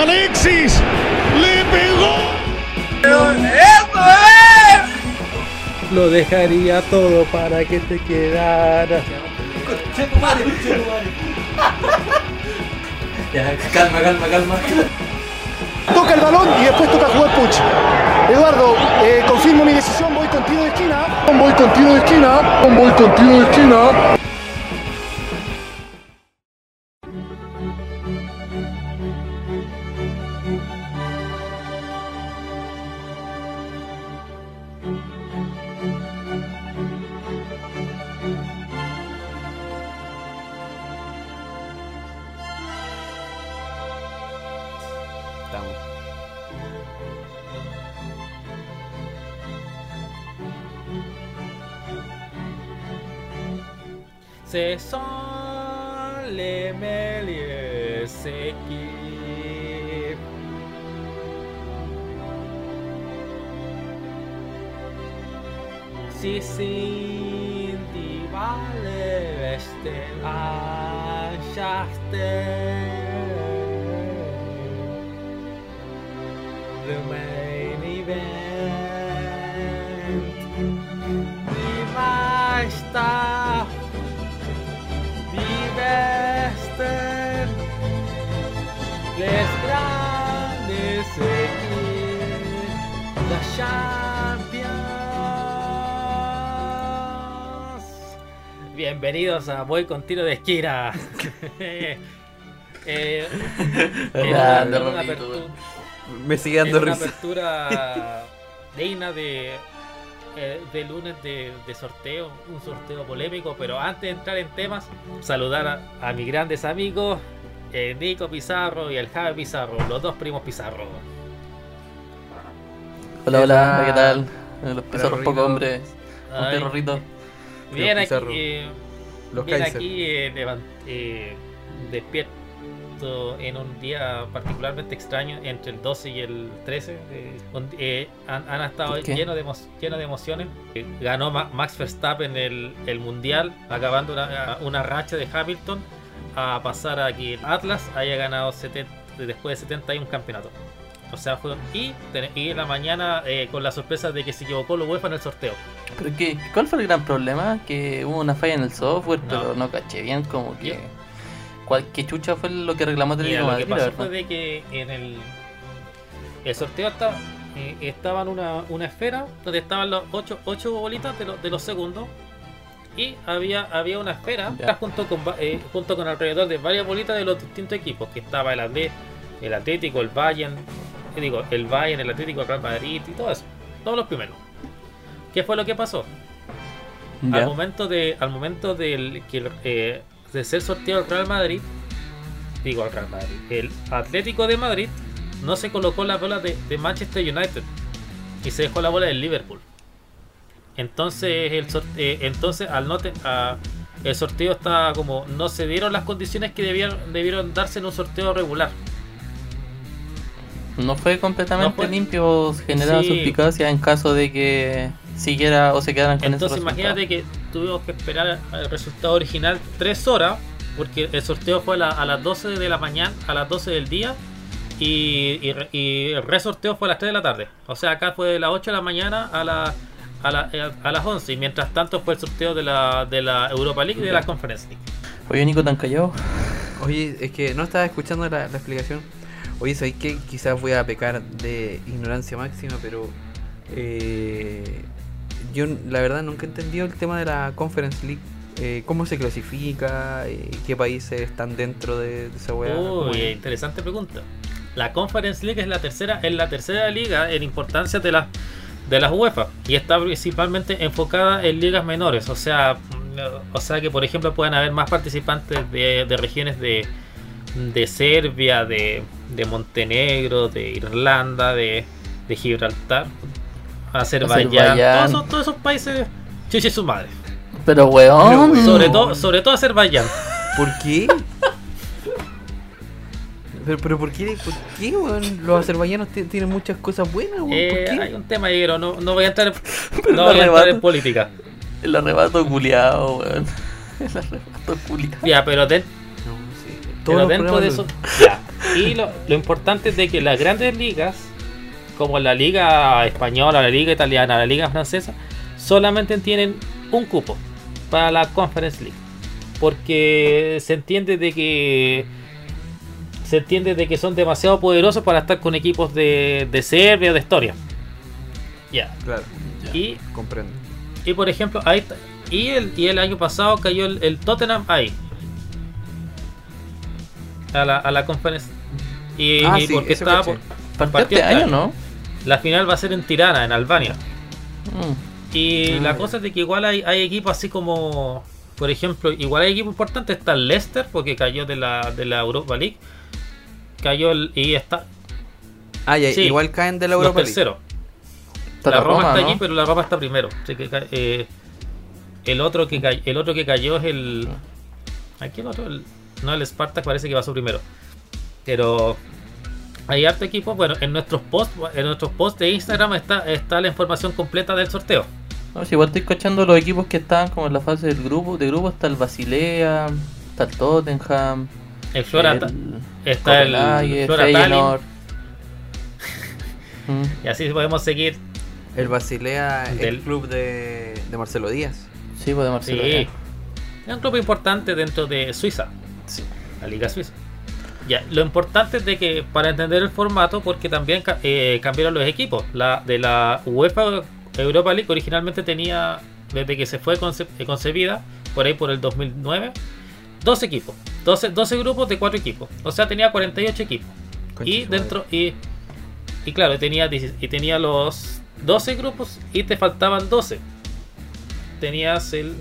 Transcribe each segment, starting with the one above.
Alexis le pegó. Lo dejaría todo para que te quedaras. Ya, calma, calma, calma. Toca el balón y después toca jugar Puch. Eduardo, eh, confirmo mi decisión, voy con tiro de esquina. Voy con tiro de esquina. Voy con tiro de esquina. Voy con tiro de esquina. eh, Ya, una- una apertura- Me sigue dando una risa. apertura digna de, eh, de lunes de, de sorteo, un sorteo polémico, pero antes de entrar en temas, saludar a, a mis grandes amigos, eh, Nico Pizarro y el Javi Pizarro, los dos primos Pizarro. Hola, hola. ¿qué tal? Los pizarros poco hombres. Un perrito. Bien aquí, eh, Los Kaiser. aquí eh, eh, despierto en un día particularmente extraño entre el 12 y el 13. eh, eh, han, han estado llenos de, de emociones. Ganó Ma- Max Verstappen el, el mundial, acabando una, una racha de Hamilton a pasar a que Atlas haya ganado 70 después de 71 campeonatos. O sea, fue. Y, y en la mañana eh, con la sorpresa de que se equivocó la UEFA en el sorteo. ¿Pero qué? ¿Cuál fue el gran problema? Que hubo una falla en el software, No. pero no caché bien como que... ¿Cuál, ¿Qué chucha fue lo que reclamó Atlético lo que Madrid, pasó fue de que en el, el sorteo estaba, eh, estaba en una, una esfera donde estaban los ocho, ocho bolitas de, los- de los segundos y había, había una esfera junto con, eh, junto con alrededor de varias bolitas de los distintos equipos que estaba el, Atle- el Atlético, el Bayern, eh, digo, el Bayern, el Atlético, el Real Madrid y todo eso, todos los primeros. ¿Qué fue lo que pasó? Al momento de al momento del que eh, de ser sorteado el Real Madrid, digo al Real Madrid, el Atlético de Madrid no se colocó la bola de, de Manchester United y se dejó la bola del Liverpool. Entonces el eh, entonces al no te- a- el sorteo está como no se dieron las condiciones que debieron debieron darse en un sorteo regular. No fue completamente No fue- limpio, generaba Sí. suspicacia en caso de que siguiera o se quedaran con Entonces ese imagínate que tuvimos que esperar al resultado original 3 horas, porque el sorteo fue a, la- a las 12 de la mañana, a las 12 del día, y, y re- y el resorteo fue a las 3 de la tarde. O sea, acá fue de las 8 de la mañana a, la, a, la- eh, a las 11, y mientras tanto fue el sorteo de la, de la Europa League y de la Conference League. Oye, Nico, tan callado. Oye, es que no estaba escuchando la, la explicación. Oye, ¿sabéis que Quizás voy a pecar de ignorancia máxima, pero. eh, yo, la verdad, nunca he entendido el tema de la Conference League. Eh, ¿Cómo se clasifica? Eh, ¿Qué países están dentro de, de esa weá? ¿Cómo Uy, es? interesante pregunta. La Conference League es la tercera, es la tercera liga en importancia de las de las UEFA y está principalmente enfocada en ligas menores, o sea, mm, o sea que por ejemplo puedan haber más participantes de, de regiones de, de Serbia, de, de Montenegro, de Irlanda, de, de Gibraltar, Azerbaiyán, Azerbaiyán. Todos, esos, todos esos países, chiche su madre, Pero, weón. Pero, sobre todo, sobre todo Azerbaiyán. ¿Por qué? Pero, pero ¿por qué? ¿Por qué, weón? Los azerbaiyanos ti- tienen muchas cosas buenas, weón. Eh, ¿Por qué? hay un tema ahí, pero no, no voy a entrar en, no voy a entrar en política. El arrebato culiado, weón. El arrebato culiado. Ya, pero Pero dentro de eso, ya. Y lo, lo importante es de que las grandes ligas, como la liga española, la liga italiana, la liga francesa, solamente tienen un cupo para la Conference League. Porque se entiende de que se entiende de que son demasiado poderosos para estar con equipos de, de Serbia o de historia. Ya. Claro, Y comprendo. y por ejemplo, ahí está- y el, y el año pasado cayó el, el Tottenham ahí. A la, a la conference. Y, Ah, y sí, porque estaba por. Partió este año, año. ¿no? La final va a ser en Tirana, en Albania. Mm. Y Ah, la cosa es de que igual hay, hay equipos así como. Por ejemplo, igual hay equipos importantes. Está el Leicester, porque cayó de la, de la Europa League. Cayó el, y está. Ah, ya, Sí, igual caen de la los Europa League. terceros. Está la Roma, Roma, está ¿no? allí, pero la Roma está primero. Así que, eh, el otro que cayó, el otro que cayó es el. Aquí el otro, el- no el Spartak parece que pasó primero. Pero hay harto equipo. Bueno, en nuestros posts, en nuestros posts de Instagram está, está la información completa del sorteo. No, si igual estoy cachando los equipos que están como en la fase del grupo. De grupo está el Basilea, está el Tottenham, El Flora el está el Flora Tallinn. Y así podemos seguir. El Basilea, el club de, de Marcelo Díaz. Sí, pues de Sí. Marcelo. Es un club importante dentro de Suiza. Sí. la Liga Suiza. Ya, lo importante es de que para entender el formato, porque también eh, cambiaron los equipos. La de la UEFA Europa League originalmente tenía, desde que se fue conce- eh, concebida, por ahí por el 2009, dos equipos, 12, 12 grupos de cuatro equipos. O sea, tenía 48 equipos. Concha Y dentro, y, y claro, tenía, 10 y tenía los 12 grupos y te faltaban 12. Tenías el.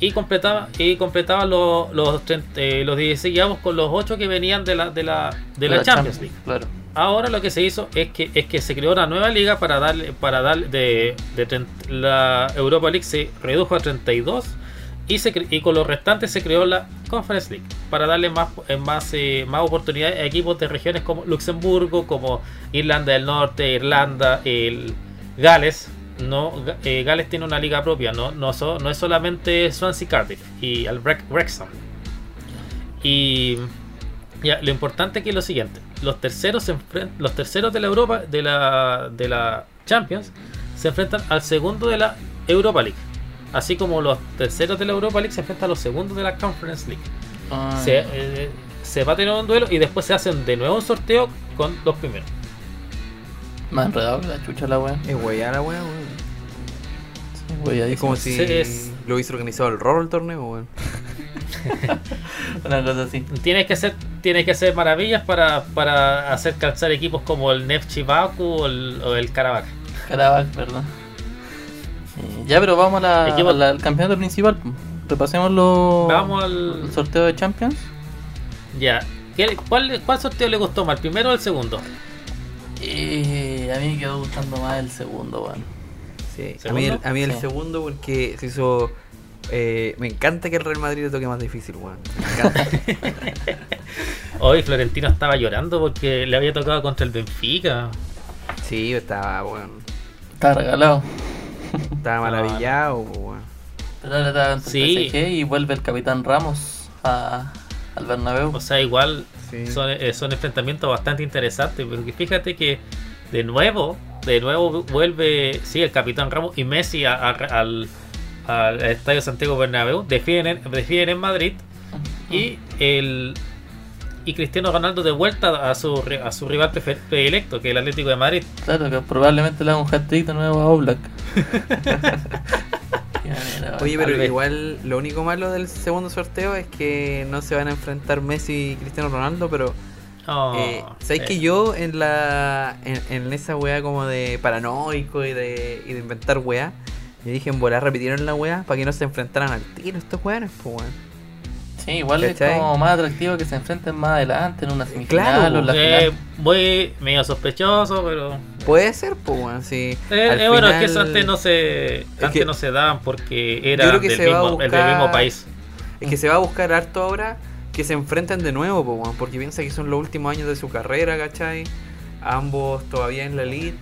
Y completaba, y completaba los, los, 30, eh, los 16 avos con los 8 que venían de la, de la, de la Champions League. Claro. Ahora lo que se hizo es que es que se creó una nueva liga para darle para darle de, de 30 la Europa League se redujo a 32 y se y con los restantes se creó la Conference League para darle más eh, más eh, más oportunidades a equipos de regiones como Luxemburgo, como Irlanda del Norte, Irlanda, el Gales. No, eh, Gales tiene una liga propia, no no, so- no es solamente Swansea Cardiff y el Wrex- Wrexham. Y ya, lo importante aquí es lo siguiente: los terceros se los terceros de la Europa, de la, de la Champions, se enfrentan al segundo de la Europa League. Así como los terceros de la Europa League se enfrentan a los segundos de la Conference League. Ah, Se, eh, se va a tener un duelo y después se hacen de nuevo un sorteo con los primeros. Me ha enredado que la chucha la wea. Es wea la wea, weón. Sí, Es como si es- lo hubiese organizado el Roro el torneo, weón. Una cosa así. Tienes que hacer, tienes que hacer maravillas para, para hacer calzar equipos como el Neftchi Baku o el, o el Karabakh. Karabakh, ¿verdad? Eh, ya, pero vamos a la, Equipo- a la- al campeonato principal. Repasemos los Vamos al- el sorteo de Champions. Ya. ¿Qué- ¿Cuál, ¿Cuál sorteo le gustó más, el primero o el segundo? Eh, a mí me quedó gustando más el segundo, weón. Sí, a mí, el, a mí el Sí. segundo porque se hizo... eh, me encanta que el Real Madrid le toque más difícil, weón. Me encanta. Hoy Florentino estaba llorando porque le había tocado contra el Benfica. sí, estaba, weón. Está regalado. Estaba maravillado, weón. Pero ahora está ante Sí. el PSG y vuelve el capitán Ramos a, al Bernabéu. O sea, igual Sí. son, eh, son enfrentamientos bastante interesantes. Porque fíjate que de nuevo, de nuevo vuelve, sí, el Capitán Ramos y Messi a- a- al, al Estadio Santiago Bernabéu. Defienden, en- defienden en Madrid. Y el y Cristiano Ronaldo de vuelta a su, ri- a su rival predilecto, que es el Atlético de Madrid. Claro, que probablemente le haga un hat-trick de nuevo a Oblak. Oye, pero igual lo único malo del segundo sorteo es que no se van a enfrentar Messi y Cristiano Ronaldo, pero Oh, eh, ¿sabes eh, que yo en la en, en esa wea como de paranoico y de, y de inventar wea, yo dije en volar repitieron la wea para que no se enfrentaran al tiro estos weones, pues weón. Sí, igual ¿Cachai? es como más atractivo que se enfrenten más adelante en una semifinal Claro, o en la eh, final. voy medio sospechoso, pero Puede ser, pues sí. Eh, Al eh, bueno, es que eso antes no se, antes que- no se daban porque era del el del mismo país. Es que se va a buscar harto ahora que se enfrenten de nuevo, po, weón, porque piensa que son los últimos años de su carrera, ¿cachai? Ambos todavía en la elite.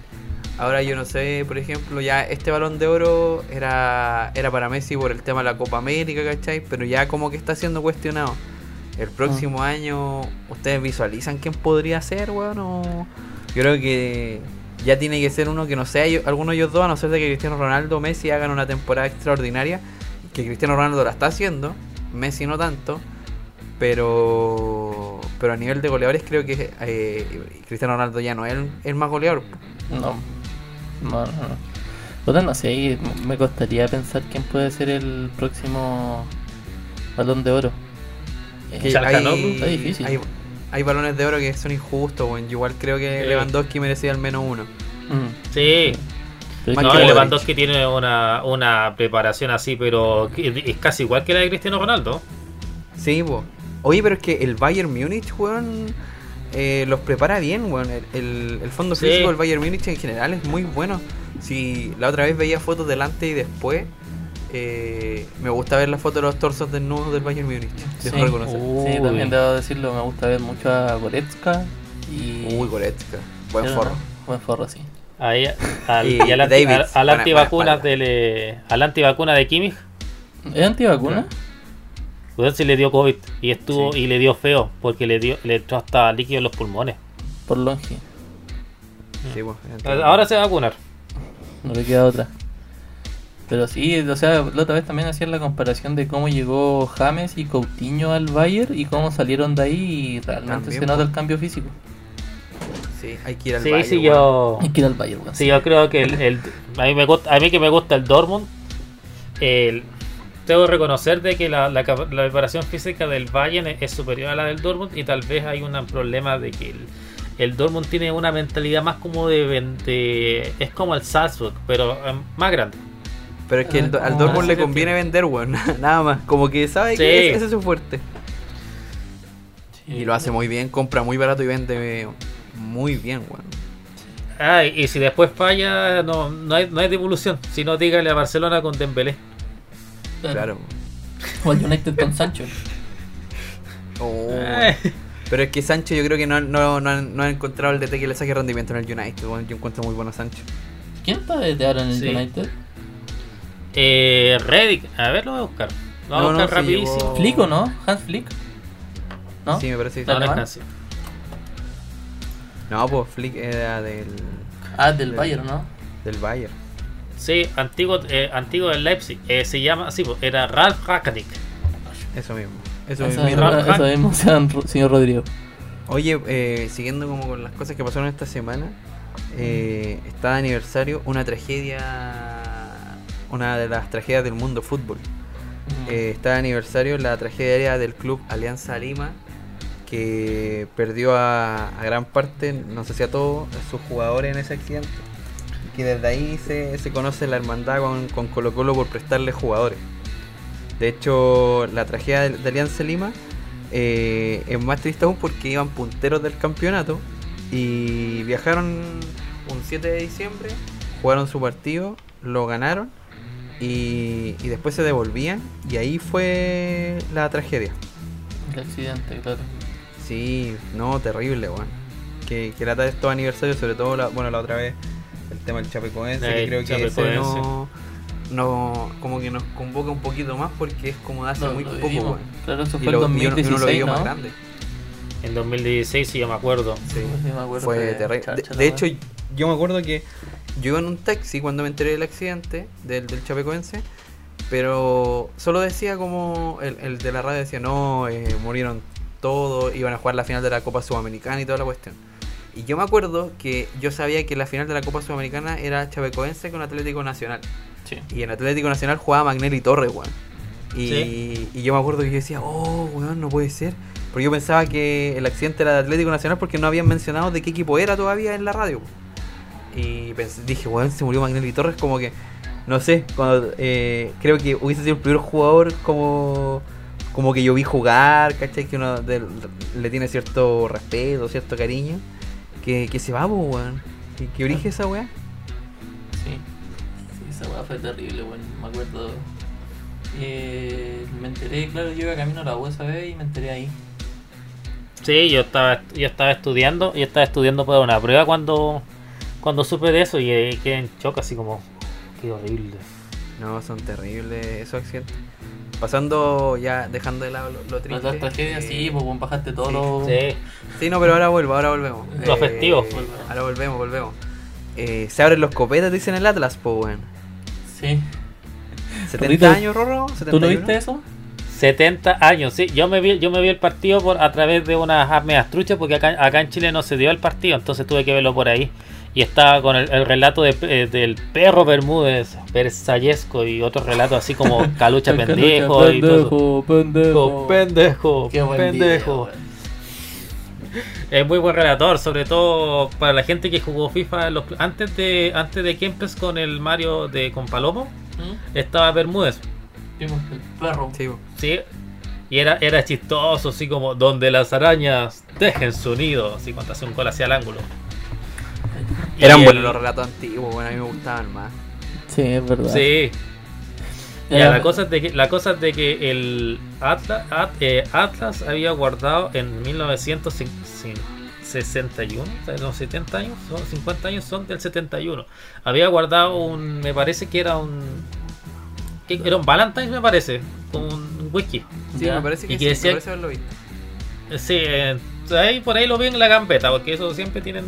Ahora yo no sé, por ejemplo, ya este balón de oro era, era para Messi por el tema de la Copa América, ¿cachai? Pero ya como que está siendo cuestionado. el próximo año, ¿ustedes visualizan quién podría ser, weón? O- Yo creo que ya tiene que ser uno que no sea yo- alguno de ellos dos, a no ser de que Cristiano Ronaldo o Messi hagan una temporada extraordinaria, que Cristiano Ronaldo la está haciendo, Messi no tanto, pero pero a nivel de goleadores creo que eh, Cristiano Ronaldo ya no es el, el más goleador. No. No, no, no. Puta, no sé, me costaría pensar quién puede ser el próximo balón de oro. Eh, hay, está difícil. hay, hay balones de oro que son injustos, weón. Yo igual creo que Sí. Lewandowski merecía al menos uno. mm. Sí. Es No. Lewandowski tiene una, una preparación así, pero es casi igual que la de Cristiano Ronaldo. Sí. Oye, pero es que el Bayern Múnich, weón, eh, los prepara bien, weón. El, el- el fondo Sí. físico del Bayern Múnich en general es muy bueno. Si la otra vez veía fotos del antes y después, eh, me gusta ver las fotos de los torsos desnudos del Bayern Múnich. Sí. reconocer. Sí, Uy. también debo decirlo, me gusta ver mucho a Goretzka y... Uy, Goretzka. Buen forro. Buen forro, sí. Ahí, al, Y y al, anti, Davids, al, al buena- buena del, eh, al antivacuna de Kimmich, ¿Es antivacuna? Pues sí le dio COVID y estuvo Sí. y le dio feo porque le dio le entró hasta líquido en los pulmones. Por longe. Sí, po, Ahora se va a vacunar. No le queda otra. Pero sí, o sea, la otra vez también hacían la comparación de cómo llegó James y Coutinho al Bayern y cómo salieron de ahí y realmente También, se nota el cambio físico. Sí, hay que ir al Sí, Bayern, sí, weón. yo, Hay que ir al Bayern, weón. sí, yo creo que el, el- a, mí me gusta, a mí que me gusta el Dortmund, el- tengo que reconocer de que la, la, capa- la preparación física del Bayern es, es superior a la del Dortmund y tal vez hay un problema de que el, el Dortmund tiene una mentalidad más como de, de- es como el Salzburg, pero eh, más grande. Pero es que el- Ah, al como Dortmund le conviene vender, weón. Nada más. Como que sabe Sí. que ese, ese es su fuerte. Sí. Y lo hace muy bien, compra muy barato y vende muy bien, weón. Ah, y si después falla, no, no, hay, no hay devolución. Si no, dígale a Barcelona con Dembélé. Claro. O al United con Sancho. Oh. Eh, Pero es que Sancho yo creo que no, no, no, han, no han encontrado el DT que le saque rendimiento en el United. Yo encuentro muy bueno a Sancho. ¿Quién está de ahora en el Sí. United? eh, Reddick, a ver, lo voy a buscar. Lo voy a No, no, buscar sí, rapidísimo. ¿Flick o no? ¿Hans Flick? ¿No? Sí, me parece que No, sí. no es ¿Alemán? Hansi. No, pues Flick era del, Ah, del Sí. Bayern, ¿no? del Bayern. Sí, antiguo, eh, antiguo del Leipzig. Eh, se llama, sí, pues, era Ralf Rakanik. Eso mismo. Eso Eso, mismo. Eso mismo, sean- señor Rodrigo. Oye, eh, siguiendo como con las cosas que pasaron esta semana, eh, está de aniversario una tragedia, una de las tragedias del mundo fútbol. Eh, está de aniversario la tragedia del club Alianza Lima, que perdió a, a gran parte, no sé si a todos, a sus jugadores en ese accidente. Que desde ahí se, se conoce la hermandad con, con Colo Colo por prestarle jugadores. De hecho, la tragedia de, de Alianza Lima eh, es más triste aún porque iban punteros del campeonato y viajaron un 7 de diciembre, jugaron su partido, lo ganaron y, y después se devolvían y ahí fue la tragedia. El accidente, claro. Sí, no, terrible, weón. Que, que lata de estos aniversarios, sobre todo, la, bueno, la otra vez, tema del Chapecoense, que El creo que ese no, no, como que nos convoca un poquito más porque es como de hace muy poco, vivimos. Claro, eso Y, fue el y uno, y uno lo 2016, ¿no? más grande. En 2016, si yo me acuerdo. Sí. Sí, me acuerdo Fue terrible. chacha, De, hecho, yo me acuerdo que yo iba en un taxi cuando me enteré del accidente del, del Chapecoense, pero solo decía como el, el de la radio decía, no, eh, murieron todos, iban a jugar la final de la Copa Sudamericana y toda la cuestión. Y yo me acuerdo que yo sabía que la final de la Copa Sudamericana era Chapecoense con Atlético Nacional. Sí. Y en Atlético Nacional jugaba Magnelli Torres, weón. Y, Sí. y yo me acuerdo que yo decía, oh, weón, no puede ser. Porque yo pensaba que el accidente era de Atlético Nacional porque no habían mencionado de qué equipo era todavía en la radio. Y pensé- dije, weón, se murió Magnelli Torres como que, no sé, cuando, eh, creo que hubiese sido el primer jugador como, como que yo vi jugar, ¿cachai? Que uno del- le tiene cierto respeto, cierto cariño. Que, que se va, po, weón. Que, que orige esa weá. Sí. Sí, esa weá fue terrible, bueno, me acuerdo. Eh, me enteré, claro, yo iba camino a la USB y me enteré ahí. Sí, yo estaba, yo estaba estudiando, yo estaba estudiando para una prueba cuando, cuando supe de eso y eh, quedé en shock así como, qué horrible. No, son terribles esos accidentes. Pasando ya, dejando de lado lo, lo triste. Las tragedias, eh, sí, pues bajaste todo sí. lo. Sí. Sí, no, pero ahora vuelvo, ahora volvemos. Lo afectivo. Ahora volvemos, volvemos. Eh, se abren los copetas, dicen el Atlas, pues, weón. Sí. 70 Rorrito, años, Rorro. ¿Tú 71. lo viste eso? 70 años, sí. Yo me vi, yo me vi el partido por a través de unas medias truchas porque acá, acá en Chile no se dio el partido, entonces tuve que verlo por ahí. Y estaba con el, el relato de, eh, del perro Bermúdez, Versallesco y otros relatos así como Calucha pendejo y todo. pendejo, pendejo. Pendejo, Qué buen pendejo. Es muy buen relator, sobre todo para la gente que jugó FIFA en los- antes de antes de que empezó con el Mario de con Palomo, ¿Mm? estaba Bermúdez. Vimos el perro. Sí, po. Sí. Y era, era chistoso, así como donde las arañas dejen su nido, así cuando hace un gol hacia el ángulo. Y Eran el- buenos los relatos antiguos, bueno, a mí me gustaban más. Sí, es verdad. Sí. Ya, Ya, la cosa es de que la cosa es de que el Atlas, Atlas había guardado en 1961, o sea, los 70 años, son 50 años son del 71. Había guardado un, me parece que era un que era un Valentine's me parece, con un whisky. Sí, Ya. me parece que Y sí, que decía- me parece haberlo visto. Sí, eh, ahí, por ahí lo vi en la gambeta, porque eso siempre tienen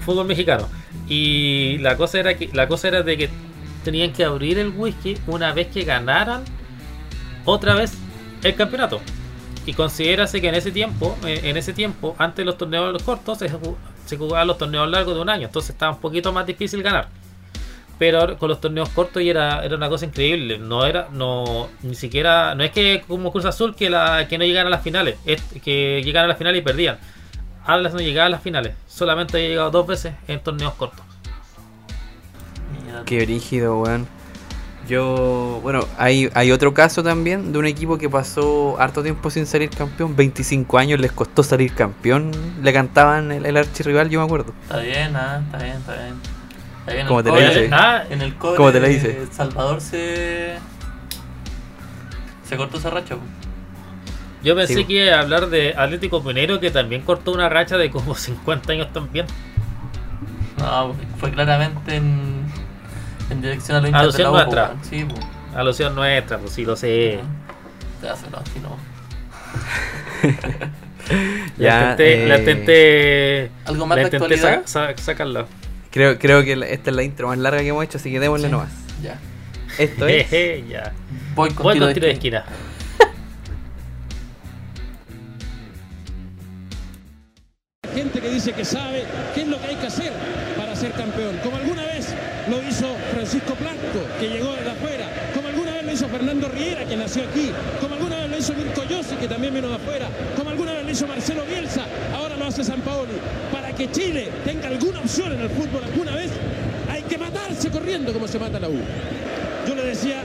fútbol mexicano. Y la cosa era que la cosa era de que tenían que abrir el whisky una vez que ganaran otra vez el campeonato. Y considérase que en ese tiempo, eh, en ese tiempo, antes de los torneos cortos se, ju- se jugaban los torneos largos de un año, entonces estaba un poquito más difícil ganar. Pero con los torneos cortos y era, era una cosa increíble. No era, no, ni siquiera, no es que como Cruz Azul que la, que no llegaran a las finales, es que llegaran a las finales y perdían. Atlas no llegaba a las finales, solamente había llegado dos veces en torneos cortos. Qué brígido, weón. Yo, bueno, hay, hay otro caso también de un equipo que pasó harto tiempo sin salir campeón. 25 años les costó salir campeón. Le cantaban el, el archirrival, yo me acuerdo. Está bien, ah, está bien, está bien. Está bien. ¿Cómo el te la cobre- dice? Ah, En el cobre ¿Cómo te la de dice? Salvador se. Se cortó esa racha. Yo pensé Sí. que iba a hablar de Atlético Minero que también cortó una racha de como 50 años también. No, fue claramente en. En dirección a de Alusión nuestra. Sí, po. Alusión nuestra, pues sí lo sé. Te hace Ya, la eh, intenté, ¿Algo más la de intenté actualidad? sa- sa- sacarla. Creo, creo que esta es la intro más larga que hemos hecho, así que démosle Sí. nomás. Ya. Esto es. Ya. Voy con Voy tiro con de tiro de esquina. esquina. Gente que dice que sabe qué es lo que hay que hacer para ser campeón. Como alguna vez lo hizo Francisco Blanco, que llegó de afuera. Como alguna vez lo hizo Fernando Riera, que nació aquí. Como alguna vez lo hizo Mirko Yossi, que también vino de afuera. Como alguna vez lo hizo Marcelo Bielsa, ahora lo hace San Paoli. Para que Chile tenga alguna opción en el fútbol alguna vez, hay que matarse corriendo como se mata la U. Yo le decía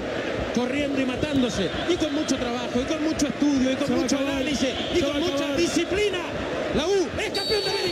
corriendo y matándose, y con mucho trabajo, y con mucho estudio, y con mucho análisis, y con mucha disciplina. La U campeón de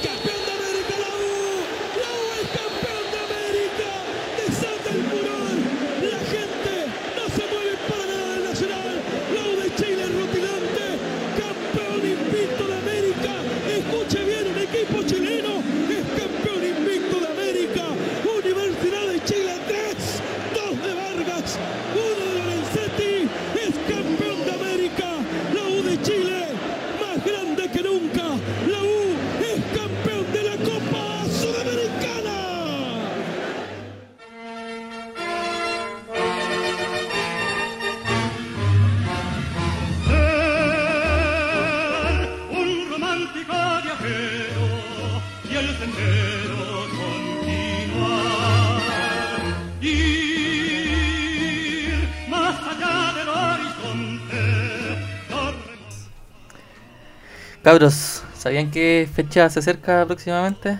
Cabros, ¿sabían qué fecha se acerca próximamente?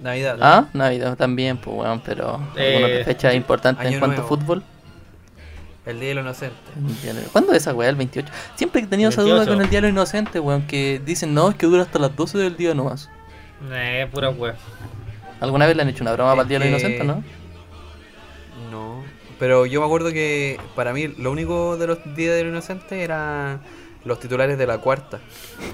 Navidad. Ah, Navidad también, pues bueno, pero Eh, alguna fecha importante en cuanto a fútbol. El Día de los Inocentes. ¿Cuándo es esa weá? El 28. Siempre he tenido esa duda 28. con el diario inocente, weón, que dicen no, es que dura hasta las 12 del día nomás. Eh, pura wea. ¿Alguna vez le han hecho una broma Es para el día de que- inocentes, no? No. Pero yo me acuerdo que para mí lo único de los Días de los Inocentes eran los titulares de la cuarta.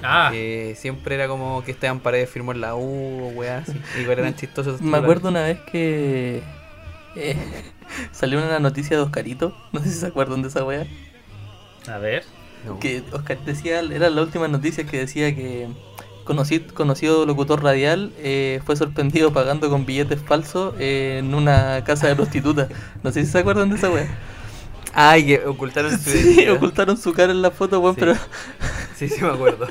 Ah, Que siempre era como que Esteban Paredes firmó en la U o weá así. Igual eran chistosos. Me titulares. acuerdo una vez que Eh, salió una noticia de Oscarito, no sé si se acuerdan de esa wea. A ver. No. Que Oscar decía, era la última noticia que decía que conoci- conocido locutor radial eh, fue sorprendido pagando con billetes falsos en una casa de prostitutas. No sé si se acuerdan de esa wea. Ay, que ocultaron su Sí, identidad. ocultaron su cara en la foto, weón, Sí. pero. Sí, sí me acuerdo.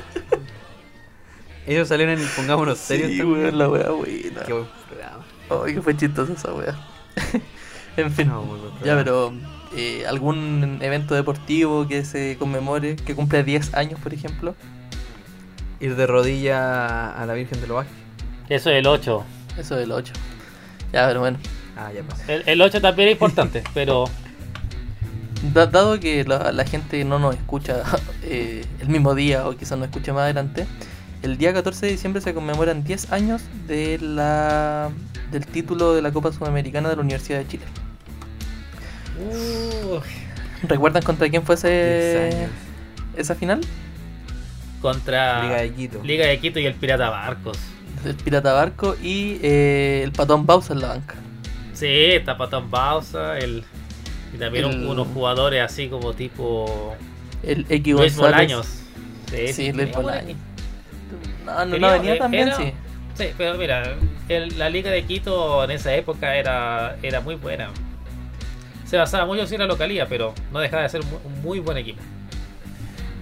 Ellos salieron en Pongámonos Serios. Sí, weón, la wea buena. Qué buen programa. Ay, que fue chistosa esa wea. en fin. No, Ya, pero eh, algún evento deportivo que se conmemore, que cumpla 10 años, por ejemplo. Ir de rodilla a la Virgen de los Ángeles. Eso es el 8. Eso del 8. Ya, pero bueno. Ah, ya pasó. El, el 8 también es importante, pero Da- dado que la, la gente no nos escucha eh, el mismo día o quizás nos escuche más adelante, el día 14 de diciembre se conmemoran 10 años de la, del título de la Copa Sudamericana de la Universidad de Chile. ¿Recuerdan contra quién fue 10 ese, esa final? contra Liga de Quito. Liga de Quito y el Pirata Barcos. El Pirata Barco y eh, el Patón Bausa en la banca. Sí, está Patón Bausa, el, y también El- unos jugadores así como tipo El X Luis González. Bolaños. Sí, Luis tenía buen Bolaños. No, no, venía también, sí. Sí, pero mira, el- la Liga de Quito en esa época era, era muy buena. Se basaba mucho en la localía, pero no dejaba de ser un muy buen equipo.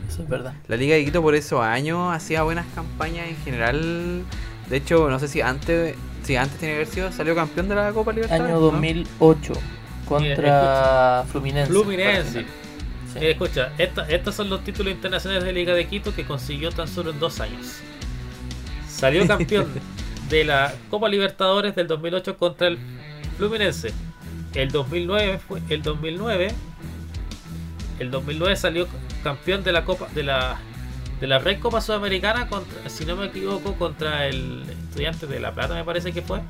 Eso es verdad. La Liga de Quito por esos años hacía buenas campañas en general. De hecho, no sé si antes, si antes tenía que haber sido, salió campeón de la Copa Libertadores. Año ¿no? 2008 contra Fluminense. Fluminense. Sí. Escucha, esta- estos son los títulos internacionales de Liga de Quito que consiguió tan solo en dos años. Salió campeón de la Copa Libertadores del 2008 contra el Fluminense. El 2009 fue el 2009. El 2009 salió campeón de la Copa de la de la Red Copa Sudamericana contra, si no me equivoco, contra el Estudiante de La Plata, me parece que fue.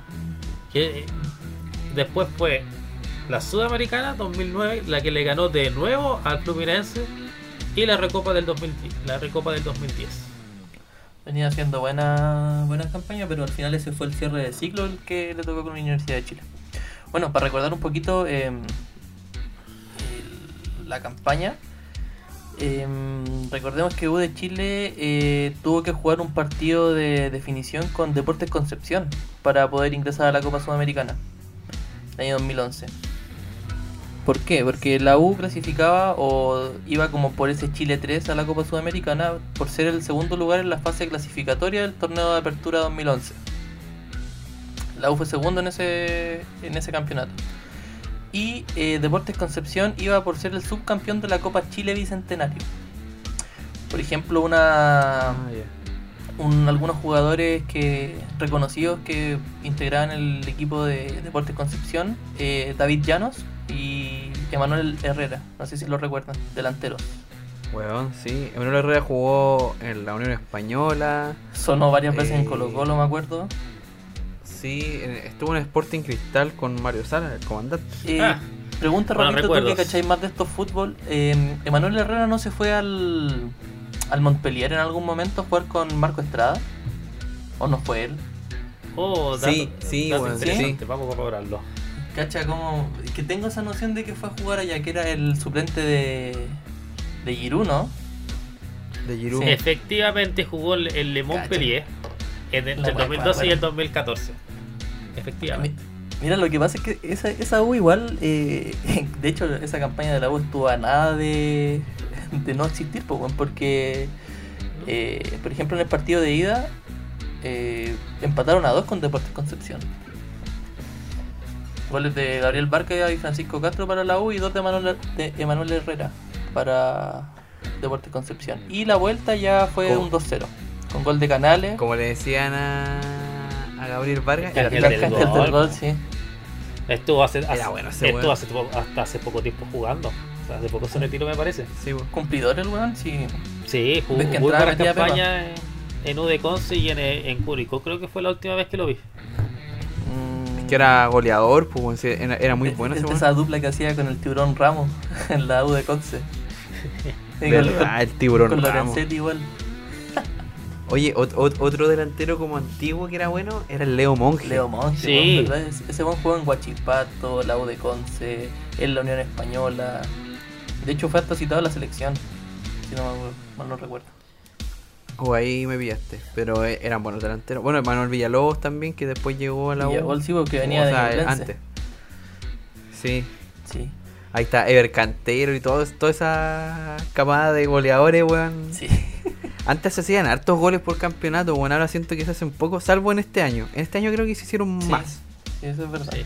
Que eh, después fue la Sudamericana 2009, la que le ganó de nuevo al Fluminense y la Recopa del 2010, la Recopa del 2010. Venía haciendo buena, buena campaña, pero al final ese fue el cierre de ciclo el que le tocó con la Universidad de Chile. Bueno, para recordar un poquito el- la campaña, eh, recordemos que U de Chile eh, tuvo que jugar un partido de definición con Deportes Concepción para poder ingresar a la Copa Sudamericana, el año 2011. ¿Por qué? Porque la U clasificaba o iba como por ese Chile 3 a la Copa Sudamericana por ser el segundo lugar en la fase clasificatoria del torneo de apertura 2011. La U fue segundo en ese, en ese campeonato. Y eh, Deportes Concepción iba por ser el subcampeón de la Copa Chile Bicentenario. Por ejemplo, una, Ah, ya. Un- algunos jugadores que reconocidos que integraban el equipo de Deportes Concepción, eh, David Llanos y Emanuel Herrera, no sé si lo recuerdan, delanteros. Weón, sí. Emanuel Herrera jugó en la Unión Española. Sonó varias veces en Eh, Colo Colo, me acuerdo. Sí, estuvo en Sporting Cristal con Mario Sala, el comandante. Eh, Ah, pregunta rapidito, tú que cacháis más de estos fútbol. Eh, ¿Emanuel Herrera no se fue al, al Montpellier en algún momento jugar con Marco Estrada? ¿O no fue él? Oh, Sí, sí, dato bueno, sí. vamos a corroborarlo. Cacha, como. Que tengo esa noción de que fue a jugar allá, que era el suplente de. de Giroud, ¿no? De Giroud. Sí. Efectivamente jugó el, el Le Montpellier en el, La entre el wea, 2012 y el bueno. 2014. Mi- Efectivamente. Mira, lo que pasa es que esa, esa U igual, eh, de hecho, esa campaña de la U estuvo a nada de, de no existir, weón, porque, eh, por ejemplo, en el partido de ida, eh, empataron a dos con Deportes Concepción. Goles de Gabriel Barca y Francisco Castro para la U y dos de Emanuel, de Emanuel Herrera para Deportes Concepción. Y la vuelta ya fue ¿Cómo? un 2-0, con gol de Canales. Como le decían a, a Gabriel Vargas, El el del ángel gol. sí. Estuvo hace, hace- bueno estuvo hace hasta hace poco tiempo jugando. O sea, hace poco se retiró, me parece. Sí, weón. Cumplidor el weón, sí. Sí, jugó ¿Ves que muy entraba buena metida campaña en, en U de Conce y en, en Curicó. Creo que fue la última vez que lo vi. Mm, Que era goleador, pues era, era muy Es- bueno es ese esa dupla que hacía con el tiburón Ramos en la U de Conce. Verdad, el tiburón con Ramos. Igual. Oye, ot- ot- otro delantero como antiguo que era bueno era el Leo Monge. Leo Monge, Sí. Ese- Ese buen jugó en Guachipato, la U de Conce, en la Unión Española. De hecho fue hasta citado a la selección, si no me acuerdo- mal no recuerdo. O ahí me pillaste. Pero eh, eran buenos delanteros. Bueno, Manuel Villalobos también, que después llegó a la U. Villalobos, sí, porque venía O de sea, antes. Sí. Sí, Ahí está Ever Cantero y todo, toda esa camada de goleadores, weón. sí. Antes se hacían hartos goles por campeonato, weón. Ahora siento que se hacen poco, salvo en este año. En este año creo que se hicieron Sí. más. Sí, eso es verdad. Sí.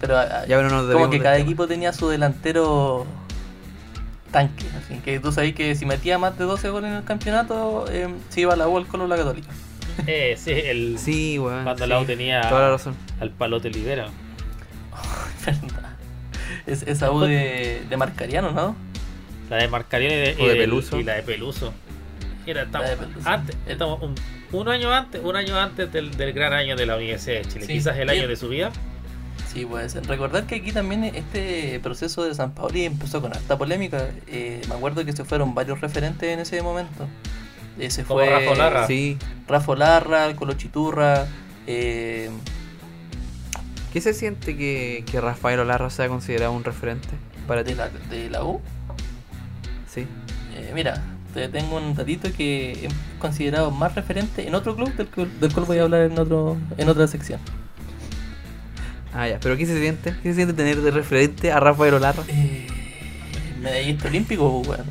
Pero ah, Ya, pero nos como que cada tema. equipo tenía su delantero tanque. Así que tú sabes que si metía más de 12 goles en el campeonato, eh, se iba a la U al Colo la Católica. Eh, sí, el, Sí, weón. cuando sí. la U tenía Toda la razón. al palote libera. Verdad. Es, esa U de, de Marcariano, ¿no? La de Marcariano y de, de Peluso. y la de Peluso. Era, estamos, La de Peluso. antes, estamos un, un año antes, un año antes del, del gran año de la Universidad de Chile. Sí. Quizás el año de su vida. Sí, puede ser. Recordar que aquí también este proceso de San Paoli empezó con harta polémica. Eh, me acuerdo que se fueron varios referentes en ese momento. Eh, se Como fue Rafa Larra. Sí. Rafa Larra, Colo Chiturra, eh, ¿Qué se siente que, que Rafael Olarra sea considerado un referente para ti? de, la, de la U. Sí. Eh, mira, te tengo un datito que es considerado más referente en otro club del, cual- del cual voy a hablar en otro en otra sección. Ah, ya. ¿Pero qué se siente? ¿Qué se siente tener de referente a Rafael Olarra? Eh, medallista olímpico, weón.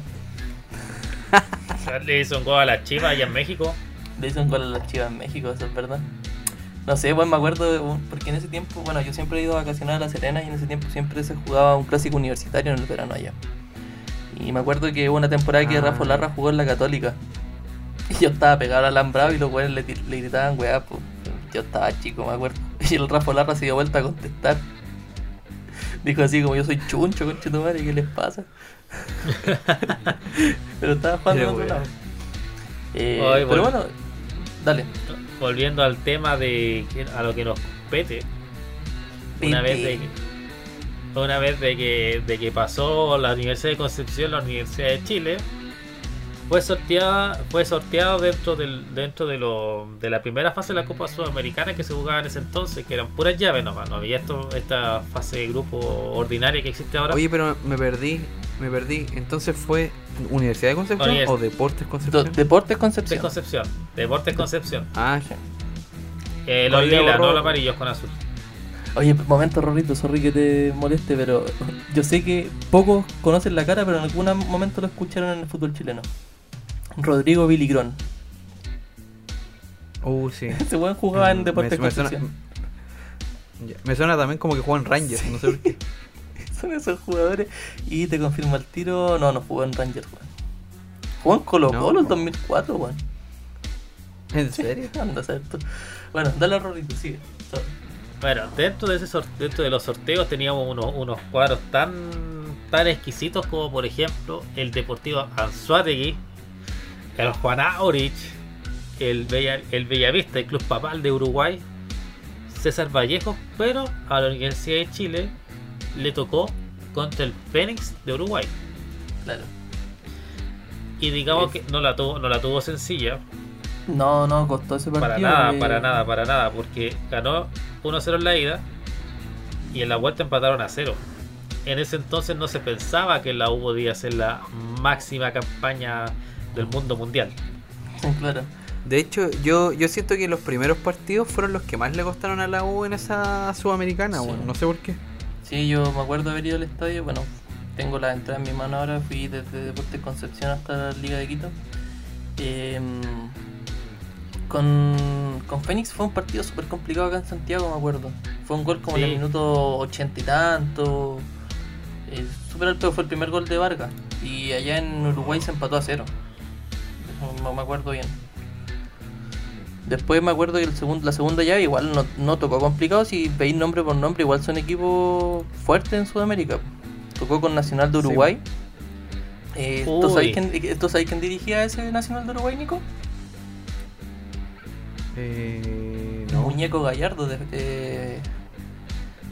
Le hizo un gol a las Chivas allá en México. Le hizo un gol a las chivas en México, eso es verdad. No sé, pues me acuerdo, de un- porque en ese tiempo, bueno, yo siempre he ido a vacacionar a La Serena y en ese tiempo siempre se jugaba un clásico universitario en el verano allá. Y me acuerdo que hubo una temporada que Ah. Rafa Larra jugó en la Católica. Y yo estaba pegado al alambrado y los güeyes le, le gritaban, weá, pues. Yo estaba chico, me acuerdo. Y el Rafa Larra se dio vuelta a contestar. Dijo así como yo soy chuncho, conche tu madre, ¿qué les pasa? Pero estaba jugando Pero otro lado. Eh, pero bueno. dale. Volviendo al tema de a lo que nos compete. Una vez de que, una vez de que, de que pasó la Universidad de Concepción, la Universidad de Chile, fue sorteada, fue sorteado dentro del, dentro de lo, de la primera fase de la Copa Sudamericana que se jugaba en ese entonces, que eran puras llaves nomás, no había esto, esta fase de grupo ordinaria que existe ahora. Oye, pero me perdí. Me perdí. Entonces fue Universidad de Concepción o Deportes Do- Concepción. Deportes de Concepción. Deportes Concepción. Ah, ya. Eh, los Oye, lilas, no los amarillos con azul. Oye, momento Rorrito, sorry que te moleste, pero yo sé que pocos conocen la cara, pero en algún momento lo escucharon en el fútbol chileno. Rodrigo Viligrón. Uh, sí. Ese weón jugaba en Me- Deportes me suena-. Ya, Me suena también como que juega en Rangers, no sé por qué. Son esos jugadores. Y te confirmo el tiro. No, no jugó en Rangers, weón. Jugó en Colo Colo No. en 2004, weón. ¿En serio? Anda tú. Bueno, dale a Rorrito, sigue. Sorry. Bueno, dentro de ese dentro de los sorteos teníamos unos, unos cuadros tan tan exquisitos como por ejemplo el Deportivo Anzuategui, el Juan Aurich, el, Bella, el Bellavista, el Club Papal de Uruguay, César Vallejo, pero a la Universidad de Chile le tocó contra el Fénix de Uruguay. Claro. Y digamos que no la tuvo, no la tuvo sencilla, No, no, costó ese partido. para nada, para nada, para nada, porque ganó 1-0 en la ida y en la vuelta empataron a 0. En ese entonces no se pensaba que la U podía ser la máxima campaña del mundo mundial. Claro. De hecho, yo, yo siento que los primeros partidos fueron los que más le costaron a la U en esa sudamericana, Sí. bueno, no sé por qué. Sí, yo me acuerdo haber ido al estadio. Bueno, tengo la entrada en mi mano ahora. Fui desde Deportes Concepción hasta la Liga de Quito. Em, con, con Fénix fue un partido súper complicado acá en Santiago, me acuerdo. Fue un gol como en el minuto ochenta y tanto. Eh, súper alto fue el primer gol de Vargas. Y allá en Uruguay se empató a cero. No, no me acuerdo bien. Después me acuerdo que el segundo, la segunda llave igual no, no tocó complicado. Si veis nombre por nombre, igual son equipos fuertes en Sudamérica. Tocó con Nacional de Sí. Uruguay. Eh, ¿tú, sabéis quién, ¿Tú sabéis quién dirigía ese Nacional de Uruguay, Nico? Eh, no. Muñeco Gallardo. de- eh,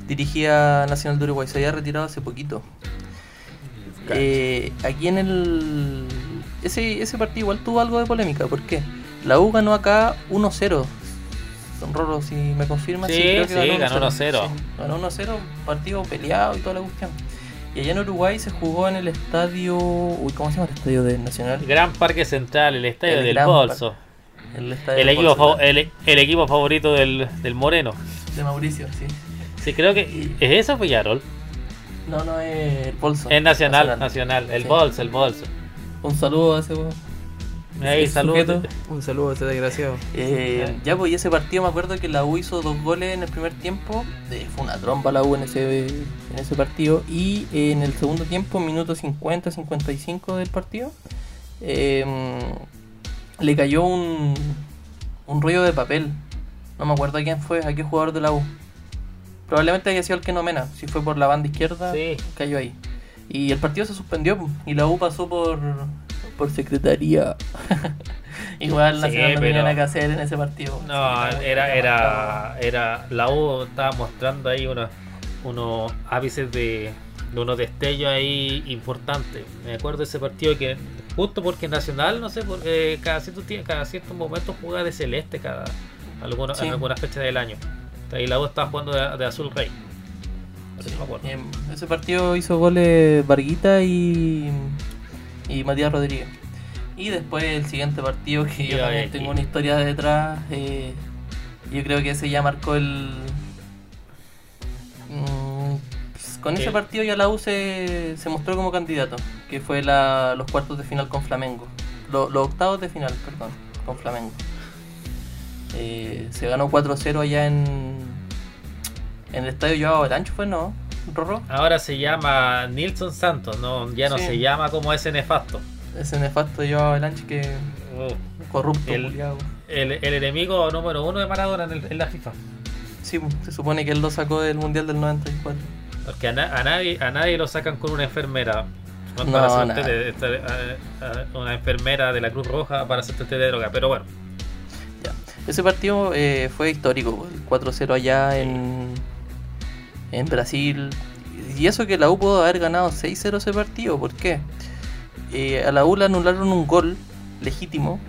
dirigía Nacional de Uruguay. Se había retirado hace poquito. Eh, aquí en el. Ese, ese partido igual tuvo algo de polémica. ¿Por qué? La U ganó acá 1-0. Don Roro, si me confirma. Sí, creo que sí, ganó 1-0. Sí, ganó 1-0, partido peleado y toda la cuestión. Y allá en Uruguay se jugó en el estadio. Uy, ¿cómo se llama el estadio de Nacional? Gran Parque Central, el estadio El del Gran Bolso. El, estadio El equipo, fav- el, el equipo favorito del, del Moreno. de Mauricio, sí. Sí, creo que. ¿Es eso, Villarol? No, no es el Bolso. Es Nacional, Nacional. El Sí. Bolso, el Bolso. Un saludo a ese. Ahí, sujeto. Un saludo a ese desgraciado. Eh, ya, pues, y ese partido me acuerdo que la U hizo dos goles en el primer tiempo. Eh, fue una trompa la U en ese, en ese partido. Y eh, en el segundo tiempo, minuto 50, 55 del partido, eh, le cayó un, un rollo de papel. No me acuerdo a quién fue, a qué jugador de la U. Probablemente haya sido el que no mena. Si fue por la banda izquierda, Sí. cayó ahí. Y el partido se suspendió y la U pasó por, por secretaría. Igual Sí, Nacional no tenía nada que hacer en ese partido. No, era, era, era. La U estaba mostrando ahí unos, unos ápices de, de unos destellos ahí importantes. Me acuerdo de ese partido que, justo porque Nacional, no sé, porque cada cierto, cada cierto momento juega de celeste cada alguna, Sí. en algunas fechas del año. Y la U estaba jugando de, de azul rey. Me acuerdo. En ese partido hizo goles Varguita y, y Matías Rodríguez. Y después el siguiente partido, que yo también tengo una historia detrás, eh, yo creo que ese ya marcó el... Mm, pues, con ese partido ya la U se, se mostró como candidato, que fue la, los cuartos de final con Flamengo. Lo- los octavos de final, perdón, con Flamengo. Eh, se ganó 4-0 allá en, en el estadio Joao Belancho, ¿fue no? ¿Rorro? Ahora se llama Nilson Santos, no, ya no Sí. se llama como ese nefasto. Ese nefasto Joao Belancho que Uh, corrupto, El- el, el enemigo número uno de Maradona en, el- en la FIFA. Sí, se supone que él lo sacó del Mundial del 94. Porque a, na- a nadie a nadie lo sacan con una enfermera. No, No, para de- esta- a- a- una enfermera de la Cruz Roja para hacer test de droga. Pero bueno, Ya. Ese partido eh, fue histórico, el 4-0 allá en, en Brasil. Y eso que la U pudo haber ganado 6-0 ese partido, ¿por qué? Eh, a la U le anularon un gol legítimo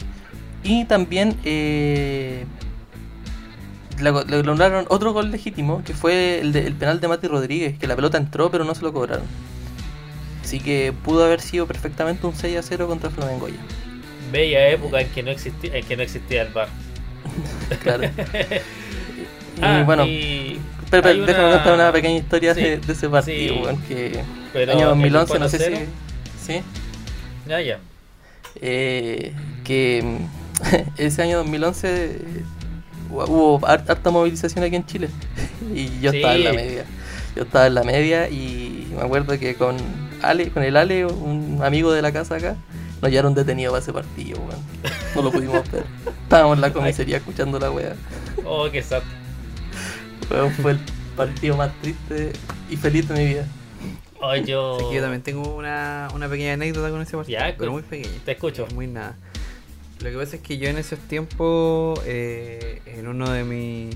y también eh, le, le anularon otro gol legítimo que fue el, de- el penal de Mati Rodríguez, que la pelota entró pero no se lo cobraron. Así que pudo haber sido perfectamente un 6-0 contra Flamengo ya. bella época en que no existía, en que no existía el bar. Claro. y Ah, bueno, y Pero, déjame una- contar una pequeña historia Sí, de, de ese partido, sí. weón, que Pero año el 2011, no sé 4-0, si... Sí, Ya, ya. eh, que ese año 2011 eh, hu- hubo har- harta movilización aquí en Chile y yo estaba en la media. Yo estaba en la media y me acuerdo que con Ale, con el Ale, un amigo de la casa acá, nos llevaron detenidos para ese partido, weón. No lo pudimos ver. Estábamos en la comisaría escuchando la wea. Oh, qué sad. Fue el partido más triste y feliz de mi vida. Oh, yo... Así que yo también tengo una, una pequeña anécdota con ese partido. Ya, pero muy pequeña. te escucho. Muy nada. Lo que pasa es que yo en esos tiempos, eh, en uno de, mi,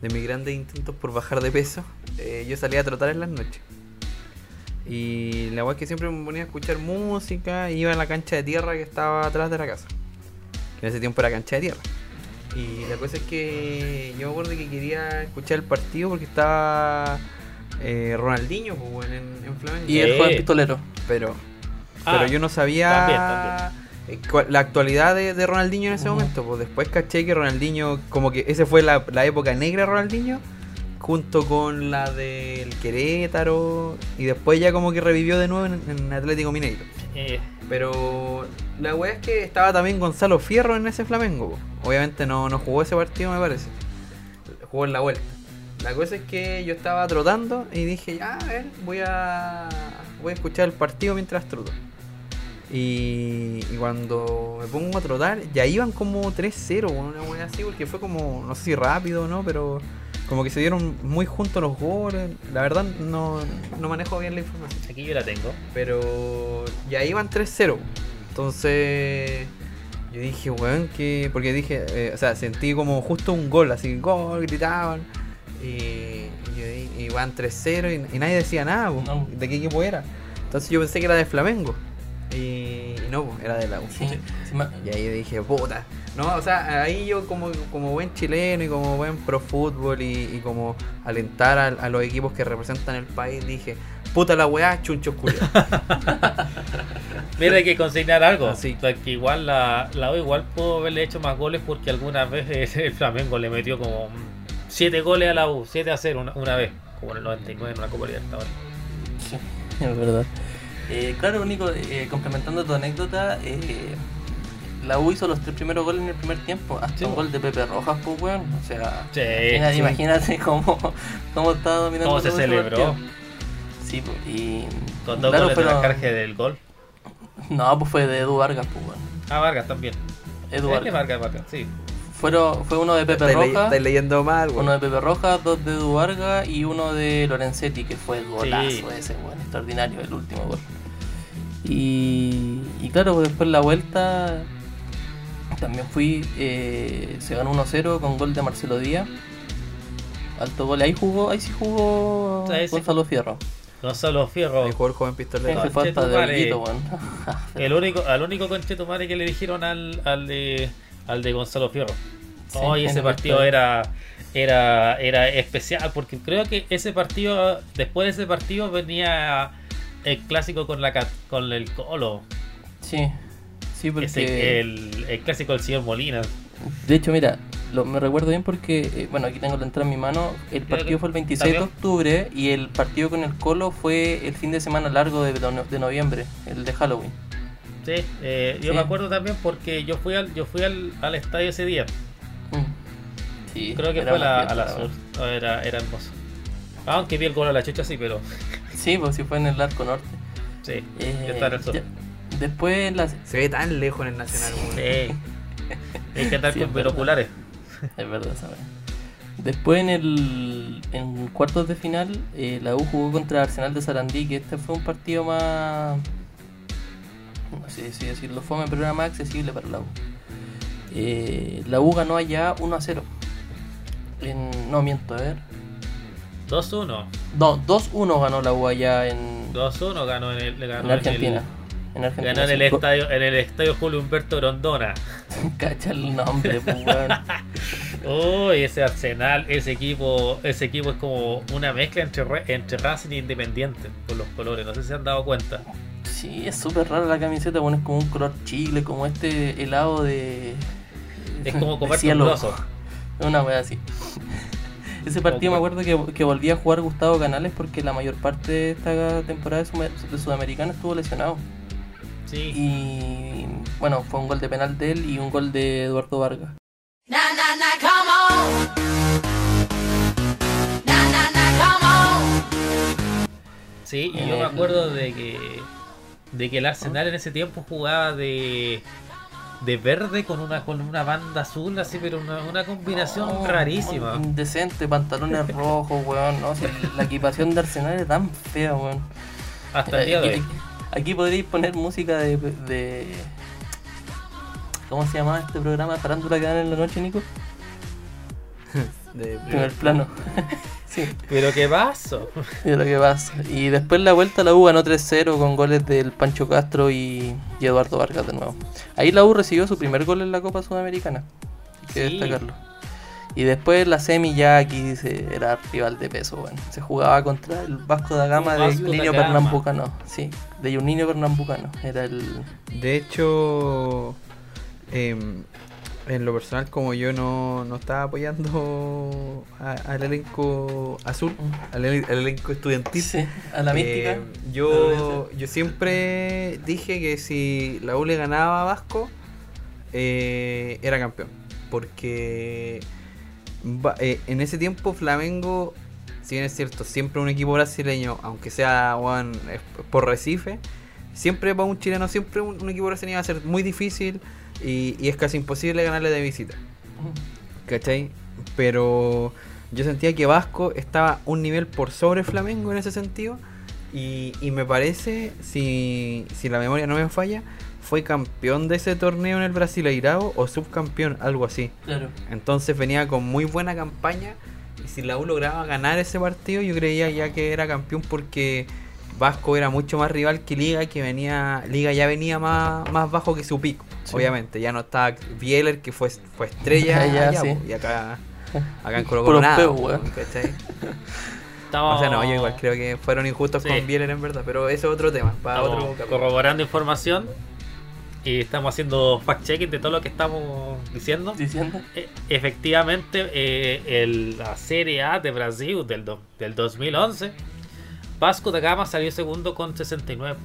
de mis grandes intentos por bajar de peso, eh, yo salía a trotar en las noches. Y la weá es que siempre me ponía a escuchar música y iba a la cancha de tierra que estaba atrás de la casa. Que en ese tiempo era cancha de tierra. Y la cosa es que yo me acuerdo que quería escuchar el partido porque estaba eh, Ronaldinho pues, en, en Flamengo. Y el Sí. joven pistolero. Pero, Ah, pero yo no sabía también, también. eh, la actualidad de, de Ronaldinho en ese momento. Pues después caché que Ronaldinho, como que esa fue la, la época negra de Ronaldinho, junto con la del Querétaro, y después ya como que revivió de nuevo en, en Atlético Mineiro. Eh, Pero la weá es que estaba también Gonzalo Fierro en ese Flamengo. Obviamente no, no jugó ese partido, me parece. Jugó en la vuelta. La cosa es que yo estaba trotando y dije, ya, a ver, voy a, voy a escuchar el partido mientras troto. Y, y cuando me pongo a trotar, ya iban como 3-0, una weá así, porque fue como, no sé si rápido o no, pero como que se dieron muy juntos los goles. La verdad, no, no manejo bien la información. aquí yo la tengo. Pero ya iban 3-0. Entonces yo dije, weón, que. Porque dije, eh, o sea, sentí como justo un gol, así, gol, gritaban. Y, y y iban 3-0 y, y nadie decía nada, No. de qué equipo era. Entonces yo pensé que era de Flamengo. Y, y no, po, era de la U. Sí, sí me- Y ahí dije, puta. No, o sea, ahí yo como, como buen chileno y como buen pro fútbol y, y como alentar a, a los equipos que representan el país, dije, puta la weá, chuncho culiao. Mira, hay que consignar algo. Así. O sea, que igual la, la U igual pudo haberle hecho más goles porque algunas veces el Flamengo le metió como 7 goles a la U, 7 a 0 una, una vez, como en el 99 en una Copa Libertadores. Sí, es verdad. Eh, claro, Nico, eh, complementando tu anécdota, eh, la U hizo los tres primeros goles en el primer tiempo. Hasta Sí, un gol de Pepe Rojas, pues, weón. O sea, Sí, imagina- sí. imagínate cómo, cómo estaba dominando Cómo se celebró. Sí, pues, y. Con dos claro, goles de la carga del gol. No, pues fue de Edu Vargas, pues, weón. Ah, Vargas también. Edu Es que Vargas. Vargas, Vargas, sí. Fueron, fue uno de Pepe estáis leyendo mal, weón. Uno de Pepe Rojas, dos de Edu Vargas y uno de Lorenzetti, que fue el golazo Sí. ese, weón, extraordinario, el último gol. Y, y claro, pues después la vuelta también fui, eh, se ganó 1-0 con gol de Marcelo Díaz. Alto gol, ahí jugó, ahí sí jugó sí Gonzalo Fierro. Gonzalo Fierro. Ahí jugó el joven pistolero. Ese fue hasta de Conchetumare. Olguito, weón. El único, al único conchetumare que le dijeron al, al de al de Gonzalo Fierro. Sí, Hoy ese partido era era era especial porque creo que ese partido después de ese partido venía el clásico con la con el Colo, Sí, sí, porque... ese, el, el clásico del señor Molina. De hecho, mira, lo- me recuerdo bien porque, eh, bueno, aquí tengo la entrada en mi mano. El partido fue el 26 de octubre y el partido con el Colo fue el fin de semana largo de, de noviembre, el de Halloween. Sí, eh, yo Sí. me acuerdo también porque yo fui al yo fui al, al estadio ese día. Sí, Creo que fue la, a la sur. Era, era hermoso. Aunque vi el gol a la chucha, sí, pero Sí, pues sí fue en el arco norte. sí, Eh, está en el sur. ya- Después, las, Se ve tan lejos en el Nacional. Sí. Hay que andar Sí, con es verdad. binoculares. es verdad, ¿sabes? Después en el en cuartos de final, eh, la U jugó contra Arsenal de Sarandí, que este fue un partido más, sé si decirlo fome, pero era más accesible para la U. Eh, la U ganó allá 1 a 0. En, no miento, a ver. 2-1. No, 2-1 ganó la U allá en, 2-1 ganó en el, ganó en Argentina. En En Argentina. ganó en el estadio, en el estadio Julio Humberto Grondona. Cacha el nombre, pues, weón. Uy, ese Arsenal, ese equipo, ese equipo es como una mezcla entre, Re- entre Racing e Independiente por los colores, no sé si se han dado cuenta. Sí, es súper rara la camiseta, bueno, es como un color chile, como este helado de. Es como de comerte un cielo. grosso. Una wea así. Ese partido me acuerdo que, que volvía a jugar Gustavo Canales porque la mayor parte de esta temporada de, Sume- de Sudamericana estuvo lesionado. Sí. Y bueno, fue un gol de penal de él y un gol de Eduardo Vargas. Na na na. Sí, y yo me Eh, acuerdo de que de que el Arsenal en ese tiempo jugaba de de verde con una con una banda azul así, pero una, una combinación Oh, rarísima. Indecente, pantalones rojos, weón. No, Si la equipación de Arsenal es tan fea, weón. Hasta el día de aquí, hoy. Aquí podríais poner música de, de. ¿Cómo se llamaba este programa? Farándula que dan en la noche, Nico. De Primer plano. sí, Pero qué pasó. es lo que pasa. Y después la vuelta la U ganó 3-0 con goles del Pancho Castro y, y Eduardo Vargas de nuevo. Ahí la U recibió su primer gol en la Copa Sudamericana. Hay que Sí. destacarlo. Y después la semi ya aquí se, era rival de peso, bueno. Se jugaba contra el Vasco da Gama de Gama. Pernambucano. Sí, de Juninho Pernambucano. Era el. De hecho, em, en lo personal, como yo no, no estaba apoyando a- al elenco azul, al, ele- al elenco estudiantil, Sí, a la mística. eh, yo, yo siempre dije que si la U le ganaba a Vasco, eh, era campeón. Porque eh, en ese tiempo Flamengo, si bien es cierto, siempre un equipo brasileño, aunque sea es por Recife, siempre para un chileno, siempre un, equipo brasileño va a ser muy difícil y, y es casi imposible ganarle de visita. ¿Cachai? Pero yo sentía que Vasco estaba un nivel por sobre Flamengo en ese sentido. Y, y me parece, si, si la memoria no me falla, fue campeón de ese torneo en el Brasileirao o subcampeón, algo así. Claro. Entonces venía con muy buena campaña. Y si la U lograba ganar ese partido, yo creía ya que era campeón porque Vasco era mucho más rival que Liga, que venía Liga ya venía más, más bajo que su pico, Sí. obviamente. Ya no está Bieler, que fue, fue estrella, Ya, allá, sí. po, y acá, acá en Colo Colo nada, O sea, no, yo igual creo que fueron injustos Sí. con Bieler en verdad, pero eso es otro tema, para estamos otro capítulo. corroborando información y estamos haciendo fact-checking de todo lo que estamos diciendo. Diciendo. E- efectivamente, eh, el- la Serie A de Brasil del, do- del 2011, Vasco da Gama salió segundo con 69.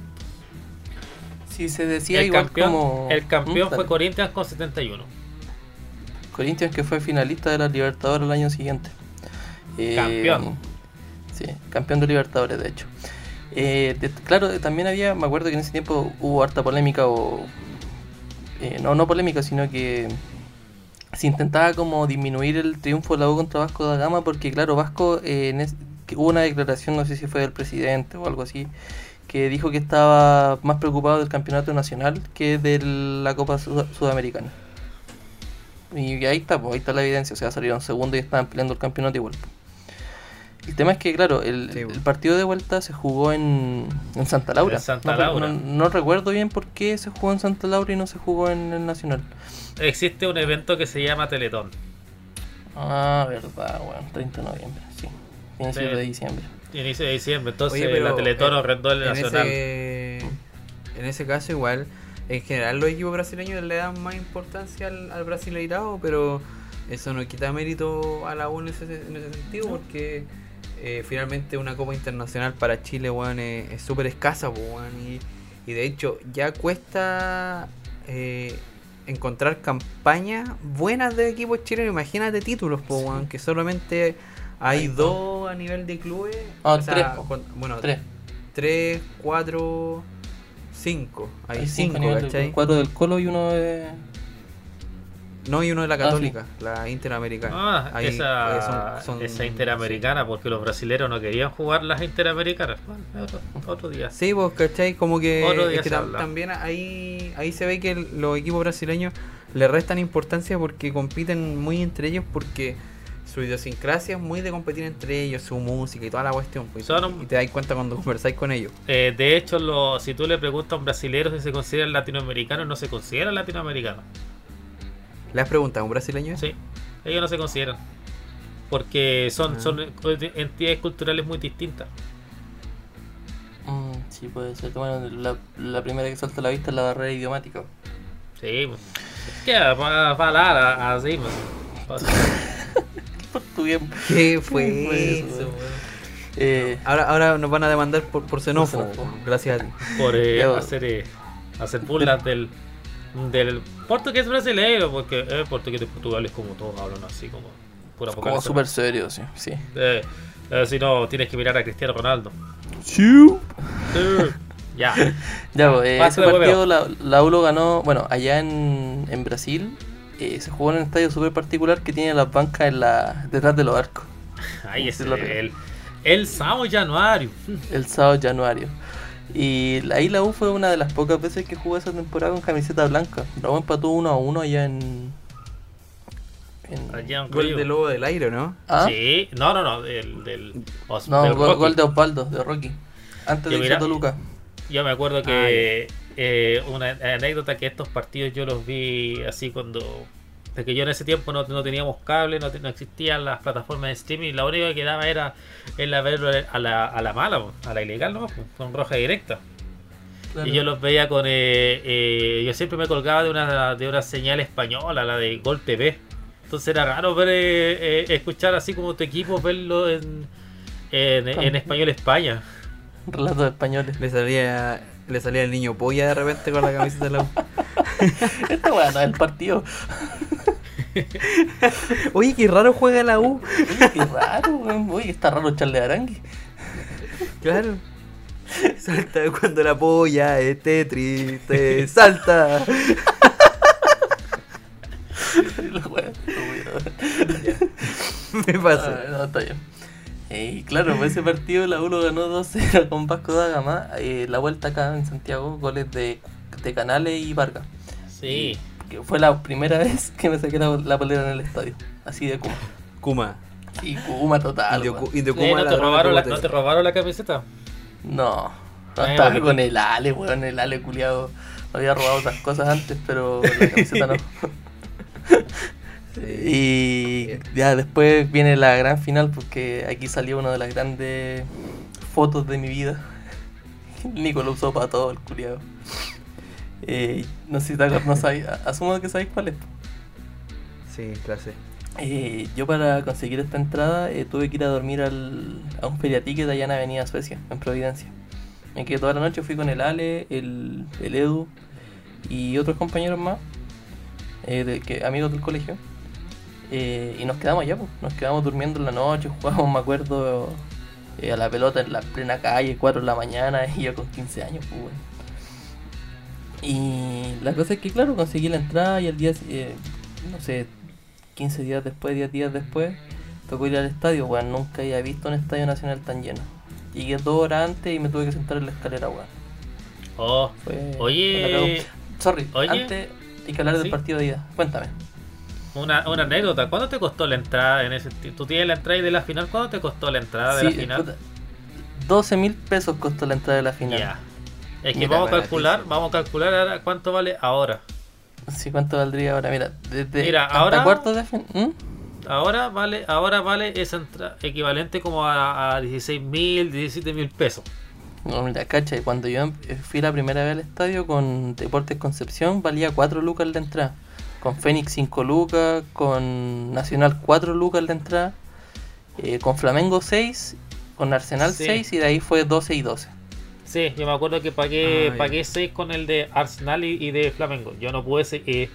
Sí, se decía el igual campeón, como. el campeón Mm, fue. Corinthians con 71. Corinthians que fue finalista de la Libertadores el año siguiente. Eh, Campeón. Sí, campeón de Libertadores, de hecho. Eh, de- claro, también había, me acuerdo que en ese tiempo hubo harta polémica o... eh, no, no polémica, sino que se intentaba como disminuir el triunfo de la U contra Vasco da Gama porque claro, Vasco eh, hubo una declaración, no sé si fue del presidente o algo así, que dijo que estaba más preocupado del campeonato nacional que de la Copa Sud- Sudamericana. Y ahí está, pues, ahí está la evidencia, o sea, salieron segundo y estaban peleando el campeonato igual. pues. El tema es que, claro, el, Sí, el partido de vuelta se jugó en, en Santa Laura. En Santa no, Laura. No, no recuerdo bien por qué se jugó en Santa Laura y no se jugó en el Nacional. Existe un evento que se llama Teletón. Ah, verdad, bueno, 30 de noviembre, sí. Inicio Sí. de diciembre. Inicio de diciembre, entonces Oye, pero, la Teletón eh, arrendó el en Nacional. ese, en ese caso igual en general los equipos brasileños le dan más importancia al, al brasileirado pero eso no quita mérito a la U en ese, en ese sentido porque eh, finalmente una copa internacional para Chile weón, es es súper escasa weón, y, y de hecho ya cuesta eh, encontrar campañas buenas de equipos chilenos imagínate títulos po, weón, que solamente hay Hay dos a nivel de clubes Ah, o sea, tres, con- bueno Tres. 3, 4, 5. Hay Hay cinco 5, a nivel del- ¿cachai? Cuatro del Colo y uno de... No, y uno de la Ah, Católica, la Interamericana. Ah, Ahí, esa, eh, son- son- esa interamericana, porque los brasileños no querían jugar las interamericanas. Bueno, otro, otro día. Sí, pues, ¿cachai? Como que, Otro día es que se tam- habla. también ahí, ahí se ve que el- los equipos brasileños le restan importancia porque compiten muy entre ellos porque su idiosincrasia es muy de competir entre ellos, su música y toda la cuestión. Pues, Son- y te das cuenta cuando conversáis con ellos. Eh, de hecho, lo- si tú le preguntas a un brasilero si se consideran latinoamericanos, no se consideran latinoamericanos. ¿Le has preguntado a un brasileño? Sí, ellos no se consideran. Porque son, Ah. son entidades culturales muy distintas. Mm, sí, puede ser. Bueno, la, la primera que salta a la vista es la barrera idiomática. Sí, pues. ¿Qué? Para hablar así, pues. Portugués. ¿Qué fue fue eso? eso, weón? Eh, Ahora, ahora nos van a demandar por, por xenófobo, gracias a ti. por eh, hacer, eh, hacer burlas del, del portugués brasileño, porque el portugués de Portugal es como todos hablan así, como pura poca como súper serio, sí. sí. Eh, eh, si no, tienes que mirar a Cristiano Ronaldo. Sí. Ya. Ya, pues, eh, ese partido la, la U lo ganó, bueno, allá en, en Brasil. eh, se jugó en un estadio súper particular que tiene las bancas en la, detrás de los arcos. Ahí es lo el, el Sao Januario. El sábado januario. Y ahí la U fue una de las pocas veces que jugó esa temporada con camiseta blanca. La U empató 1 a 1 allá en. en- Allá en Gol de Lobo del Aire, ¿no? ¿Ah? Sí, no, no, no, del, del, os- No, del gol, de Osvaldo, de Rocky. Antes Ya, de mira. Soto Lucas. Yo me acuerdo Ah, que eh, una anécdota que estos partidos yo los vi así cuando de que yo en ese tiempo no, no teníamos cable, no, no existían las plataformas de streaming, la única que daba era el verlo a la, a la mala, a la ilegal, ¿no? Con roja directa. Y yo los veía con. eh, eh, yo siempre me colgaba de una, de una señal española, la de Gol TV. Entonces era raro ver, eh, eh, escuchar así como tu equipo, verlo en, en, en español España. Relatos españoles. Le salía, le salía el niño polla de repente con la camiseta de la U. Esta weá no es el partido. Oye, qué raro juega la U. Oye, qué raro, weón. Oye, está raro Charles Arangui. Claro. Salta cuando la polla esté triste. Salta. Me pasa. Ah, no, está bien. Y claro, pues ese partido la U lo ganó 2-0 con Vasco da Gama. Eh, la vuelta acá en Santiago, goles de, de Canales y Vargas. Sí. Que fue la primera vez que me saqué la, la polera en el estadio. Así de Kuma. Kuma. Y Kuma total. Indio, Indio Eh, Kuma ¿no, te robaron la, cogotes. ¿No te robaron la camiseta? No, no Eh, estaba porque- con el Ale, weón. El Ale culiado había robado otras cosas antes, pero la camiseta no. Y ya después viene la gran final porque aquí salió una de las grandes fotos de mi vida. Nico lo usó para todo el culiado. Eh, no sé si te acuerdas, no sabéis- asumo que sabéis cuál es. Sí, clase. Eh, yo para conseguir esta entrada eh, tuve que ir a dormir al, a un feriaticket allá en Avenida Suecia, en Providencia. Me quedé toda la noche, fui con el Ale, el, el Edu y otros compañeros más, de, que, amigos del colegio. Eh, y nos quedamos allá, pues. nos quedamos durmiendo en la noche, jugábamos, me acuerdo, eh, a la pelota en la plena calle, 4 de la mañana, y yo con 15 años, pues, weón. Y la cosa es que, claro, conseguí la entrada y el día, eh, no sé, 15 días después, 10 días después, tocó ir al estadio, weón. Nunca había visto un estadio nacional tan lleno. Llegué dos horas antes y me tuve que sentar en la escalera, weón. Oh, Fue- Oye. Sorry, Oye. antes hay que hablar Sí. del partido de ida. Cuéntame. Una, una anécdota. ¿Cuánto te costó la entrada en ese ¿Tú tienes la entrada de la final? ¿Cuánto te costó la entrada de la final? puta, 12 mil pesos costó la entrada de la final. Es que Mira, vamos a calcular, vamos a calcular ahora cuánto vale ahora. Sí, ¿cuánto valdría ahora? Mira, desde Mira, ahora- cuartos de fin. ¿Mm? Ahora vale, ahora vale esa entrada equivalente como a, a 16 mil, 17 mil pesos. No, mira, cacha, y cuando yo em- fui la primera vez al estadio con Deportes Concepción, valía 4 lucas la entrada. Con Fénix 5 lucas, con Nacional 4 lucas la entrada, eh, con Flamengo 6, con Arsenal Sí. 6 y de ahí fue 12 y 12. Sí, yo me acuerdo que pagué, Ah, pagué 6 con el de Arsenal y, y de Flamengo. Yo no pude se- eh,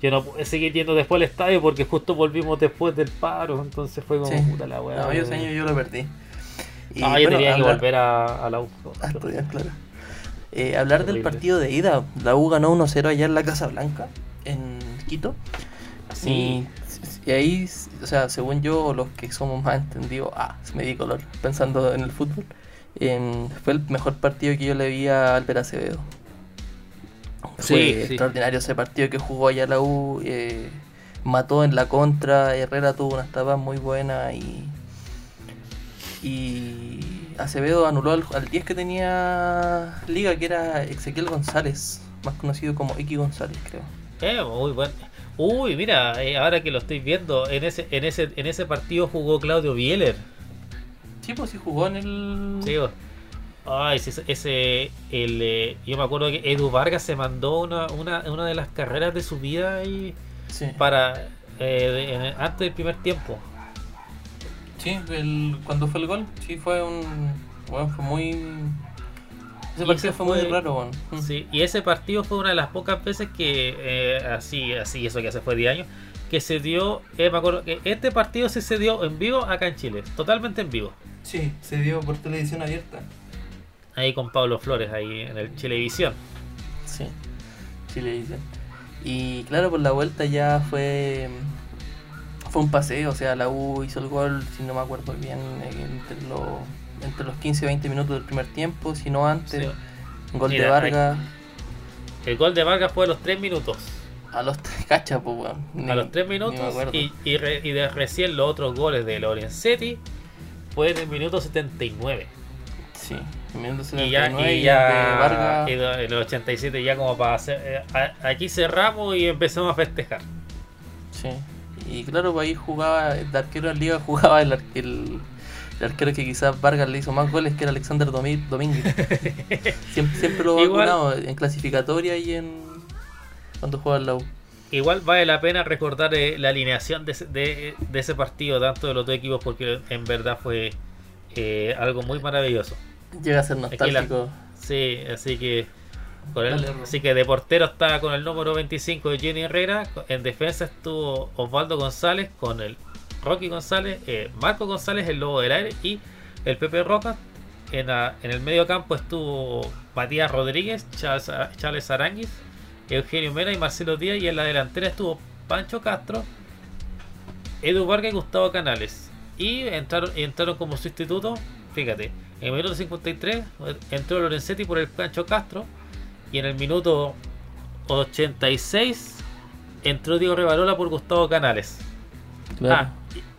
yo no pude seguir yendo después al estadio porque justo volvimos después del paro, entonces fue como Sí. puta la weá. No, yo ese año yo lo perdí. Y, No, yo bueno, tenía que hablar- volver a, a la U. a estudiar, claro. Eh, hablar del partido de ida. La U ganó 1-0 allá en la Casa Blanca, en Sí. Y, y ahí, o sea, según yo, los que somos más entendidos, ah, me di color pensando en el fútbol. em, fue el mejor partido que yo le vi a Albert Acevedo. Fue Sí, sí. extraordinario ese partido que jugó allá la U. eh, mató en la contra. Herrera tuvo una etapa muy buena y. Y Acevedo anuló al, al 10 que tenía Liga, que era Ezequiel González, más conocido como X González, creo. Eh, muy bueno. Uy, mira, eh, ahora que lo estoy viendo, en ese, en ese, en ese partido jugó Claudio Bieler. Sí, pues sí jugó en el. Sí, bo. Ay, ese, ese el, eh, yo me acuerdo que Edu Vargas se mandó una, una, una de las carreras de su vida y Sí, para eh, de- antes del primer tiempo. sí el, cuando fue el gol, sí fue un. Bueno, fue muy. Ese partido ese fue, muy raro, bueno. Mm. Sí, y ese partido fue una de las pocas veces que eh, así, así, eso que hace fue 10 años, que se dio, eh, me acuerdo que este partido sí se dio en vivo acá en Chile, totalmente en vivo. Sí, se dio por televisión abierta. Ahí con Pablo Flores, ahí en el Chilevisión. Sí, Chilevisión. Y claro, por la vuelta ya fue. Fue un paseo, o sea, la U hizo el gol, si no me acuerdo bien, entre los, entre los 15 y 20 minutos del primer tiempo, si no antes. Sí. Gol de Mira, Vargas. El gol de Vargas fue a los 3 minutos. A los tres cachas, pues, weón. A los 3 ni me minutos y, y, re- y de recién los otros goles de Lorenzetti fue en el minuto 79. Sí, en minuto Y ya, 79 y ya el de Vargas. y en el 87 ya como para hacer... eh, a- aquí cerramos y empezamos a festejar. Sí. Y claro, pues ahí jugaba, de arquero en liga jugaba el, el, el arquero que quizás Vargas le hizo más goles, que era Alexander Domínguez. siempre, siempre lo vacunado en clasificatoria y en cuando juega la U. Igual vale la pena recordar eh, la alineación de ese, de, de ese partido, tanto de los dos equipos, porque en verdad fue eh, algo muy maravilloso. Llega a ser la- nostálgico. Sí, así que con el- así que de portero está con el número 25 de Jenny Herrera, en defensa estuvo Osvaldo González con el Rocky González, eh, Marco González, el Lobo del Aire y el Pepe Roca. En, el medio campo estuvo Matías Rodríguez, Charles, Charles Eugenio Mena y Marcelo Díaz y en la delantera estuvo Pancho Castro, Edu Vargas y Gustavo Canales. Y entraron, entraron como sustituto, fíjate, en el minuto 53 entró Lorenzetti por el Pancho Castro y en el minuto 86 entró Diego Revalola por Gustavo Canales. Claro. Ah,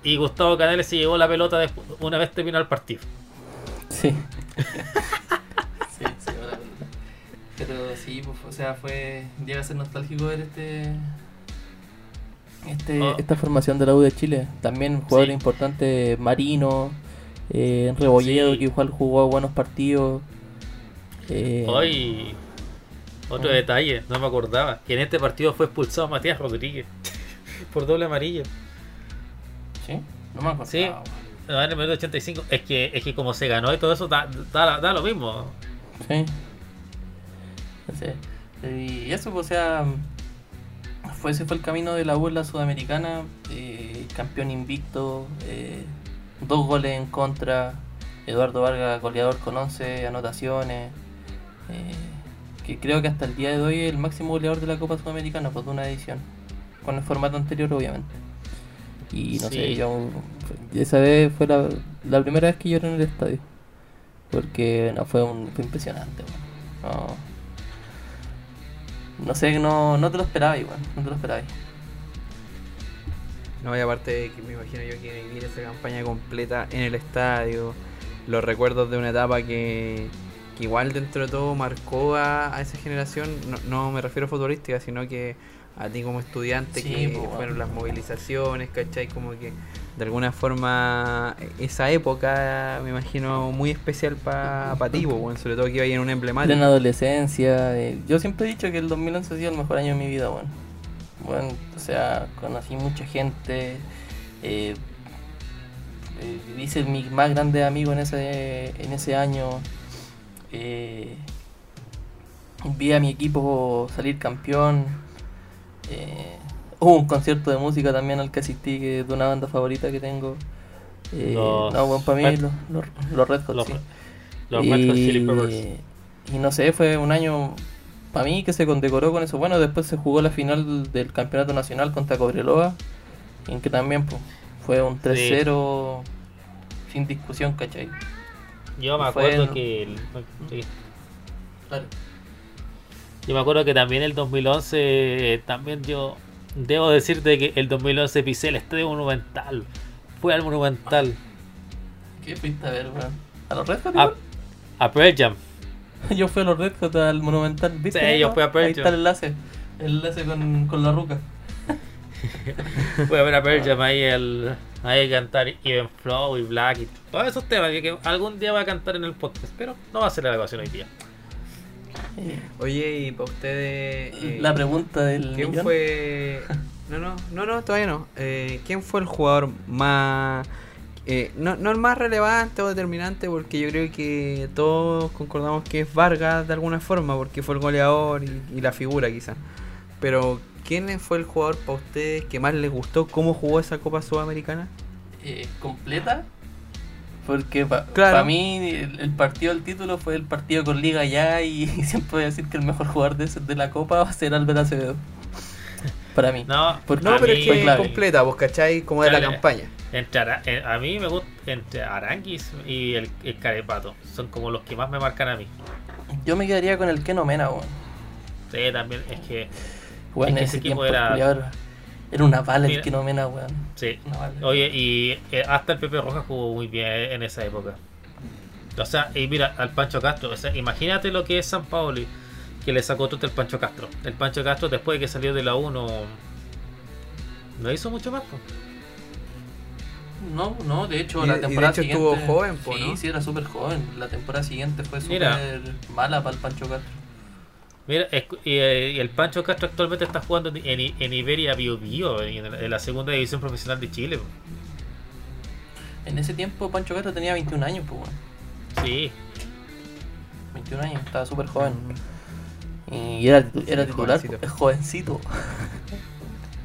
y, y Gustavo Canales se llevó la pelota despu- una vez terminó el partido. Sí. Pero sí, pues, o sea, fue. Llega a ser nostálgico ver este. Este, Oh. Esta formación de la U de Chile. También jugadores Sí. importantes, Marino, eh, Rebolledo, Sí. que igual jugó buenos partidos. Eh, Hoy, otro detalle, no me acordaba, que en este partido fue expulsado Matías Rodríguez por doble amarilla. ¿Sí? No me acuerdo. Sí. En el minuto 85. Es que, es que como se ganó y todo eso, da, da, da lo mismo. Sí. Sí. Y eso, pues, o sea, fue, ese fue el camino de la U en la Sudamericana, eh, campeón invicto, eh, dos goles en contra, Eduardo Vargas goleador con 11 anotaciones, eh, que creo que hasta el día de hoy es el máximo goleador de la Copa Sudamericana, pues de una edición, con el formato anterior obviamente. Y no Sí. sé, yo esa vez fue la, la primera vez que lloré en el estadio. Porque no fue un fue impresionante, weón. No, no sé, no, no te lo esperaba igual, no te lo esperaba. No, y aparte que me imagino yo que vivir esa campaña completa en el estadio, los recuerdos de una etapa que, que igual dentro de todo marcó a, a esa generación, no, no me refiero a futbolística, sino que a ti como estudiante, Sí, que po, fueron las movilizaciones, ¿cachai? Como que de alguna forma esa época me imagino muy especial para pa ti, weón, sobre todo que iba ahí en un emblemático. Plena adolescencia. eh, yo siempre he dicho que el 2011 ha sido el mejor año de mi vida, bueno. Bueno, o sea, conocí mucha gente. Eh, eh, hice mi más grande amigo en ese, en ese año. eh, vi a mi equipo salir campeón. Eh, hubo un concierto de música también al que asistí, que es de una banda favorita que tengo. Eh, Los no, bueno, para mí los, los, los Red Hot, Los, sí. los Red Hot Chili Peppers. y no sé, fue un año para mí que se condecoró con eso. Bueno, después se jugó la final del campeonato nacional contra Cobreloa, en que también pues, fue un 3-0 sin discusión, ¿cachai? Yo me fue acuerdo en- que. el- sí. Yo me acuerdo que también el 2011, eh, también yo debo decirte que el 2011 pisé el estadio monumental. Fue al monumental. ¿Qué fuiste a ver, weón? ¿A los Red Hot? A, a Pearl Jam. Yo fui a los Red Hot al Monumental, ¿viste? Sí, yo fui a Pearl Ahí está Jam. el enlace. El enlace con, con la ruca. Fui a ver a Pearl Jam ahí, el, ahí cantar Even Flow y Black y todos esos temas que, que algún día va a cantar en el podcast, pero no va a ser la grabación hoy día. Oye, y para ustedes... eh, la pregunta del ¿Quién millón. fue.? No, no, no, no, todavía no. Eh, ¿Quién fue el jugador más. eh, no, no el más relevante o determinante, porque yo creo que todos concordamos que es Vargas de alguna forma, porque fue el goleador y, y la figura quizás. Pero, ¿quién fue el jugador para ustedes que más les gustó? ¿Cómo jugó esa Copa Sudamericana? eh, completa. Porque para Claro. mí el, el partido del título fue el partido con Liga ya y, siempre voy a decir que el mejor jugador de, de la Copa va a ser Álvaro Acevedo. Para mí. No, Porque No, pero mí- es que completa, vos cachai, como de la Claro. campaña. Entre Ara- eh, a mí me gusta entre Aranguis y el, el Carepato. Son como los que más me marcan a mí. Yo me quedaría con el Keno Mena, weón. Sí, también es que. Es que ese ese equipo era- era, una bala el Mira. Keno Mena, weón. Sí. Oye, y eh, hasta el Pepe Rojas jugó muy bien en esa época. O sea, y mira, al Pancho Castro. O sea, imagínate lo que es San Paoli que le sacó todo el Pancho Castro. El Pancho Castro, después de que salió de la 1, no hizo mucho más. po. No, no, de hecho Y- la y de temporada hecho siguiente... estuvo joven, po, Sí, ¿no? sí, era súper joven. La temporada siguiente fue súper mala para el Pancho Castro. Mira, escu- y, eh, y el Pancho Castro actualmente está jugando en, en- en Iberia Bio Bio, en, en la segunda división profesional de Chile. po. En ese tiempo Pancho Castro tenía 21 años, pues, weón. Sí, 21 años, estaba súper joven. Y era, era Sí, titular, jovencito. es jovencito.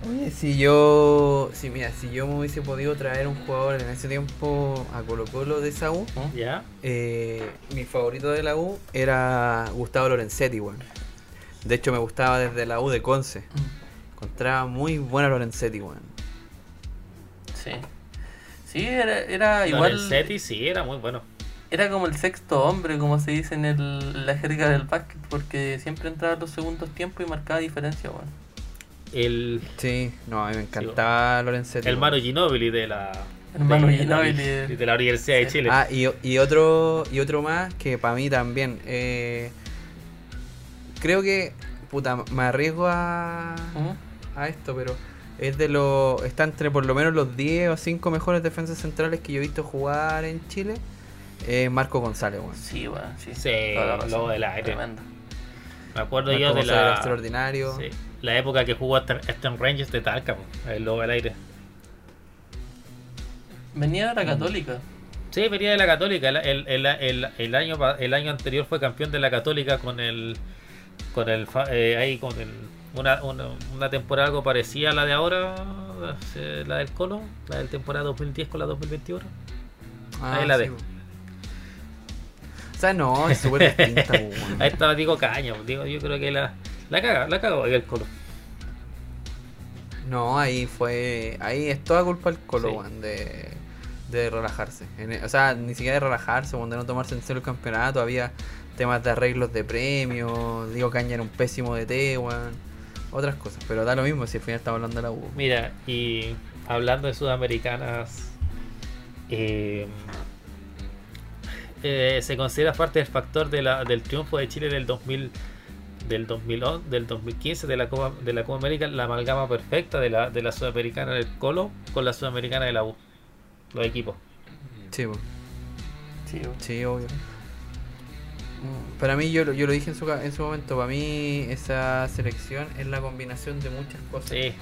Oye, si yo. Si mira, si yo me hubiese podido traer un jugador en ese tiempo a Colo Colo de esa U, ya. eh, mi favorito de la U era Gustavo Lorenzetti, weón. De hecho, me gustaba desde la U de Conce. Encontraba muy buena Lorenzetti, weón. Sí. Sí, era, era igual. Lorenzetti sí, era muy bueno. Era como el sexto hombre, como se dice en, el, en la jerga del básquet, porque siempre entraba en los segundos tiempos y marcaba diferencia, weón. El, Sí, no, a mí me encantaba Lorenzetti. el. Mano Ginobili de la, de, Ginóbili. de la Universidad de Chile. Ah, y, y otro y otro más que para mí también. eh, creo que, puta, me arriesgo a, ¿Mm? a esto, pero es de los. Está entre por lo menos los 10 o 5 mejores defensas centrales que yo he visto jugar en Chile. eh, Marco González, weón. Sí, weón, sí. Sí, lobo del aire. Tremendo. Me acuerdo Marco yo de González la. extraordinario. sí, la época que jugó Eastern Rangers de Talca, el lobo del aire. Venía de la Católica. Sí, venía de la Católica. El, el, el, el- año, el año anterior fue campeón de la Católica con el. Con el. eh, ahí con el. Una, una, una temporada algo parecida a la de ahora, eh, la del Colo, la del temporada 2010 con la 2021. Ah, Ahí la sí, dejo. O sea, no, es súper distinta. Ahí estaba Diego Caño, digo, yo creo que la, la caga, la cagó el Colo. No, ahí fue. Ahí es toda culpa del Colo, Sí. de, de relajarse. En e- o sea, ni siquiera de relajarse, weón, de no tomarse en serio el campeonato. Había temas de arreglos de premios. Digo, Caña era un pésimo de weón. Otras cosas, pero da lo mismo si al final estamos hablando de la U. Mira, y hablando de sudamericanas, eh, eh, se considera parte del factor de la, del triunfo de Chile del 2000 del 2011, del 2015 de la Copa de la Copa América la amalgama perfecta de la de la sudamericana del Colo con la sudamericana de la U los equipos Sí. Sí. Sí, obvio. Para mí, yo, lo- yo lo dije en su, en su momento, para mí esa selección es la combinación de muchas cosas. sí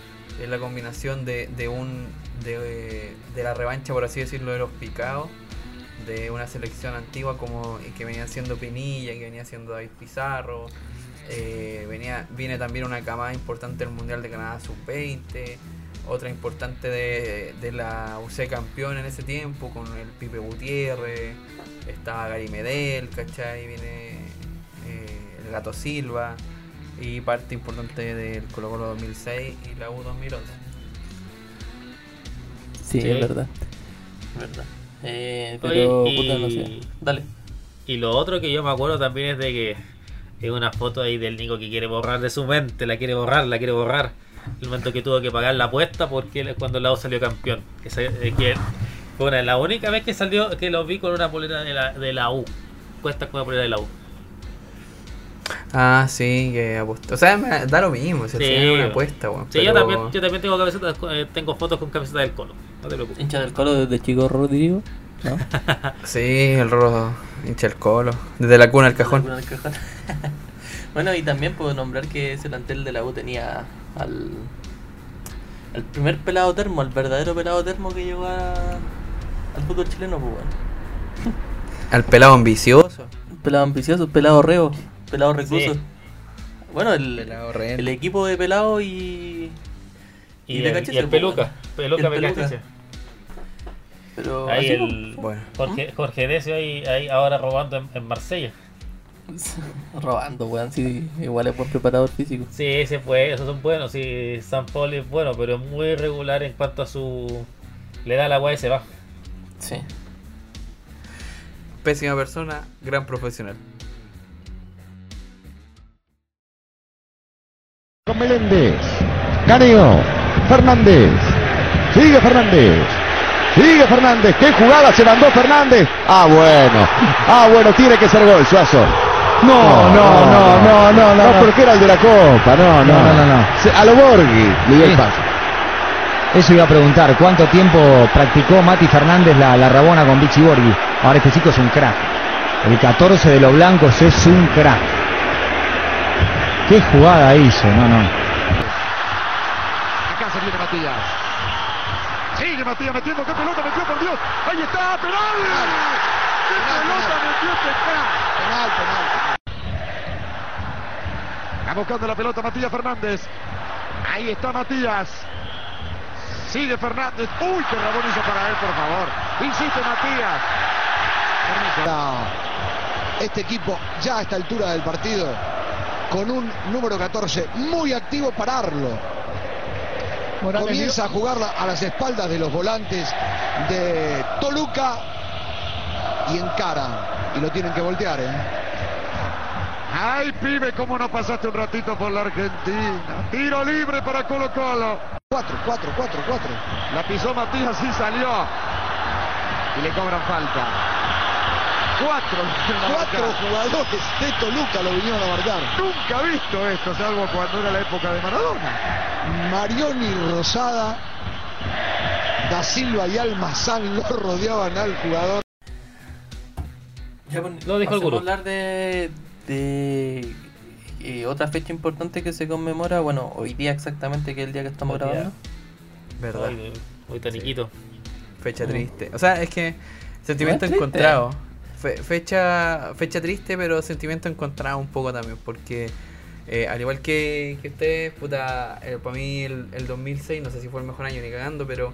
Es la combinación de, de un de, de la revancha, por así decirlo, de los picados, de una selección antigua como que venía siendo Pinilla, que venía siendo David Pizarro, eh, venía viene también una camada importante del Mundial de Canadá Sub-20, otra importante de, de la UC campeón en ese tiempo, con el Pipe Gutiérrez, estaba Gary Medel, ¿cachai? Viene eh, el Gato Silva y parte importante del Colo Colo 2006 y la U 2011. Sí, Sí. es verdad. Es verdad. Eh, pero, Oye, y- puta, no sé. Dale. y lo otro que yo me acuerdo también es de que es una foto ahí del Nico que quiere borrar de su mente la quiere borrar la quiere borrar el momento que tuvo que pagar la apuesta porque cuando la U salió campeón que, se- eh, que fue una- la única vez que salió que lo vi con una polera de la, de la U cuesta con una polera de la U Ah, sí, que apostó. O sea, me da lo mismo, Sí. es una apuesta, weón. Sí, yo, también, yo también tengo camisetas, eh, tengo fotos con camisetas del Colo. No te preocupes. Hincha del colo desde chico Rodrigo. ¿No? Sí, el rojo hincha el colo. Desde la cuna al cajón. Del cajón. bueno, y también puedo nombrar que ese plantel de la U tenía al, al primer pelado termo, al verdadero pelado termo que llegó a- al fútbol chileno, pues bueno. Al pelado ambicioso. Pelado ambicioso, pelado reo, pelado recluso. Sí. Bueno, el, Pelado rehén. el equipo de pelado y. Y, Y de el, Cachiche, y el pues, Peluca. bueno. Peluca El Peluca. Pero Ahí así, el Bueno. Jorge, Jorge Decio ahí, ahí ahora robando en, en Marsella. pues, robando, weón. Sí, igual es buen preparador físico. Sí, ese fue, esos son buenos. Sí, San Paul es bueno, pero es muy irregular en cuanto a su. Le da la agua y se va. Sí. Pésima persona, gran profesional. con Meléndez. Caneo. Fernández. Sigue Fernández. Sigue Fernández. ¿Qué jugada se mandó Fernández? Ah, bueno. Ah, bueno, tiene que ser gol, Suazo. No, no, no, no, no, no. No, porque era el de la Copa. No, no. No, no, A lo Borghi. Miguel Sí. Paz. Eso iba a preguntar, ¿cuánto tiempo practicó Mati Fernández la, la rabona con Vichy Borghi? Ahora este chico es un crack. El 14 de los blancos es un crack. ¿Qué jugada hizo? No, no. Acá se viene Matías. Sigue Matías metiendo. ¿Qué pelota metió, por Dios? Ahí está. ¡Penal! ¿Qué pelota metió este crack? Penal, penal. Va buscando la pelota Matías Fernández. Ahí está Matías. Sigue Fernández. Uy, qué rabón hizo para él, por favor. Insiste Matías. este equipo ya a esta altura del partido con un número 14 muy activo pararlo. Comienza a jugarla a las espaldas de los volantes de Toluca y encara y lo tienen que voltear, ¿eh? Ay, pibe, cómo no pasaste un ratito por la Argentina. Tiro libre para Colo Colo. 4, 4, 4, 4. La pisó Matías y salió. Y le cobran falta. Cuatro. Cuatro jugadores de Toluca lo vinieron a marcar. Nunca visto esto, salvo cuando era la época de Maradona. Marioni Rosada, Da Silva y Almazán lo rodeaban al jugador. Ya, Lo dijo el gurú. hablar de, de eh, otra fecha importante que se conmemora, bueno, hoy día exactamente, que es el día que estamos Hoy día. grabando. Verdad. Ay, Hoy taniquito. Fecha triste. O sea, es que sentimiento No es encontrado. Fe- fecha, fecha triste, pero sentimiento encontrado un poco también. Porque eh, al igual que, que ustedes, puta, eh, para mí el, el 2006, no sé si fue el mejor año ni cagando, pero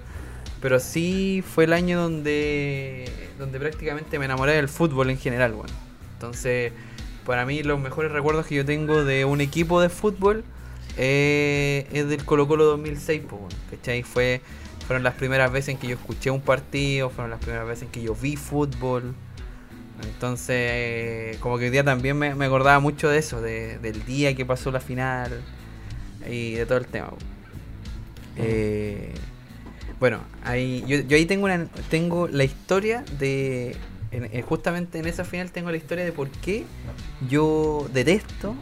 pero sí fue el año donde donde prácticamente me enamoré del fútbol en general, bueno. Entonces, para mí los mejores recuerdos que yo tengo de un equipo de fútbol eh, es del Colo Colo 2006, pues, bueno, ¿cachai? Fue, fueron las primeras veces en que yo escuché un partido, fueron las primeras veces en que yo vi fútbol. Entonces, como que hoy día también me, me acordaba mucho de eso, de- del día que pasó la final y de todo el tema. Eh, bueno, ahí, yo, yo ahí tengo una, tengo la historia de, en- en- justamente en esa final tengo la historia de por qué yo detesto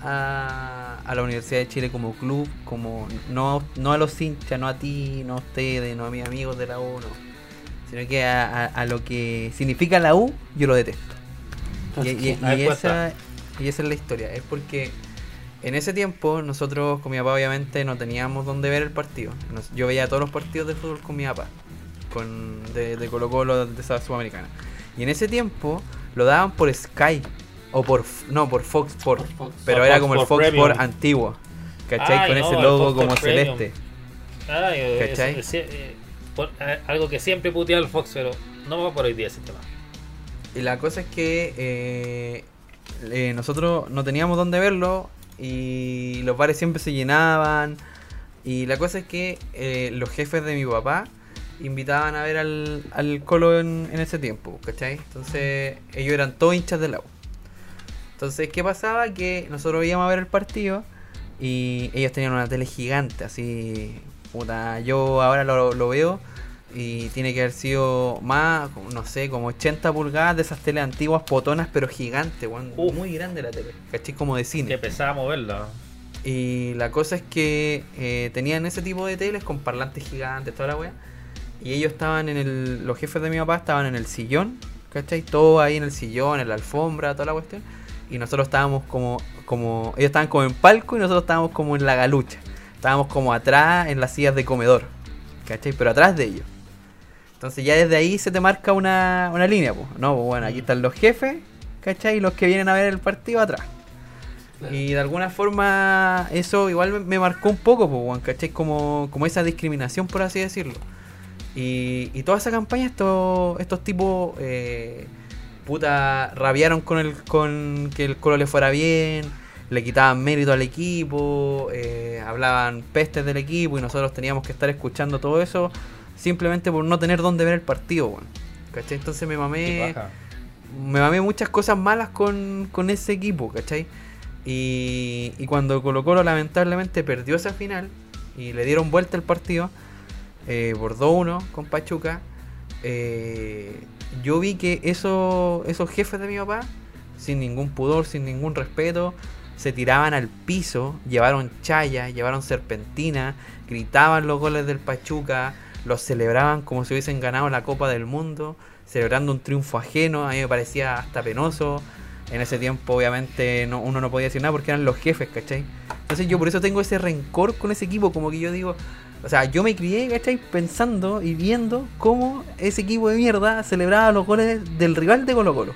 a, a la Universidad de Chile como club, como no, no a los hinchas, no a ti, no a ustedes, no a mis amigos de la U, no. sino que a, a- a lo que significa la U, yo lo detesto. Y, esa, y esa es la historia, es porque en ese tiempo nosotros con mi papá obviamente no teníamos dónde ver el partido. Nos- yo veía todos los partidos de fútbol con mi papá, con, de, de Colo Colo, de esa sudamericana. Y en ese tiempo lo daban por Sky. O por, no, por Fox Sport. Pero Ah, era Fox como el Fox Premium. Sport antiguo. ¿Cachai? Ay, Con no, ese logo Fox como Premium. celeste. Ay, es- ¿Cachai? es- eh, por- eh, algo que siempre putea el Fox, pero no va por hoy día ese tema. Y la cosa es que eh, eh, nosotros no teníamos dónde verlo y los bares siempre se llenaban. Y la cosa es que los jefes de mi papá invitaban a ver al, al Colo en, en ese tiempo, ¿cachai? Entonces ellos eran todos hinchas del agua. Entonces, ¿qué pasaba? Que nosotros íbamos a ver el partido y ellos tenían una tele gigante, así, puta, yo ahora lo, lo veo y tiene que haber sido más, no sé, como 80 pulgadas de esas teles antiguas potonas, pero gigantes, weón, Uf. muy grande la tele, ¿cachai? Como de cine. Que pesaba moverla. Y la cosa es que eh, tenían ese tipo de teles con parlantes gigantes, toda la wea. Y ellos estaban en el. Los jefes de mi papá estaban en el sillón, ¿cachai? Todo ahí en el sillón, en la alfombra, toda la cuestión. Y nosotros estábamos como. como ellos estaban como en palco y nosotros estábamos como en la galucha. Estábamos como atrás en las sillas de comedor, ¿cachai? Pero atrás de ellos. Entonces ya desde ahí se te marca una, una línea, pues. No, pues bueno, aquí están los jefes, ¿cachai? Y los que vienen a ver el partido atrás. Y de alguna forma eso igual me, marcó un poco, pues, ¿cachai? Como, como esa discriminación, por así decirlo. Y, y toda esa campaña, estos, estos tipos, eh, puta, rabiaron con, el, con que el Colo le fuera bien, le quitaban mérito al equipo, eh, hablaban pestes del equipo y nosotros teníamos que estar escuchando todo eso simplemente por no tener dónde ver el partido. ¿Cachai? Entonces me mamé me mamé muchas cosas malas con, con ese equipo, ¿cachai? Y, y cuando Colo Colo lamentablemente perdió esa final y le dieron vuelta el partido eh, por 2-1 con Pachuca, eh, yo vi que eso, esos jefes de mi papá, sin ningún pudor, sin ningún respeto, se tiraban al piso, llevaron chaya, llevaron serpentina, gritaban los goles del Pachuca, los celebraban como si hubiesen ganado la Copa del Mundo, celebrando un triunfo ajeno, a mí me parecía hasta penoso. En ese tiempo, obviamente, no, uno no podía decir nada porque eran los jefes, ¿cachai? Entonces yo por eso tengo ese rencor con ese equipo, como que yo digo, o sea, yo me crié, ¿cachai? Pensando y viendo cómo ese equipo de mierda celebraba los goles del rival de Colo Colo,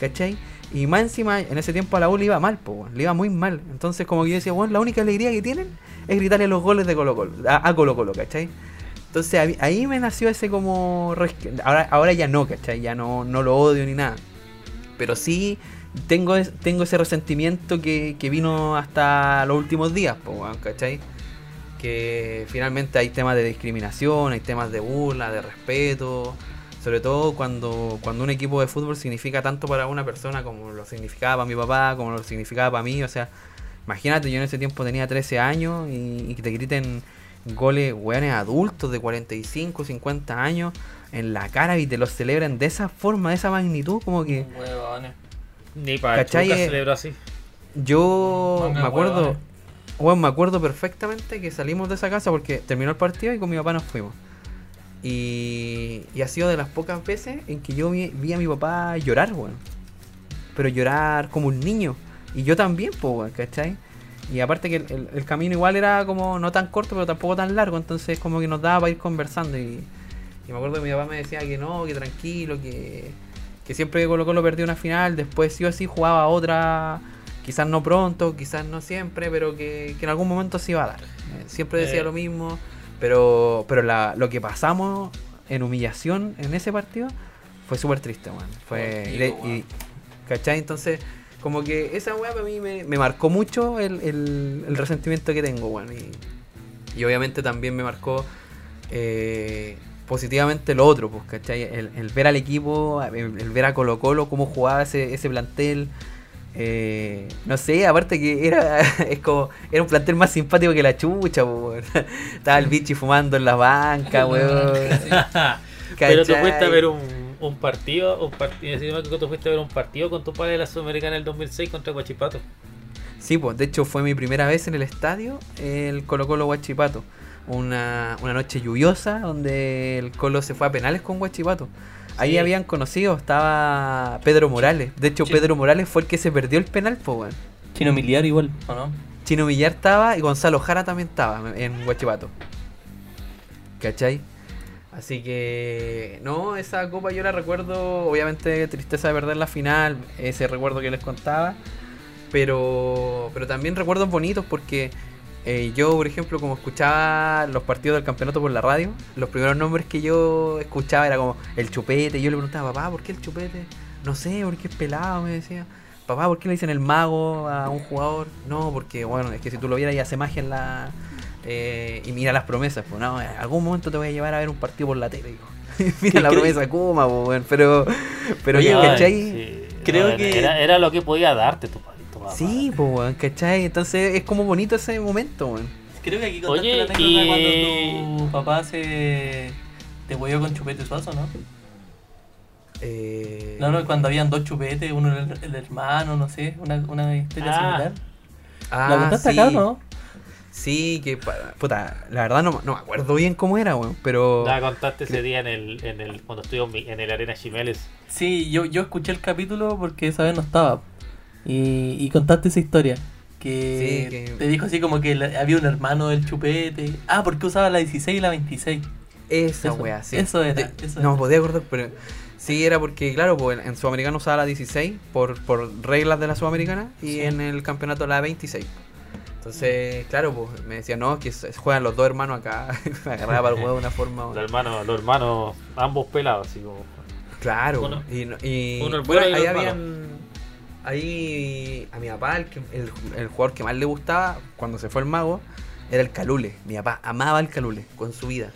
¿cachai? Y más encima, en ese tiempo a la U le iba mal, po, le iba muy mal. Entonces como que yo decía, bueno, la única alegría que tienen es gritarle los goles de Colo Colo, a, a Colo Colo, ¿cachai? Entonces ahí- me nació ese como... Ahora, ahora ya no, ¿cachai? Ya no, no lo odio ni nada. Pero sí tengo, tengo ese resentimiento que, que vino hasta los últimos días, po, ¿cachai? Que finalmente hay temas de discriminación, hay temas de burla, de respeto. Sobre todo cuando, cuando un equipo de fútbol significa tanto para una persona como lo significaba para mi papá, como lo significaba para mí. O sea, imagínate, yo en ese tiempo tenía 13 años y, y que te griten goles, weones adultos de 45, 50 años en la cara y te los celebran de esa forma, de esa magnitud, como que Huevones. Ni para Eh, celebró así. yo me acuerdo, huevones. Weón, me acuerdo perfectamente que salimos de esa casa porque terminó el partido y con mi papá nos fuimos. Y, ha sido de las pocas veces en que yo vi, a mi papá llorar, weón. Pero llorar como un niño. Y yo también, pues, weón, ¿cachai? Y aparte que el, camino igual era como no tan corto, pero tampoco tan largo, entonces como que nos daba para ir conversando. Y, me acuerdo que mi papá me decía que no, que tranquilo, que, que siempre que Colo Colo perdió una final, después sí o sí jugaba otra, quizás no pronto, quizás no siempre, pero que, que en algún momento se iba a dar. Eh, Siempre decía Eh. lo mismo, pero, pero la, lo que pasamos en humillación en ese partido fue súper triste, man. Fue, y, y- ¿Cachai? Entonces, como que esa weá para mí me, me marcó mucho el, el- el resentimiento que tengo, weón. Y, y obviamente también me marcó eh, positivamente lo otro, pues, ¿cachai? El, el ver al equipo, el, el ver a Colo Colo, cómo jugaba ese, ese plantel. Eh, no sé, aparte que era es como era un plantel más simpático que la chucha, weón. Estaba el bichi fumando en la banca, weón. Pero tú ¿Cachai? fuiste a ver un, un partido, un partido, equivoco, tú fuiste a ver un partido con tu padre de la Sudamericana en el 2006 contra Guachipato. Sí, pues de hecho fue mi primera vez en el estadio, el Colo Colo Huachipato. Una, una noche lluviosa donde el Colo se fue a penales con Huachipato. Ahí Sí. habían conocido, estaba Pedro Morales. De hecho. Pedro Morales fue el que se perdió el penal, pues, weón. Chino Miliar igual, ¿o no? Chino Villar estaba y Gonzalo Jara también estaba en Huachipato. ¿Cachai? Así que, no, esa copa yo la recuerdo, obviamente tristeza de perder la final, ese recuerdo que les contaba, pero, pero también recuerdos bonitos porque eh, yo, por ejemplo, como escuchaba los partidos del campeonato por la radio, los primeros nombres que yo escuchaba era como el chupete, y yo le preguntaba, papá, ¿por qué el chupete? No sé, porque es pelado, me decía. Papá, ¿por qué le dicen el mago a un jugador? No, porque, bueno, es que si tú lo vieras y hace magia en la... eh, y mira las promesas, pues no, en algún momento te voy a llevar a ver un partido por la tele, hijo. mira la promesa Kuma, pues, pero, pero Oye, ay, ¿cachai? Sí, Creo no, que- Era, era lo que podía darte tu, pa- tu papá. Sí, pues, weón, ¿cachai? Entonces es como bonito ese momento, weón. Creo que aquí contaste Oye, la anécdota y- cuando tu papá se te huevió con chupete suazo, ¿no? Eh, No, no, cuando habían dos chupetes, uno era el, el hermano, no sé, una, una historia Ah. similar. ah, ¿La contaste sí. acá o no? Sí, que, puta, la verdad no, no me acuerdo bien cómo era, weón, pero... La contaste ese día en el, en el cuando estuvimos en el Arena Chimeles. Sí, yo, yo escuché el capítulo porque esa vez no estaba. Y, y contaste esa historia. Que, Sí, que- te dijo así como que la- había un hermano del chupete. Ah, porque usaba la 16 y la 26. Esa Eso- weá, sí. eso era, De- eso no era. me podía acordar, pero sí era porque, claro, pues en Sudamericana usaba la 16 por, por reglas de la Sudamericana y Sí. en el campeonato la 26. Entonces, claro, pues me decía, no, que juegan los dos hermanos acá. me agarraba para el huevo de una forma. Los hermanos, los hermanos, ambos pelados, así como. Claro, Uno- y, no- y uno el bueno, ahí malo. Ahí a mi papá, el, que- el, el jugador que más le gustaba cuando se fue el mago, era el Calule. Mi papá amaba el Calule con su vida.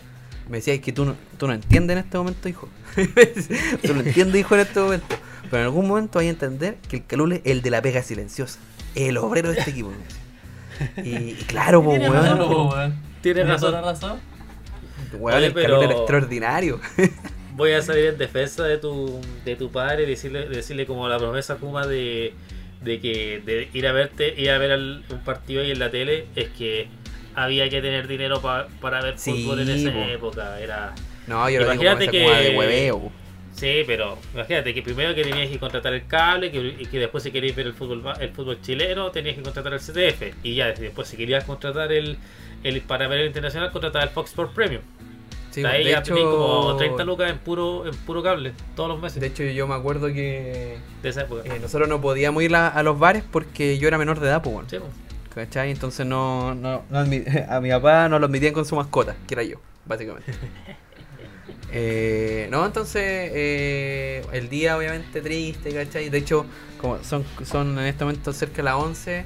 Me decía, es que tú no, tú no entiendes en este momento, hijo. tú no entiendes, hijo, en este momento. Pero en algún momento hay que entender que el Calule es el de la pega silenciosa. El obrero de este equipo. me decía. Y, y claro, pues, Tiene weón. razón, po, weón. Tienes Tiene razón. toda la razón. weón, Oye, el pero- Calule era extraordinario. Voy a salir en defensa de tu, de tu padre y decirle, decirle como la promesa Kuma de, de que de ir a verte, ir a ver al- un partido ahí en la tele, es que había que tener dinero pa- para ver Sí, fútbol en esa po. época. Era No, yo lo digo como Imagínate esa que- de hueveo. Sí, pero imagínate que primero que tenías que contratar el cable que, y que después si querías ver el fútbol el fútbol chileno tenías que contratar el CTF y ya después si querías contratar el, el para ver el internacional contratar el Fox Sports Premium. Sí, Ahí de ya hecho, tenías como 30 lucas en puro en puro cable todos los meses De hecho, yo me acuerdo que de esa época. eh, nosotros no podíamos ir a, a los bares porque yo era menor de edad, pues bueno. Sí. ¿Cachai? Entonces no, no, no a mi papá no lo admitían con su mascota, que era yo, básicamente. Eh, no, entonces eh, el día obviamente triste, ¿cachai? De hecho, como son, son en este momento cerca de las 11,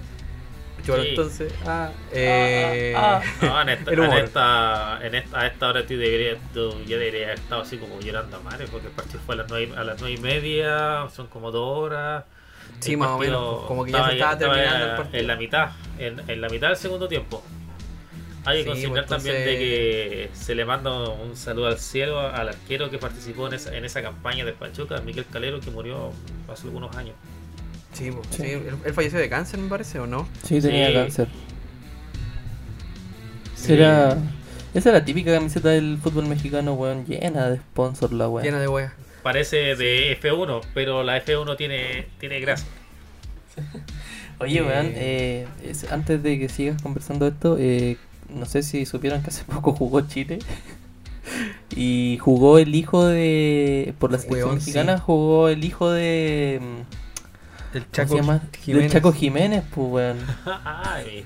yo Sí. entonces... Ah, eh, ah, No, en esta, El en humor. esta, en esta, a esta hora tú deberías, tú ya deberías haber estado así como llorando a madre, porque el partido fue a las nueve, a las nueve y media, son como dos horas. Sí, más o menos, como que ya se estaba terminando el partido. En la mitad, en, en la mitad del segundo tiempo. Hay que Sí, considerar pues, también entonces- de que se le manda un saludo al cielo al arquero que participó en esa, en esa campaña de Pachuca, Miguel Calero, que murió hace algunos años. Sí, po, Sí. sí, Él, él falleció de cáncer, me parece, ¿o no? Sí, tenía Sí. cáncer. Sí. Era... Esa es la típica camiseta del fútbol mexicano, weón, llena de sponsor la weón. Llena de weas. Parece de F1, pero la F1 tiene, tiene grasa. Oye, Eh. weón, eh, es- antes de que sigas conversando esto, eh, no sé si supieron que hace poco jugó Chile. y jugó el hijo de. Por la selección Weón, mexicana, sí. jugó el hijo de. El ¿Cómo se llama? Del Chaco Jiménez, pues, weón. Ay,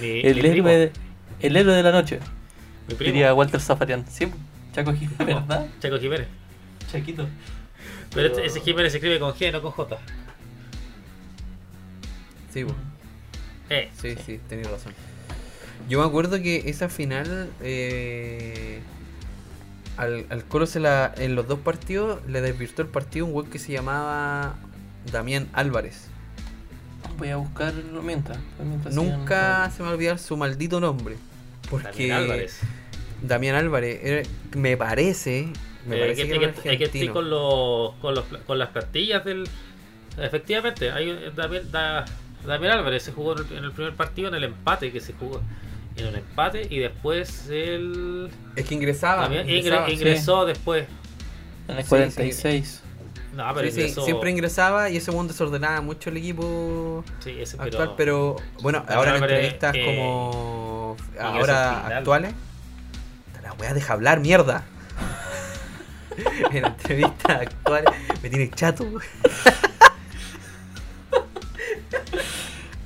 mi, El primo, héroe, de, el héroe de la noche, diría Walter Zafarian. Sí, Chaco Jiménez, ¿verdad? Chaco Jiménez. Chaquito. Pero este- ese Jiménez se escribe con G, no con J. Sí, po. Eh, Sí, sí, tenés razón. Yo me acuerdo que esa final, eh, al, al Colo se la, en los dos partidos le desvirtuó el partido un weón que se llamaba Damián Álvarez. Voy a buscarlo mientras. mientras Nunca sigan- se me va a olvidar su maldito nombre. Porque Damián Álvarez. Damián Álvarez era- me parece, me Eh, parece hay que, que, hay que- hay que estar argentino. con, los, con, los, con las plantillas del. Efectivamente, hay un- Damián, Da- Damián Álvarez se jugó en el, en el primer partido en el empate que se jugó. En un empate y después él. Es que ingresaba. también ingre- ingresaba. ingresó después. En el Sí, 46. No, pero Sí, sí, siempre ingresaba y ese mundo desordenaba mucho el equipo Sí, ese, actual, pero bueno, Pero ahora en entrevistas eh, como ahora actuales, la weá deja hablar, mierda. en entrevistas actuales me tiene chato.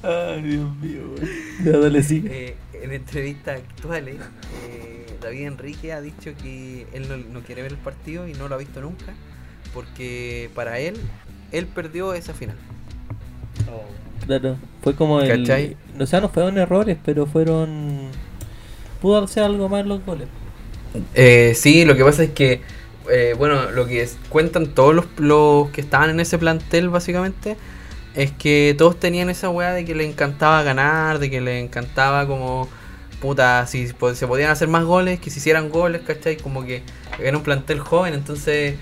Ay, Dios mío. Ya, dale, sigue. Eh, en entrevistas actuales, eh, David Enrique ha dicho que él no, no quiere ver el partido y no lo ha visto nunca, porque para él, él perdió esa final. Claro, fue como el. ¿Cachai? O sea, no fueron errores, pero fueron. Pudo hacer algo más los goles. Eh, sí, lo que pasa es que, eh, bueno, lo que es- cuentan todos los, los que estaban en ese plantel, básicamente, es que todos tenían esa weá de que le encantaba ganar, de que le encantaba como, puta, si se podían hacer más goles, que se hicieran goles, ¿cachai? Como que era un plantel joven, entonces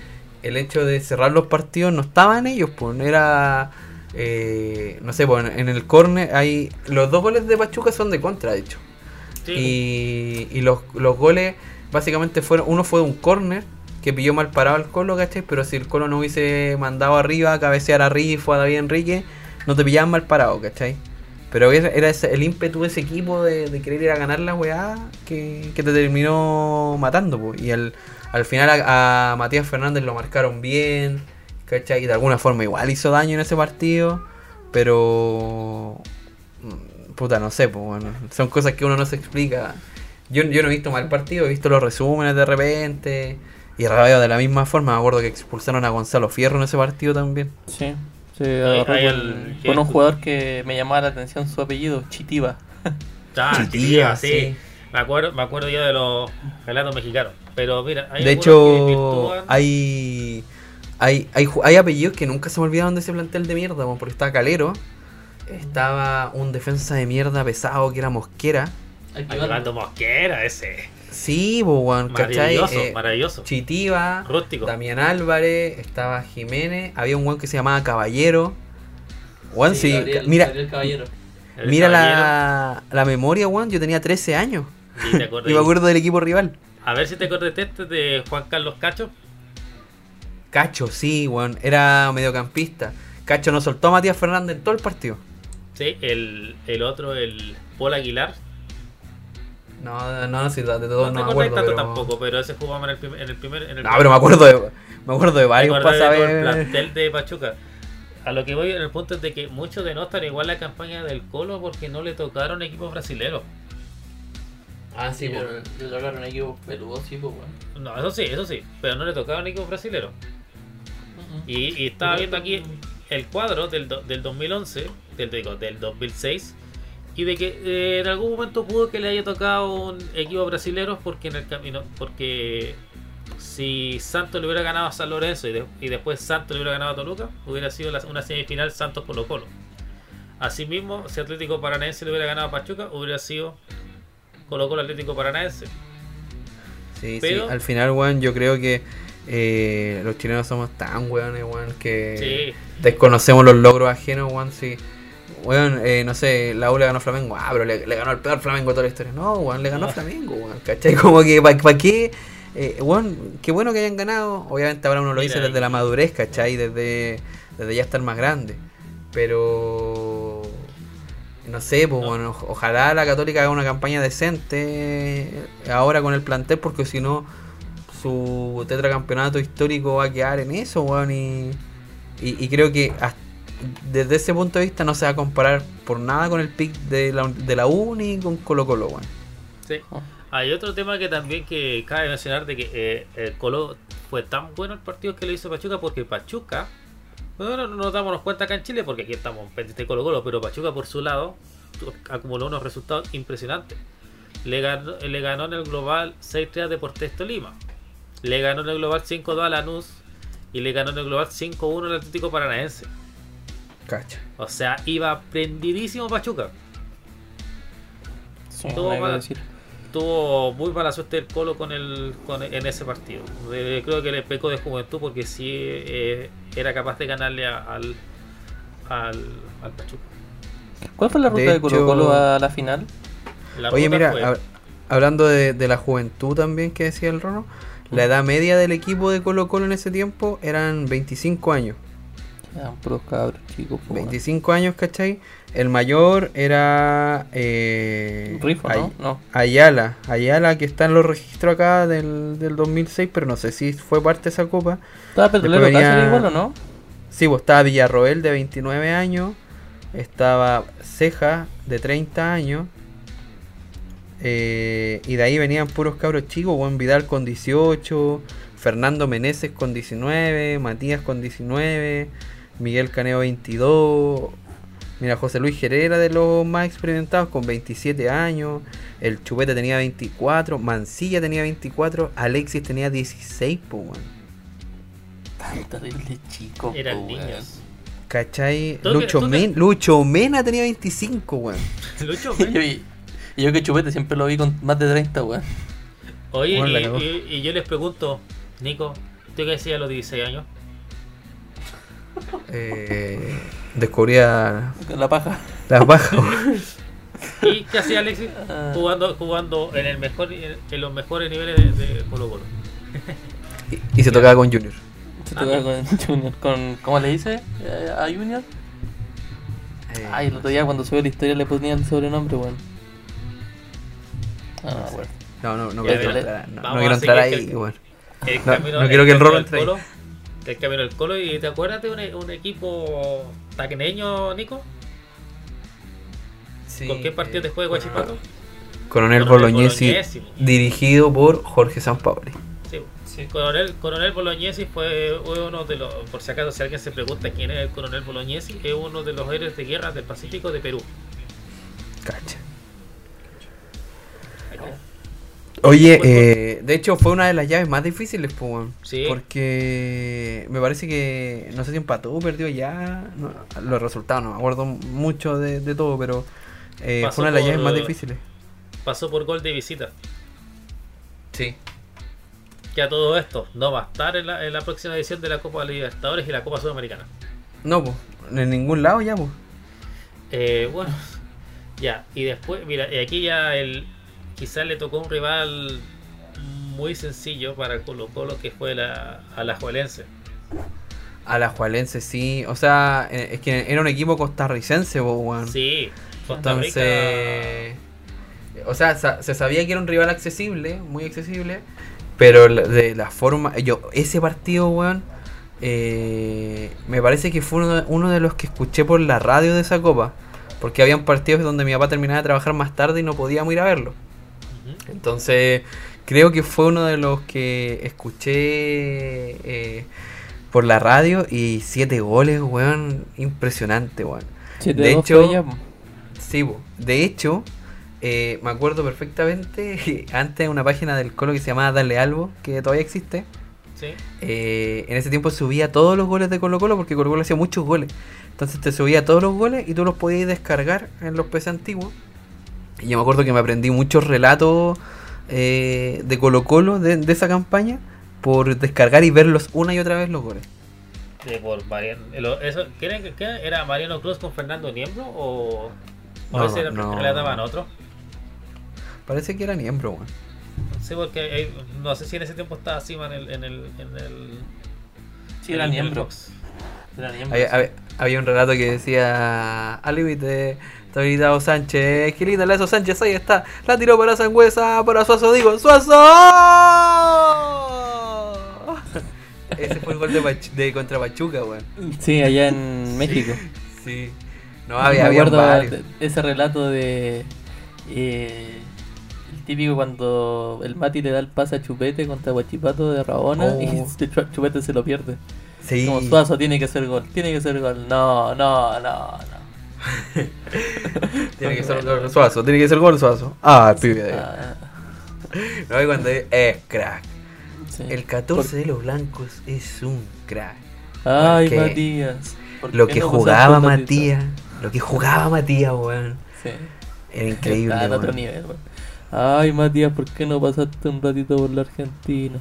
el hecho de cerrar los partidos no estaba en ellos, pues, no era... eh, no sé, pues en en el córner hay... Los dos goles de Pachuca son de contra, de hecho. Sí, Y, y los, los goles básicamente fueron, uno fue de un corner que pilló mal parado al Colo, ¿cachai? Pero si el Colo no hubiese mandado arriba a cabecear a Rifo, a David Enrique, no te pillaban mal parado, ¿cachai? Pero era, ese- el ímpetu de ese equipo de, de querer ir a ganar la weá que, que te terminó matando, po. Y al, al final a, a Matías Fernández lo marcaron bien, ¿cachai? Y de alguna forma igual hizo daño en ese partido, pero... mm, Puta, no sé, pues bueno, son cosas que uno no se explica. Yo, yo no he visto mal partido, he visto los resúmenes de repente. Y rabeo de la misma forma, me acuerdo que expulsaron a Gonzalo Fierro en ese partido también. Sí. Con, el- con un jugador que me llamaba la atención su apellido, Chitiba. Ah, Chitiva, Chitiva, sí. sí. Me acuerdo, me acuerdo yo de los relatos mexicanos. Pero mira, hay de que hecho, hay, hay, hay, hay apellidos que nunca se me olvidaron de ese plantel de mierda, po, porque estaba Calero, estaba un defensa de mierda pesado que era Mosquera. Aguinaldo Mosquera, ese. Sí, ¿cachai? Maravilloso, Eh, maravilloso. Chitiva, Rústico. Damián Álvarez, estaba Jiménez, había un weón que se llamaba Caballero. Weón, sí, mira, Caballero. Mira caballero. la, la memoria, weón, yo tenía 13 años. Te acordás- Y me acuerdo del equipo rival. A ver si te acuerdas de este de Juan Carlos Cacho. Cacho, sí, weón, era mediocampista. Cacho no soltó a Matías Fernández en todo el partido. Sí, el, el otro, el Paul Aguilar. No, no, sí, de todos No, no, me acuerdo. tanto Pero... tampoco, pero ese jugaba en el, prim- en el primer. En el No, pero me acuerdo de, me acuerdo de varios Me de todo el plantel de Pachuca. A lo que voy en el punto es de que muchos denotan igual la campaña del Colo porque no le tocaron equipos brasileños. Ah, sí, yo, yo tocaron equipos peludos, sí, pues, weón. No, eso sí, eso sí, pero no le tocaron equipos brasileños. Y, y estaba viendo aquí el cuadro del, do- del 2011, del, digo, del 2006, y de que eh, en algún momento pudo que le haya tocado un equipo brasilero porque en el camino, porque si Santos le hubiera ganado a San Lorenzo y, de- y después Santos le hubiera ganado a Toluca, hubiera sido la- una semifinal Santos Colo Colo. Asimismo, si Atlético Paranaense le hubiera ganado a Pachuca, hubiera sido Colo Colo Atlético Paranaense. Sí, Pero- sí. Al final, weón, yo creo que eh, los chilenos somos tan weones, weón, que Sí. desconocemos los logros ajenos, weón. Sí. Weón, eh, no sé, la U le ganó Flamengo. Ah, pero le, le ganó el peor Flamengo de toda la historia. No, weón, le ganó No. Flamengo, weón. ¿Cachai? Como que, ¿para qué? Eh, weón, qué bueno que hayan ganado. Obviamente ahora uno lo Mira dice desde ahí. la madurez, ¿cachai? Desde, desde ya estar más grande. Pero... No sé, pues bueno, ojalá la Católica haga una campaña decente ahora con el plantel, porque si no, su tetracampeonato histórico va a quedar en eso, weón. Y, y, y creo que hasta- desde ese punto de vista no se va a comparar por nada con el pick de la, de la U ni con Colo Colo, weón. Sí. Hay otro tema que también que cabe mencionar de que eh, el Colo fue tan bueno el partido que le hizo Pachuca porque Pachuca, bueno, no nos damos cuenta acá en Chile porque aquí estamos pendientes de Colo Colo, pero Pachuca por su lado acumuló unos resultados impresionantes. Le ganó, le ganó en el global 6-3 a Deportes Tolima, le ganó en el global 5-2 a Lanús y le ganó en el global 5-1 al Atlético Paranaense. Cacha. O sea, iba prendidísimo Pachuca. Sí, Todo mal. decir. Tuvo muy mala suerte el Colo con el, con en ese partido. Eh, creo que le pecó de juventud porque sí eh, era capaz de ganarle a- al, al, al Pachuca. ¿Cuál fue la ruta De de, Colo hecho- Colo a la final? La Oye, mira, fue- hab- hablando de, de la juventud también que decía el Rono, la edad media del equipo de Colo Colo en ese tiempo eran 25 años. Eran puros cabros, chicos. po, 25 años, ¿cachai? El mayor era... Eh, Rifo, ¿no? Ay- No. Ayala. Ayala que está en los registros acá del, del 2006, pero no sé si fue parte de esa copa. ¿Estaba Petrolero venía- igual o no? Sí, pues estaba Villarroel de 29 años. Estaba Ceja de 30 años. eh, y de ahí venían puros cabros chicos. Juan Vidal con 18. Fernando Meneses con 19. Matías con 19. Miguel Caneo 22. Mira, José Luis Herrera de los más experimentados con 27 años. El Chupete tenía 24. Mancilla tenía 24. Alexis tenía 16, pues, weón. Tan terrible chico. eran po, weón. niños. ¿Cachai? Que- Lucho, que- Men- Lucho Mena tenía 25, weón. Lucho, Y yo, y yo que Chupete siempre lo vi con más de 30, weón. Oye, Bueno, y, cagó. y- y yo les pregunto, Nico, ¿tú qué hacías a los 16 años? Eh, descubría la paja. la weón. ¿Y qué hacía Alexis? Ah. Jugando, jugando en el mejor en los mejores niveles de, de Colo Colo. Y, y se tocaba con Junior. Se tocaba con Junior. Con, ¿Cómo le dice eh, a Junior? Eh, Ay, el otro día cuando subió la historia le ponía el sobrenombre, weón. Ah, no no, no, no, Ya, quiero entrar, no, quiero entrar ahí, que- weón. El No, quiero que el del entre ahí. Colo, El camino del Colo. ¿Y te acuerdas de un, un equipo taqueño, Nico? Sí, ¿Con qué partido eh, te juega Guachipato? Coronel Coronel Bolognesi, Bolognesi. dirigido por Jorge Sampaoli. Sí. Coronel, Coronel Bolognesi fue uno de los, por si acaso si alguien se pregunta quién es el Coronel Bolognesi, es uno de los héroes de guerra del Pacífico de Perú. Cacha. Oye, eh, de hecho fue una de las llaves más difíciles, pues. Sí. Porque me parece que, no sé si empató o perdió ya. no, los resultados no me acuerdo mucho de, de todo, pero eh, fue una de las por, llaves más difíciles. Pasó por gol de visita. Sí. Que a todo esto no va a estar en la, en la próxima edición de la Copa Libertadores y la Copa Sudamericana. No, pues, en ningún lado ya, pues. Eh, bueno, ya, y después, mira, y aquí ya el quizás le tocó un rival muy sencillo para Colo Colo que fue la, a la Juelense. A la Jualense, sí. O sea, eh, es que era un equipo costarricense, weón. Sí, Costa Entonces, o sea, se sabía que era un rival accesible, muy accesible, pero de la forma, yo, ese partido, weón, eh, me parece que fue uno de, uno de los que escuché por la radio de esa copa, porque habían partidos donde mi papá terminaba de trabajar más tarde y no podíamos ir a verlo. Entonces, creo que fue uno de los que escuché eh, por la radio y siete goles, weón, impresionante, weón. Siete De hecho. Sí, bo. de hecho, eh, me acuerdo perfectamente, antes una página del Colo que se llamaba Dale Albo, que todavía existe, Sí, eh, en ese tiempo subía todos los goles de Colo Colo, porque Colo Colo hacía muchos goles. Entonces te subía todos los goles y tú los podías descargar en los PC antiguos. Y yo me acuerdo que me aprendí muchos relatos eh, de Colo Colo de, de esa campaña por descargar y verlos una y otra vez los goles. De por Mariano. Eso, ¿quieren que- qué era Mariano Cruz con Fernando Niembro o, o No, veces no. relataban otro? Parece que era miembro, weón. Sí, porque hay- no sé si en ese tiempo estaba Sima en el. En el, en el Sí, en era miembro. Había, había- había un relato que decía al límite habilitado Sánchez, qué linda la hizo Sánchez, ahí está, la tiró para Sangüesa, para Suazo, digo, ¡Suazo! Ese fue el gol de, Pach- de contra Pachuca, weón. Sí, allá en México. Sí. No, había, Me acuerdo de ese relato de. eh, el típico cuando el Mati le da el pase a Chupete contra Guachipato de Rabona Oh. y Chu- Chupete se lo pierde. Sí. Como Suazo tiene que ser gol, tiene que ser gol. No, no, no, no. Tiene que ser gol Suazo, tiene que ser gol Suazo. Ah, ahí. Ah, No, y cuando es, crack. sí. El 14 de los blancos es un crack. Ay, Matías. ¿por Lo que no jugaba Matías, lo que jugaba Matías, weón. Sí. Era increíble. Otro nivel, weón. Ay, Matías, ¿por qué no pasaste un ratito por la Argentina?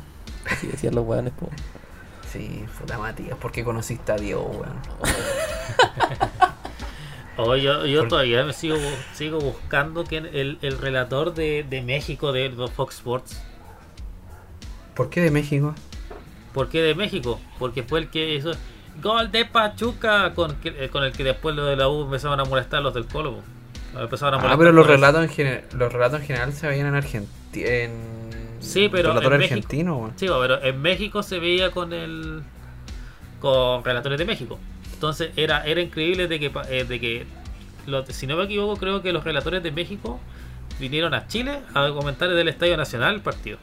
Así decían los weones, po. Sí, puta Matías, ¿por qué conociste a Dios, weón? Oh, yo, yo todavía me sigo, sigo buscando que el, el relator de, de México de los Fox Sports. ¿Por qué de México? ¿Por qué de México? Porque fue el que hizo gol de Pachuca con, eh, con el que después lo de la U empezaban a molestar los del Colo. po. Empezaban a Ah, pero los relatos en general, los relatos en general se veían en Argentina. En... Sí, pero Relator en argentino. Sí, pero en México se veía con el con relatores de México. Entonces era era increíble de que eh, de que lo- si no me equivoco creo que los relatores de México vinieron a Chile a comentar del Estadio Nacional el partido.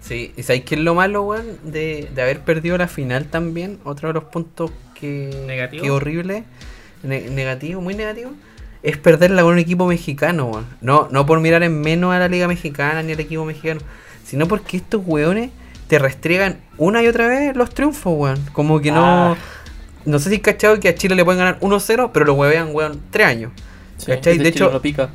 Sí, y ¿sabéis qué es lo malo, weón? De, de haber perdido la final también. Otro de los puntos que. ¿Negativo? Que horrible. ne- negativo, muy negativo. Es perderla con un equipo mexicano, weón. No, no por mirar en menos a la Liga Mexicana ni al equipo mexicano. Sino porque estos weones te restriegan una y otra vez los triunfos, weón. Como que no. Ah. No sé si cachado que a Chile le pueden ganar 1-0, pero lo huevean, weón, 3 años. Sí, ¿Cachai? De hecho- lo pica.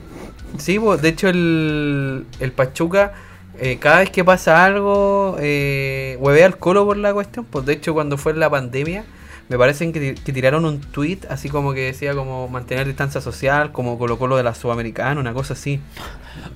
Sí, pues, de hecho el, el Pachuca, eh, cada vez que pasa algo, eh, huevea al colo por la cuestión. Pues de hecho cuando fue la pandemia, me parece que, que tiraron un tweet así como que decía como mantener distancia social, como Colo Colo de la Sudamericana, una cosa así.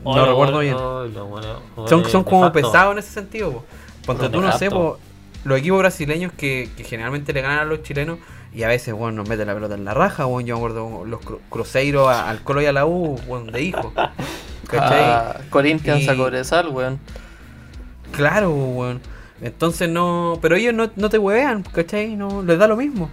Oh, no lo recuerdo bueno- bien. oh, lo bueno- Son, son como pesados en ese sentido. po. Ponte tú, no sé, po, los equipos brasileños que, que generalmente le ganan a los chilenos y a veces, bueno, nos meten la pelota en la raja, bueno, yo me acuerdo los cru- cruceiros a- al Colo y a la U, bueno, de hijo. ¿Cachai? Ah, Corinthians Y- a Cobresal, weón. Claro, weón. Entonces no. Pero ellos no, no te huevean, ¿cachai? No, les da lo mismo.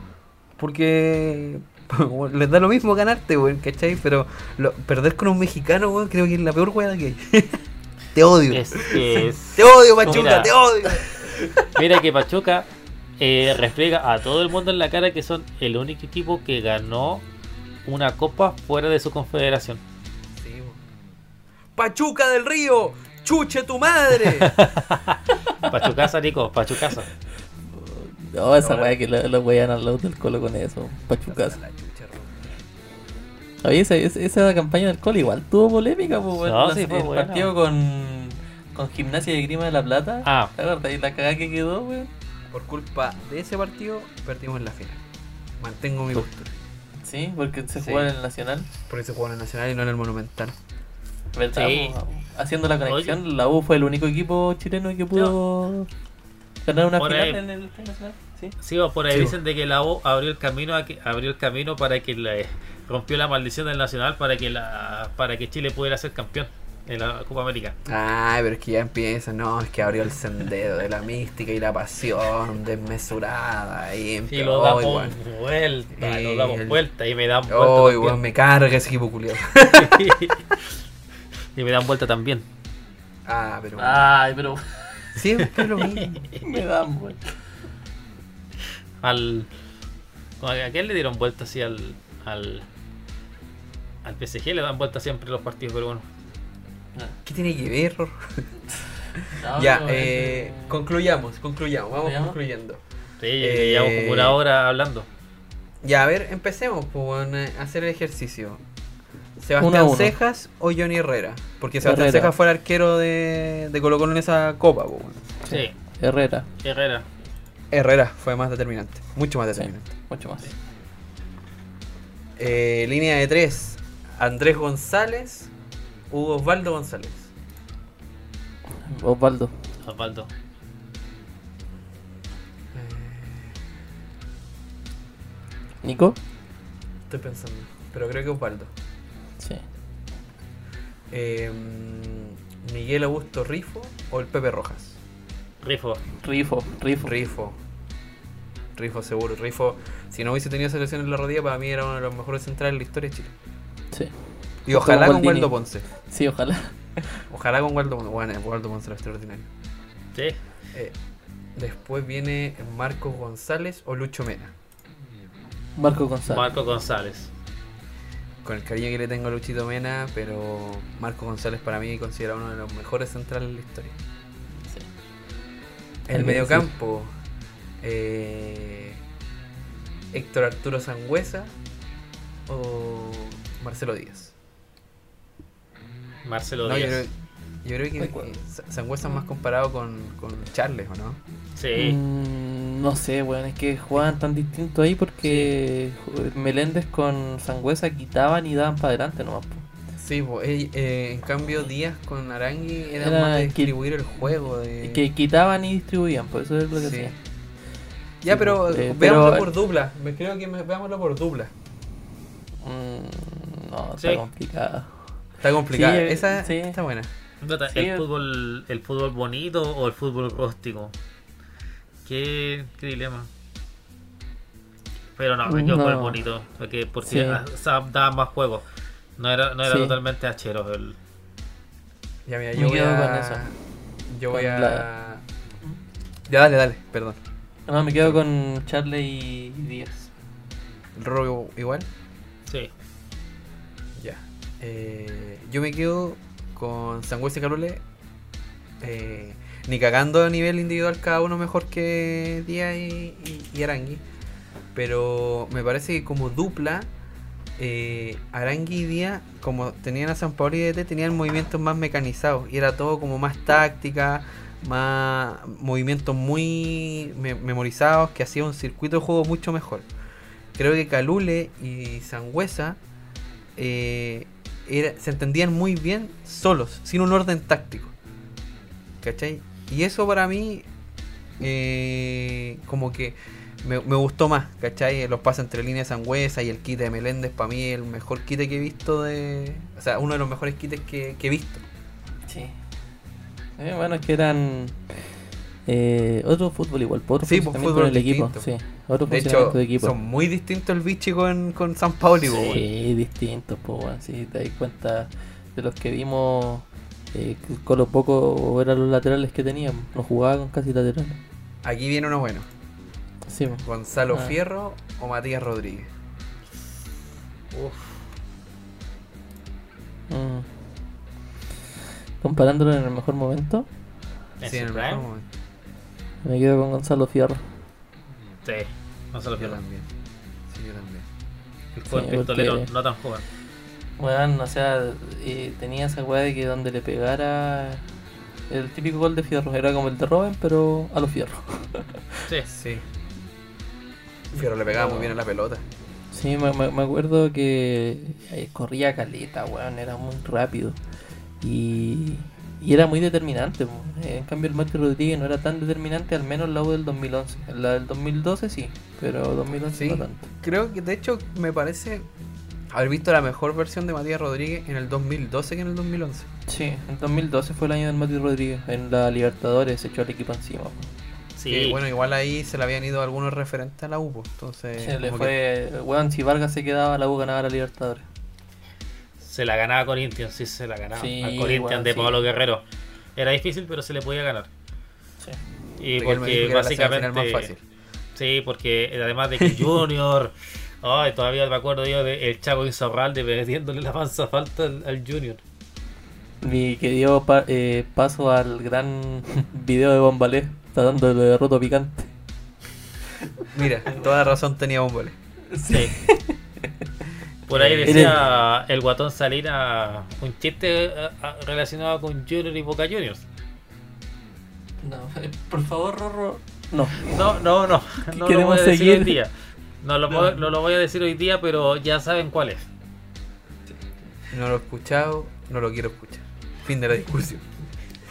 Porque. les da lo mismo ganarte, weón, ¿cachai? Pero lo- perder con un mexicano, weón, creo que es la peor weá que hay. te odio. Es que es- Te odio, Pachuca, Mira. te odio. Mira que Pachuca eh, a todo el mundo en la cara que son el único equipo que ganó una copa fuera de su confederación. Sí. Pachuca del Río, chuche tu madre. Pachucasa, Nico, Pachucasa. No, esa weá que la, la wean al lado del colo con eso. Pachucas. La chucha, weón. Oye, esa, esa, esa campaña del colo igual tuvo polémica, pues. No, sí, fue el buena. partido con, con Gimnasia de Grima de la Plata. Ah. ¿Te acuerdas? Y la cagada que quedó, weón. Por culpa de ese partido, perdimos en la final. Mantengo mi postura. Sí, porque se Sí. jugó en el Nacional. Por eso jugó en el Nacional y no en el Monumental. Sí. Haciendo la conexión, la U fue el único equipo chileno que pudo ganar una Por final ahí. en el Nacional. Sí. Sí, o por ahí Sí, dicen de que la U abrió el camino a que, abrió el camino para que la, rompió la maldición del Nacional para que la para que Chile pudiera ser campeón en la Copa América. Ay, pero es que ya empieza, no, es que abrió el sendero de la mística y la pasión desmesurada y Y empieza. lo damos weón. vuelta, Eh, lo damos el- vuelta y me dan vuelta. Ay, también. weón, me carga ese equipo culiado. y me dan vuelta también. Ah, pero Ay, pero siempre lo mismo. me dan, weón. Al ¿A quién le dieron vuelta así al al al PSG le dan vuelta siempre los partidos peruanos? ¿Qué tiene que ver? No, ya, eh, ese- concluyamos, concluyamos, vamos ¿Concluyamos? concluyendo. Sí, Eh, llevamos como una hora hablando. Ya, a ver, empecemos por hacer el ejercicio. Sebastián Uno a uno. Cejas o Johnny Herrera. Porque Sebastián Herrera. Cejas fue el arquero de, de Colo Colo en esa copa. po, weón. Sí, Herrera, Herrera. Herrera fue más determinante. Mucho más sí, determinante. mucho más. Eh, línea de tres. Andrés González. Hugo Osvaldo González. Osvaldo, Osvaldo. Nico, Estoy pensando. Pero creo que Osvaldo. sí. Eh, Miguel Augusto Rifo o el Pepe Rojas. Rifo. Rifo, Rifo. Rifo. Rifo seguro. Rifo, si no hubiese tenido selección en la rodilla, para mí era uno de los mejores centrales de la historia de Chile. Sí. Y ojalá con Gualdini. Waldo Ponce. Sí, ojalá. Ojalá con Waldo Ponce. Bueno, Waldo Ponce era extraordinario. Sí. Eh, después viene Marcos González o Lucho Mena. Marco González. Marco González. Con el cariño que le tengo a Luchito Mena, pero Marcos González para mí considera uno de los mejores centrales de la historia. Sí. El mediocampo. eh, Héctor Arturo Sangüesa o Marcelo Díaz. Marcelo No, yo, Díaz. creo, yo creo que eh, Sa- Sangüesa es más comparado con, con Charles, ¿o no? Sí. Mm, no sé, weón, es que jugaban tan distinto ahí porque Meléndez con Sangüesa quitaban y daban para adelante nomás. po. Sí, po, eh, eh, en cambio Díaz con Arangui era, Era más de que- distribuir el juego. De... Que quitaban y distribuían, por eso es lo que Sí. hacía. Ya, Sí, pero eh, veámoslo pero- por dupla. Me creo que me- veámoslo por dupla. Mm, no, Sí. está complicado. Está complicada. Sí, Esa sí. está buena. Sí, ¿El fútbol el fútbol bonito o el fútbol rústico? ¿Qué, qué dilema? Pero no, me quedo con el No. bonito. Porque, porque Sí. ah, daba más juego. No era, no era Sí. totalmente hachero. El... Ya, mira, Me yo voy quedo a... con eso. Yo voy Con a... la- Ya, dale, dale, perdón. No, me quedo con Charlie y Díaz. ¿El Rorro igual? Sí. Eh, yo me quedo con Sangüesa y Calule. Eh, ni cagando a nivel individual cada uno mejor que Díaz y, Arangui. Pero me parece que como dupla, eh, Arangui y Díaz, como tenían a San Pablo y DT, tenían movimientos más mecanizados. Y era todo como más táctica, más movimientos muy me- memorizados, que hacía un circuito de juego mucho mejor. Creo que Calule y Sangüesa se entendían muy bien solos, sin un orden táctico. ¿Cachai? Y eso para mí, eh, como que me, gustó más, ¿cachai? Los pases entre líneas Sangüesa y el quite de Meléndez, para mí el mejor quite que he visto de. O sea, uno de los mejores que, que he visto. Sí. Eh, bueno, es que eran eh, otro fútbol igual, por otro Sí, pues, funcionamiento fútbol en el equipo. Sí, otro De hecho, de equipo. son muy distintos el Vichy con, con San Pauli. Sí, distintos, pues, bueno, si te das cuenta de los que vimos, eh, con lo poco eran los laterales que tenían, no jugaban con casi laterales. Aquí viene uno bueno: Sí, pues. Gonzalo Ah. Fierro o Matías Rodríguez. Uf. Mm. Comparándolo en el mejor momento, ¿En Sí, en el mejor momento. Me quedo con Gonzalo Fierro. Sí. No se lo Yo pierdan. también. Sí, yo también. El joven Sí, pistolero porque- no tan joven. Bueno, o sea, eh, tenía esa weá de que donde le pegara el típico gol de Fierro, era como el de Robin, pero a los Fierros. Sí. Sí. Fierro le pegaba muy bien a la pelota. Sí, me, me- me acuerdo que eh, corría caleta, weón, era muy rápido. Y, y era muy determinante. En cambio, el Mati Rodríguez no era tan determinante, al menos en la U del 2011. En la del 2012 sí, pero 2011 Sí. no tanto. Creo que de hecho me parece haber visto la mejor versión de Matías Rodríguez en el 2012 que en el 2011. Sí, en 2012 fue el año del Mati Rodríguez. En la Libertadores se echó el equipo encima. Sí. Que, bueno, igual ahí se le habían ido algunos referentes a la UPO. Entonces, Se le como que- fue, weón, si Vargas se quedaba, la U ganaba la Libertadores. Se la ganaba Corinthians, sí se la ganaba. Sí, Al Corinthians bueno, de sí. Pablo Guerrero. Era difícil, pero se le podía ganar. Sí. Y Porque básicamente. semifinal más fácil. Sí, porque además de que Junior. Ay, todavía me acuerdo yo de el Chaco Insaurralde metiéndole la panza falta al, al Junior. Y que dio pa- eh, paso al gran video de Bombalé, tratando de roto picante. Mira, toda razón tenía Bombole. Sí. Por ahí Eh, decía el guatón Salina un chiste eh, relacionado con Junior y Boca Juniors. No, eh, por favor, Rorro. No. No, no, no. No lo Queremos voy a decir seguir. hoy día. No lo, No. voy- no lo voy a decir hoy día, pero ya saben cuál es. No lo he escuchado, no lo quiero escuchar. Fin de la discusión.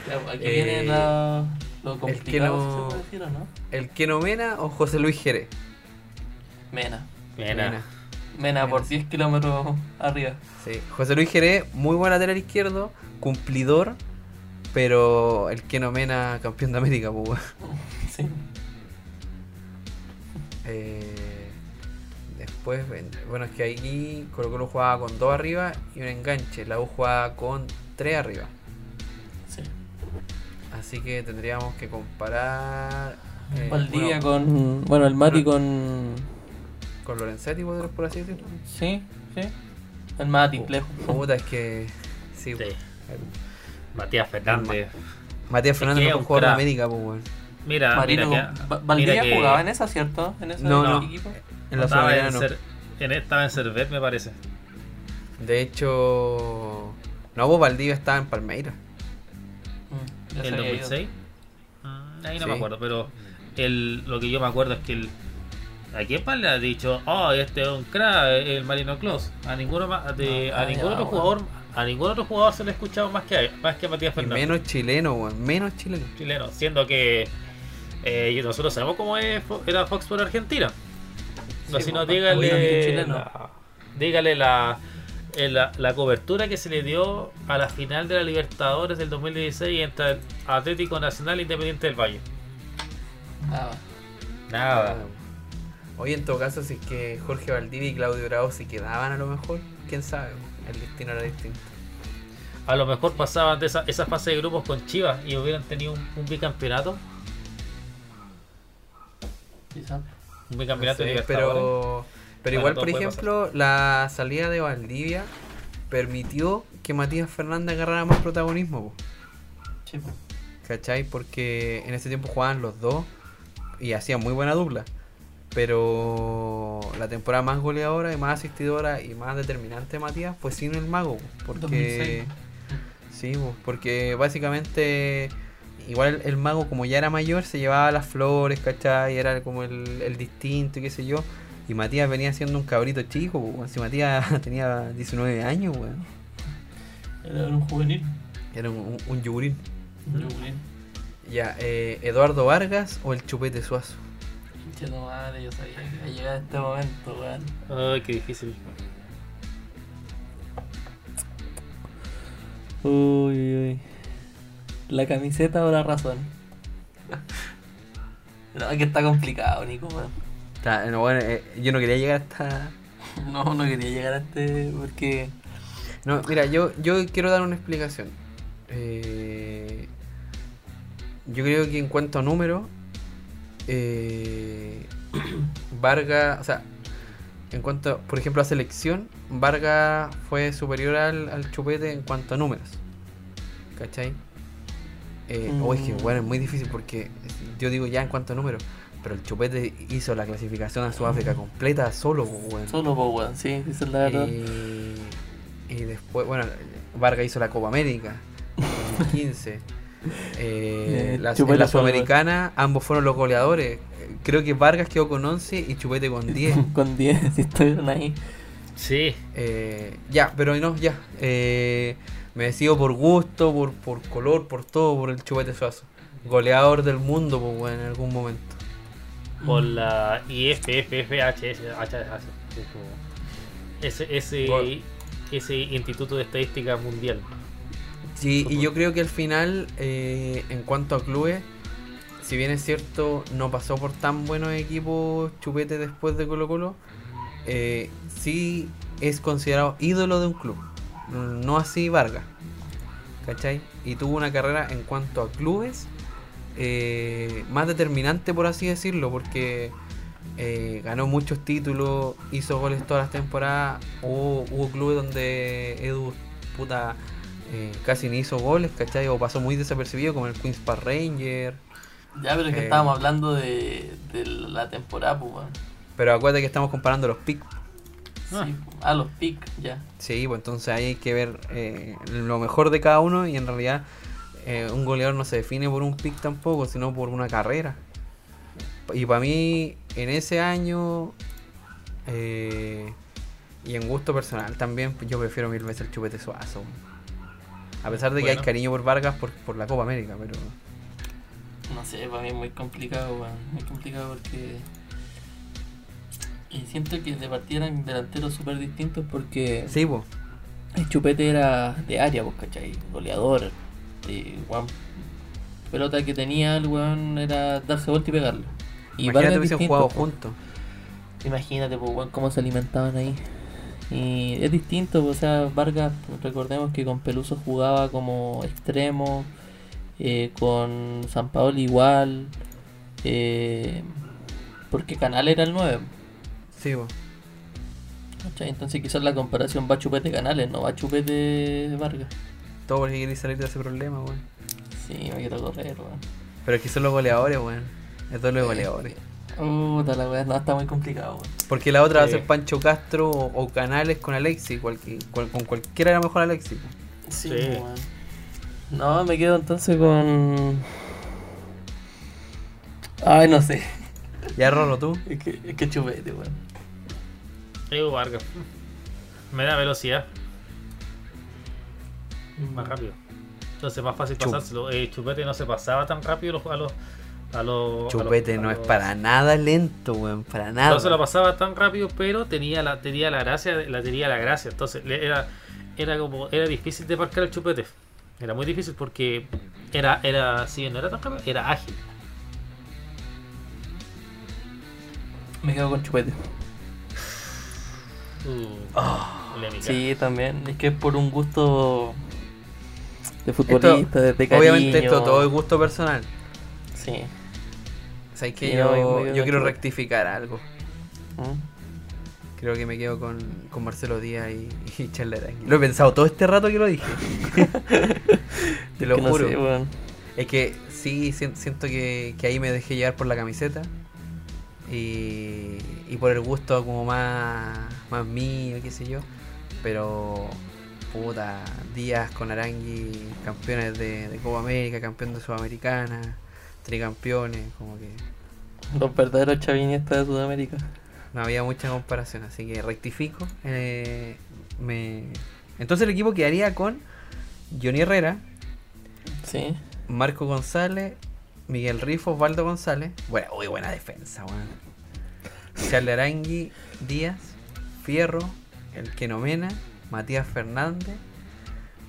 Ya, Aquí Eh, viene la- lo el que complicado, no- ¿se puede decir o no? ¿El Keno Mena o José Luis Jerez? Mena. Mena. Mena por 10 kilómetros arriba. Sí. José Luis Jerez, muy buen lateral izquierdo, cumplidor, pero el Keno Mena, campeón de América, pues. Sí. Eh, después, bueno, es que aquí Colo Colo jugaba con dos arriba y un enganche. La U jugaba con tres arriba. Sí. Así que tendríamos que comparar. eh, Valdivia bueno, con. Bueno, el Mati con. Con Lorenzetti, por por así decirlo. Sí, sí. El Mati, lejos. Puta, es que. Sí, Sí. Matías Fernández. Matías Es Fernández que no es un fue jugador de crack. América, pues, weón. Mira, Marino mira con- que- Va- Valdivia mira que jugaba en esa, ¿cierto? En ese No, no. equipo. En la estaba en, no. En- estaba en Cervet, me parece. De hecho. No, vos Valdivia estaba en Palmeiras. Mm, ¿El había ido. 2006? Mm, ahí no Sí. me acuerdo, pero el, lo que yo me acuerdo es que el, ¿A quién más le ha dicho, oh, este es un crack, el Marino Close? A ninguno más, de- No, a ningún otro jugador, a ningún otro jugador se le ha escuchado más que a, más que a Matías Y Fernández. menos chileno, weón. Menos chileno. chileno, siendo que eh, nosotros sabemos cómo es, Fo- era Fox por Argentina. No, Sí, si no, dígale, obviamente chileno. la, dígale la, eh, la, la cobertura que se le dio a la final de la Libertadores del 2016 entre el Atlético Nacional e Independiente del Valle. Nada. Nada. Hoy en todo caso, si es que Jorge Valdivia y Claudio Bravo se quedaban a lo mejor, quién sabe, el destino era distinto. A lo mejor pasaban de esa, esa fase de grupos con Chivas y hubieran tenido un, un bicampeonato. Quizá. Un bicampeonato No sé, pero pero igual, por ejemplo, la salida de Valdivia permitió que Matías Fernández agarrara más protagonismo, po, Sí. ¿cachai? Porque en ese tiempo jugaban los dos y hacían muy buena dupla. Pero la temporada más goleadora y más asistidora y más determinante de Matías fue sin el mago, po, porque 2006. Sí, pues, porque básicamente igual el, el mago como ya era mayor se llevaba las flores, ¿cachai? Era como el, el distinto y qué sé yo. Y Matías venía siendo un cabrito chico, pues, weón. si Matías tenía 19 años, weón. Era un juvenil. Era un, un, un yugurín. Un juvenil. Ya, eh, Eduardo Vargas o el Chupete Suazo. No madre, yo sabía que iba a llegar este momento, weón. Ay, qué difícil. Uy, uy, uy. La camiseta o la razón. No, es que está complicado, Nico, weón. No, bueno, eh, yo no quería llegar hasta... No, no quería llegar a este porque. No, mira, yo, yo quiero dar una explicación. Eh, yo creo que en cuanto a números, eh, Vargas, o sea, en cuanto, por ejemplo, a selección, Vargas fue superior al, al Chupete en cuanto a números. ¿Cachai? Eh, Mm. o es que, bueno, es muy difícil porque yo digo ya en cuanto a números, pero el Chupete hizo la clasificación a Sudáfrica completa solo, weón. Solo, weón, sí, esa es la verdad. Y, y después, bueno, Vargas hizo la Copa América en 2015. Eh, Eh, la, en la Sudamericana ambos fueron los goleadores. Creo que Vargas quedó con 11 y Chupete con 10. Con 10, si estuvieron ahí. Sí, Eh, ya, pero no, ya. Eh, me decido por gusto, por, por color, por todo, por el Chupete Suazo. Goleador del mundo, pues, bueno, en algún momento. por la IFFFHS, ese, ese, ese Instituto de Estadística Mundial. Sí, y yo creo que al final, eh, en cuanto a clubes, si bien es cierto, no pasó por tan buenos equipos Chupete después de Colo Colo, eh, sí es considerado ídolo de un club. No así Vargas. ¿Cachai? Y tuvo una carrera en cuanto a clubes eh, más determinante, por así decirlo, porque eh, ganó muchos títulos, hizo goles todas las temporadas. Hubo, hubo clubes donde Edu, puta, eh, casi ni hizo goles, ¿cachai? O pasó muy desapercibido, como el Queens Park Ranger. Ya, pero es que Eh. estábamos hablando de, de la temporada, pues. Pero acuérdate que estamos comparando los picks. Sí, a los pick ya. Sí, pues entonces ahí hay que ver eh, lo mejor de cada uno y en realidad eh, un goleador no se define por un pick tampoco, sino por una carrera. Y para mí, en ese año eh, y en gusto personal también, pues yo prefiero mil veces el chupete suazo. A pesar de que hay Bueno. cariño por Vargas por, por la Copa América, pero No sé, para mí es muy complicado, weón. Muy complicado porque. Y siento que de partida eran delanteros súper distintos porque sí, pues. el chupete era de área, pues, ¿cachai? Goleador. Y, weón, pelota que tenía el weón era darse vuelta y pegarlo. Y Imagínate Vargas hubiesen distinto, jugado po. juntos. Imagínate, pues, weón, cómo se alimentaban ahí. Y es distinto, o sea, Vargas, recordemos que con Peluso jugaba como extremo, eh, con San Paolo igual, eh, porque Canal era el 9. Sí. ¿cachai? Entonces quizás la comparación va Chupete Canales, no va Chupete Vargas. Todo porque queréis salir de ese problema, weón. Sí, me quiero correr, weón. Pero es que son los goleadores, weón. Es todo los goleadores. Puta la weá, no, está muy complicado, weón. Porque la otra va a ser Pancho Castro o, o Canales con Alexi. cualqui- cual- con cualquiera era mejor Alexi. po. Sí, Sí. weón. No, me quedo entonces con. Ay, no sé. Ya Rolo, tú. Es que, es que chupete, weón. Diego Vargas. Me da velocidad, más rápido. Entonces más fácil Chup. pasárselo. Eh, Chupete no se pasaba tan rápido los- a los. A los a Chupete a no es para nada lento, weón. Para nada. No se lo pasaba tan rápido, pero tenía la, tenía la gracia, la tenía la gracia. Entonces era, era como, era difícil de marcar el chupete. Era muy difícil porque era, era, si bien no era tan rápido, era ágil. Me quedo con chupete. Uh, polémica. Sí, también. Es que es por un gusto de futbolista, de, de cariño. obviamente esto todo es gusto personal. Sí. ¿Sabes que Sí, no, yo, quiero rectificar algo. ¿Mm? Creo que me quedo con, con Marcelo Díaz y, y Charles Arangui. Lo he pensado todo este rato que lo dije. Te lo Que no juro. sé, weón. Es que sí, sien- siento que, que ahí me dejé llevar por la camiseta. Y, y por el gusto como más, más mío, qué sé yo. Pero, puta, Díaz con Arangui, campeones de, de Copa América, campeón de Sudamericana, tricampeones, como que Los verdaderos chavinistas de Sudamérica. no había mucha comparación. Así que rectifico. eh, me... Entonces el equipo quedaría con Johnny Herrera, Sí. Marco González, Miguel Rifo, Osvaldo González. Bueno, uy, buena defensa, weón. Charles Arangui, Díaz, Fierro, El Quenomena, Matías Fernández,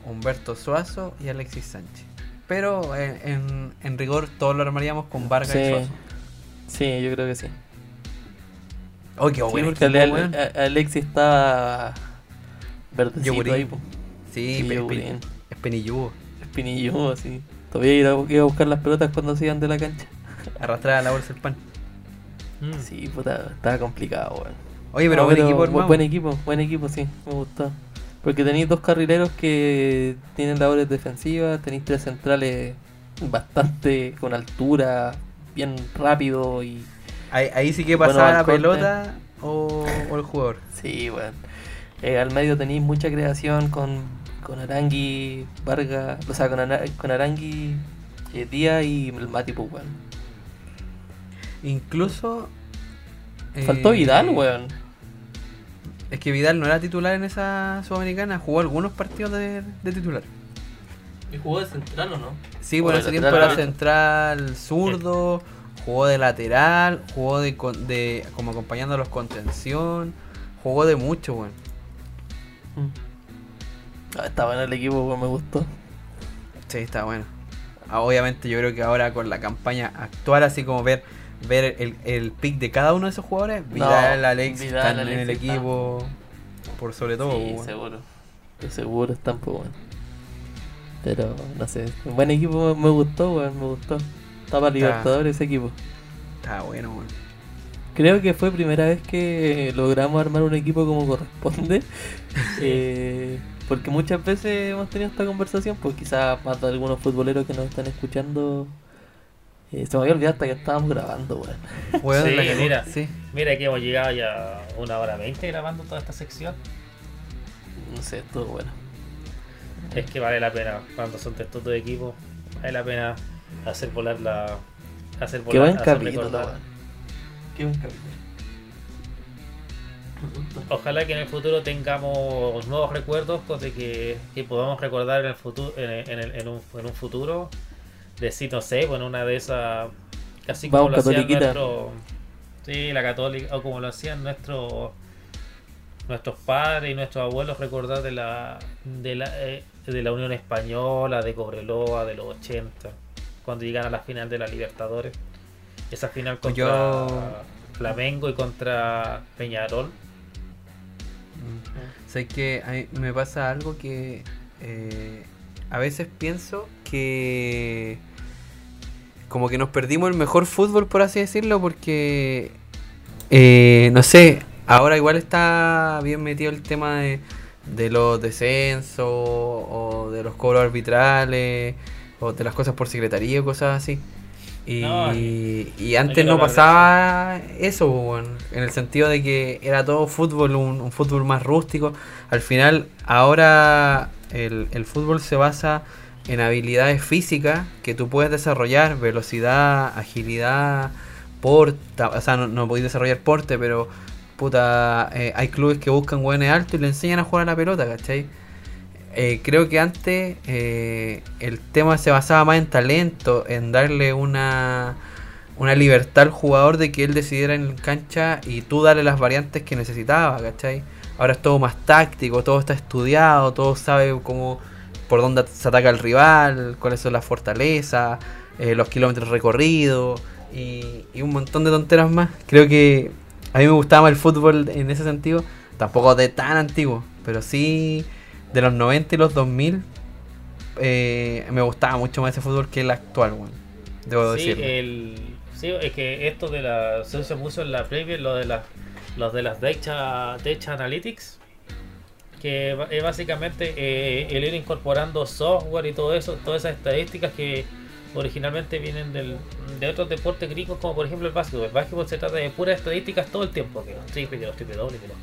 Humberto Suazo y Alexis Sánchez. Pero en, en rigor todos lo armaríamos con Vargas y Sí. Suazo. Sí, yo creo que sí. Oh, qué Sí, buen porque equipo, Ale- weón. a- Alexis estaba verdecito Yogurín. ahí, po. Sí, Sí, espinilludo. Así. Todavía iba, a buscar las pelotas cuando se iban de la cancha. Arrastraba la bolsa del pan. Mm. Sí, puta, estaba complicado, weón. Oye, pero No, buen equipo, bu- hermano. Buen equipo, buen equipo, sí, me gustó. Porque tenéis dos carrileros que tienen labores defensivas, tenéis tres centrales bastante con altura, bien rápido y Ahí, ahí sí que pasaba la pelota o, o el jugador. Sí, bueno. Eh, al medio tenéis mucha creación con, con Arangui, Vargas, o sea, con, con Arangui, eh, Díaz y el Mati, pues, weón. Incluso. Faltó eh, Vidal, weón. Es que Vidal no era titular en esa sudamericana, jugó algunos partidos de, de titular. ¿Y jugó de central o no? Sí, bueno, ese tiempo era central zurdo, jugó de lateral, jugó de, con- de como acompañando a los contención, jugó de mucho, weón. Ah, estaba en el equipo, weón, me gustó. Sí, está bueno. Ah, Obviamente yo creo que ahora con la campaña actual, así como ver ver el, el pick de cada uno de esos jugadores, Vidal, Alex, Vidal, están en el equipo por sobre todo. Sí, seguro. De seguro están, pues, weón. Pero, no sé, un buen equipo me gustó, weón, me gustó. Estaba para Libertadores ese equipo. Está bueno. Creo que fue primera vez que logramos armar un equipo como corresponde. Eh, porque muchas veces hemos tenido esta conversación, pues quizás más de algunos futboleros que nos están escuchando Eh, se me había olvidado hasta que estábamos grabando, weón. Weón, Sí, la mira. sí. Mira que hemos llegado ya a una hora veinte grabando toda esta sección. No sé, estuvo bueno. Es que vale la pena cuando son textos de equipo. Vale la pena hacer volar la. Hacer volar Qué buen hacer capítulo, weón. Qué buen capítulo. Ojalá que en el futuro tengamos nuevos recuerdos pues, de que, que podamos recordar en el futuro en, en el- en un, en un futuro decir no sé bueno una de esas casi como Vamos, lo hacían catoliquita. nuestros sí la católica o como lo hacían nuestros nuestros padres y nuestros abuelos recordar de la de la eh, de la Unión Española de Cobreloa de los 80 cuando llegan a la final de la Libertadores. Esa final contra Yo- Flamengo y contra Peñarol. Sé que a mí me pasa algo que eh, a veces pienso que como que nos perdimos el mejor fútbol, por así decirlo, porque eh, no sé, ahora igual está bien metido el tema de, de los descensos o de los cobros arbitrales o de las cosas por secretaría o cosas así. Y, No, y antes no pasaba eso, weón, en el sentido de que era todo fútbol, un, un fútbol más rústico. Al final, ahora el, fútbol se basa en habilidades físicas que tú puedes desarrollar, velocidad, agilidad, porta, o sea, no, no podéis desarrollar porte, pero puta, eh, hay clubes que buscan hueones altos y le enseñan a jugar a la pelota, ¿cachai? Eh, creo que antes eh, el tema se basaba más en talento, en darle una, una libertad al jugador de que él decidiera en cancha y tú darle las variantes que necesitaba, ¿cachai? Ahora es todo más táctico, todo está estudiado, todo sabe cómo por dónde se ataca el rival, cuáles son las fortalezas, eh, los kilómetros recorridos y, y un montón de tonteras más. Creo que a mí me gustaba más el fútbol en ese sentido, tampoco de tan antiguo, pero sí de los 90 y los 2000 eh, me gustaba mucho más ese fútbol que el actual, weón. Debo Sí, decirlo. el, sí, es que esto de la. Mucho en la previa, lo de las los de las Data, Data Analytics. Que es básicamente eh, el ir incorporando software y todo eso, todas esas estadísticas que originalmente vienen del, de otros deportes gringos, como por ejemplo el básquetbol. El básquetbol se trata de puras estadísticas todo el tiempo, que los triple, que los triple doble, que, los-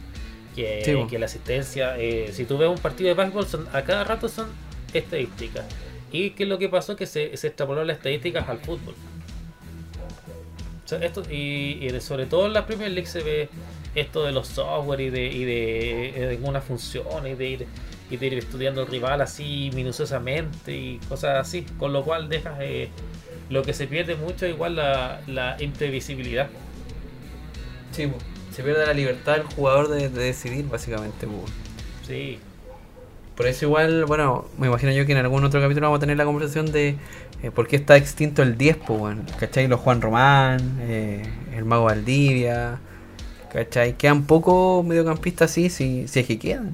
que, Sí, bo. que la asistencia. eh, si tú ves un partido de básquetbol, son, a cada rato son estadísticas. ¿Y qué es lo que pasó? Que se, se extrapoló las estadísticas al fútbol. Esto, y, y de- sobre todo en la Premier League se ve esto de los software y de, y de, de algunas funciones y de ir y de ir estudiando al rival así minuciosamente y cosas así, con lo cual dejas eh, lo que se pierde mucho igual la, la imprevisibilidad. Sí, se pierde la libertad del jugador de, de decidir, básicamente. Sí, Por eso igual, bueno, me imagino yo que en algún otro capítulo vamos a tener la conversación de eh, por qué está extinto el 10, pues, bueno, ¿cachai? Los Juan Román, eh, el Mago Valdivia, ¿cachai? Quedan pocos mediocampistas así, si, si es que quedan.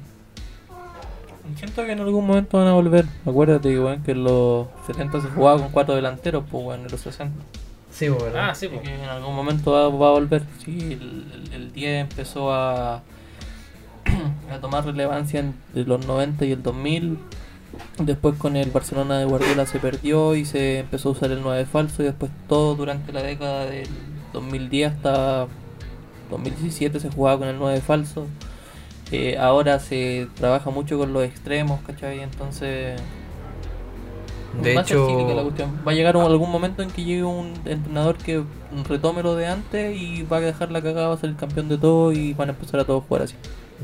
Siento que en algún momento van a volver. Acuérdate weón, que en los 70 se jugaba con cuatro delanteros, pues bueno, en los 60. Sí, pues, ¿verdad? ah, sí, pues. que en algún momento va, va a volver. Sí, el, el- el 10 empezó a, a tomar relevancia en los 90 y el 2000. Después con el Barcelona de Guardiola se perdió y se empezó a usar el 9 falso y después todo durante la década del 2010 hasta 2017 se jugaba con el 9 falso. Eh, ahora se trabaja mucho con los extremos, ¿cachai? Entonces De hecho-. Va a llegar un- algún momento en que llegue un entrenador que retome lo de antes y va a dejar la cagada, va a ser el campeón de todo y van a empezar a todos jugar así.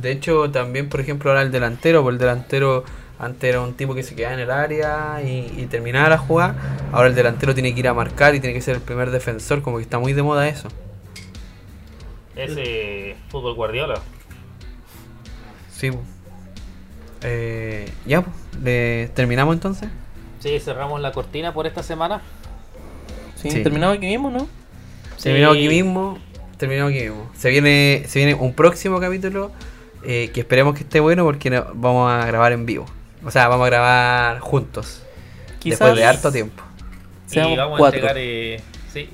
De hecho, también, por ejemplo, ahora el delantero, pues el delantero antes era un tipo que se quedaba en el área y, y terminaba la jugada. Ahora el delantero tiene que ir a marcar y tiene que ser el primer defensor, como que está muy de moda eso. Ese fútbol Guardiola. Sí. Eh, ya, pues, ¿le terminamos entonces? Sí, cerramos la cortina por esta semana. Sí, Sí. terminaba aquí mismo, ¿no? Terminamos Sí. aquí mismo. Terminamos aquí mismo. Se viene, se viene un próximo capítulo eh, que esperemos que esté bueno porque no- vamos a grabar en vivo. O sea, vamos a grabar juntos. Después de harto tiempo. Y vamos cuatro. a entregar, eh, sí,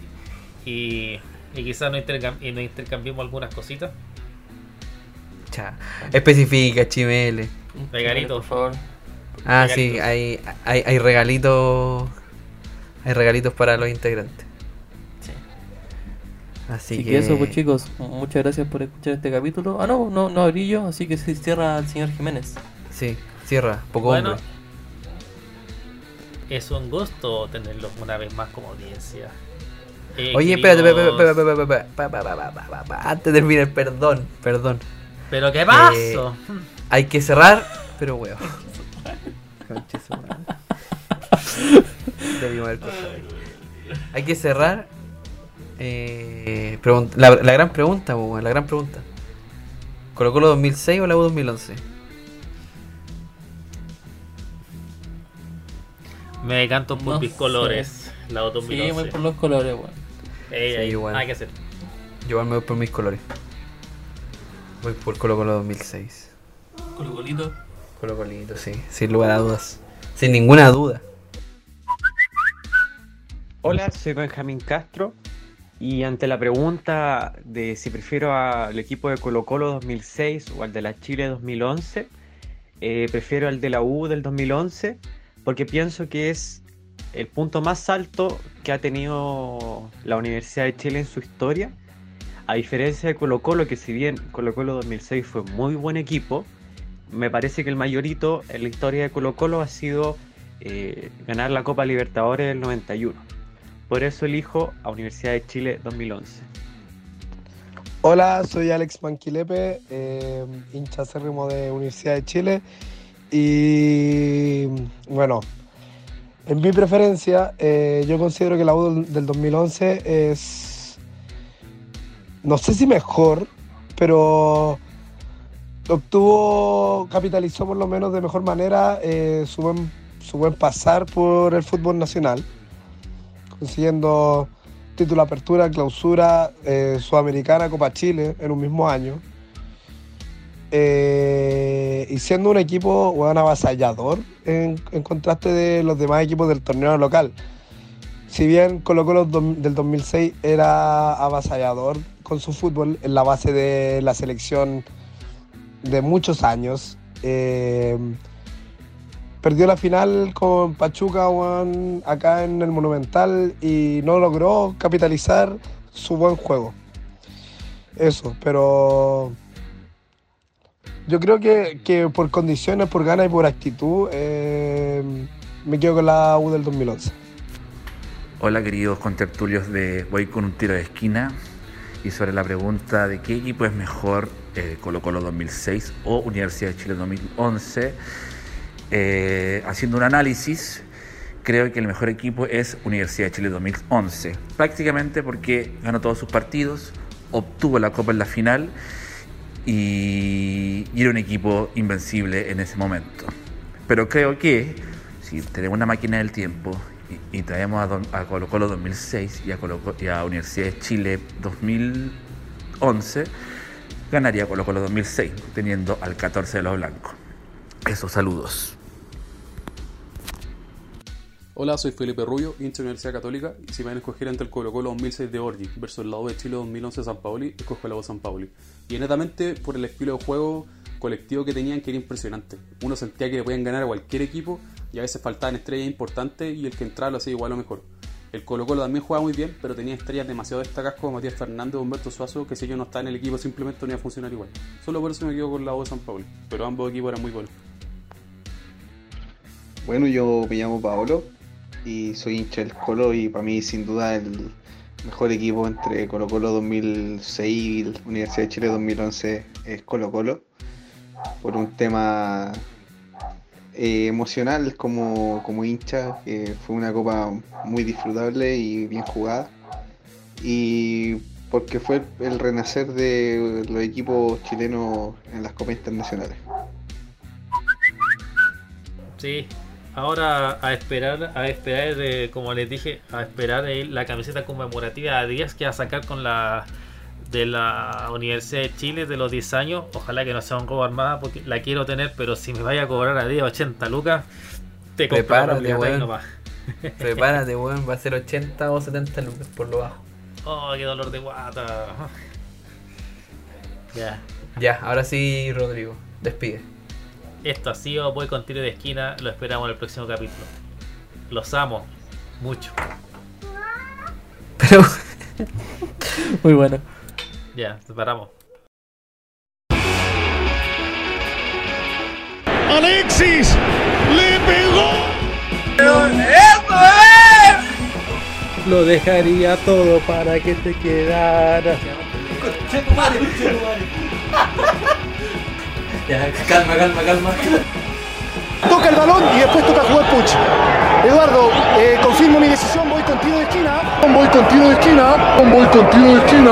y, y quizás nos, intercam- y nos intercambiemos algunas cositas. Cha. Especifica, Chimele. Regalito. Por favor. Ah, Regalitos. sí, hay, hay, hay regalitos. Hay regalitos para los integrantes. Así, Así que, que eso, pues chicos, muchas gracias por escuchar este capítulo. Ah, no, no, no abrí yo, así que se cierra el señor Jiménez. Sí, cierra, poco Bueno, hombre. es un gusto tenerlos una vez más como audiencia. Eh, Oye, espérate, espérate, espérate, antes de terminar, perdón, perdón. ¿Pero qué pasó? Eh, hay que cerrar, pero weón. Hay que cerrar. Eh, la, la gran pregunta, la gran pregunta. ¿Colo Colo 2006 o la U 2011? Me decanto por No mis sé. colores. La otro Sí, voy por los colores, weón. Ey, Sí, ey, igual. nada que hacer. Yo igual me voy por mis colores. Voy por Colo Colo 2006. Colo Colito. Colo Colito, sí, sin lugar a dudas. Sin ninguna duda. Hola, soy Benjamín Castro y ante la pregunta de si prefiero al equipo de Colo Colo 2006 o al de la Chile 2011, eh, prefiero al de la U del 2011 porque pienso que es el punto más alto que ha tenido la Universidad de Chile en su historia. A diferencia de Colo Colo, que si bien Colo Colo 2006 fue muy buen equipo, me parece que el mayor hito en la historia de Colo Colo ha sido eh, ganar la Copa Libertadores del 91. Por eso elijo a Universidad de Chile 2011. Hola, soy Alex Manquilepe, eh, hincha acérrimo de Universidad de Chile. Y bueno, en mi preferencia, eh, yo considero que la U del, del 2011 es, no sé si mejor, pero obtuvo, capitalizó por lo menos de mejor manera eh, su, buen, su buen pasar por el fútbol nacional, consiguiendo título apertura, clausura, eh, sudamericana, Copa Chile en un mismo año. Eh, y siendo un equipo weón, avasallador en, contraste de los demás equipos del torneo local. Si bien Colo Colo del 2006 era avasallador con su fútbol en la base de la selección de muchos años, eh, perdió la final con Pachuca acá en el Monumental y no logró capitalizar su buen juego. Eso, pero yo creo que, que por condiciones, por ganas y por actitud, eh, me quedo con la U del 2011. Hola queridos contertulios de Voy con un tiro de esquina y sobre la pregunta de qué equipo es mejor eh, Colo Colo 2006 o Universidad de Chile 2011, eh, haciendo un análisis, creo que el mejor equipo es Universidad de Chile 2011, prácticamente porque ganó todos sus partidos, obtuvo la Copa en la final y, era un equipo invencible en ese momento. Pero creo que si tenemos una máquina del tiempo y, traemos a, Colo Colo 2006 y a, Universidad de Chile 2011, ganaría Colo Colo 2006, teniendo al 14 de los blancos. Esos saludos. Hola, soy Felipe Rubio, hincha de Universidad Católica, si me van a escoger entre el Colo Colo 2006 de Orgi versus el lado de Chile 2011 San Pauli, escojo el lado de San Pauli. Y netamente por el estilo de juego colectivo que tenían, que era impresionante. Uno sentía que le podían ganar a cualquier equipo, y a veces faltaban estrellas importantes, y el que entraba lo hacía igual o mejor. El Colo Colo también jugaba muy bien, pero tenía estrellas demasiado destacadas como Matías Fernández o Humberto Suazo, que si ellos no estaban en el equipo simplemente no iba a funcionar igual. Solo por eso me quedo con el lado de San Pauli, pero ambos equipos eran muy buenos. Bueno, yo me llamo Paolo y soy hincha del Colo y para mí sin duda el mejor equipo entre Colo Colo 2006 y Universidad de Chile 2011 es Colo Colo por un tema eh, emocional como, como hincha, que fue una copa muy disfrutable y bien jugada y porque fue el renacer de los equipos chilenos en las copas internacionales. Sí, ahora a esperar, a esperar, eh, como les dije, a esperar eh, la camiseta conmemorativa a 10 que va a sacar con la de la Universidad de Chile de los 10 años. Ojalá que no sea un robo armada porque la quiero tener, pero si me vaya a cobrar a 10, 80 lucas, te compro weón. nomás. Prepárate, weón, va a ser 80 o 70 lucas por lo bajo. Oh, qué dolor de guata. Ya. Ya, ahora sí, Rodrigo, despide. Esto ha sido Voy con tiro de esquina. Lo esperamos en el próximo capítulo. Los amo mucho. Pero. Muy bueno. Ya, separamos. Alexis le pegó. Lo dejaría todo para que te quedaras. Calma, calma, calma. Toca el balón y después toca jugar Puch. Eduardo, eh, confirmo mi decisión, voy con tiro de esquina. Voy con tiro de esquina. Voy con tiro de esquina.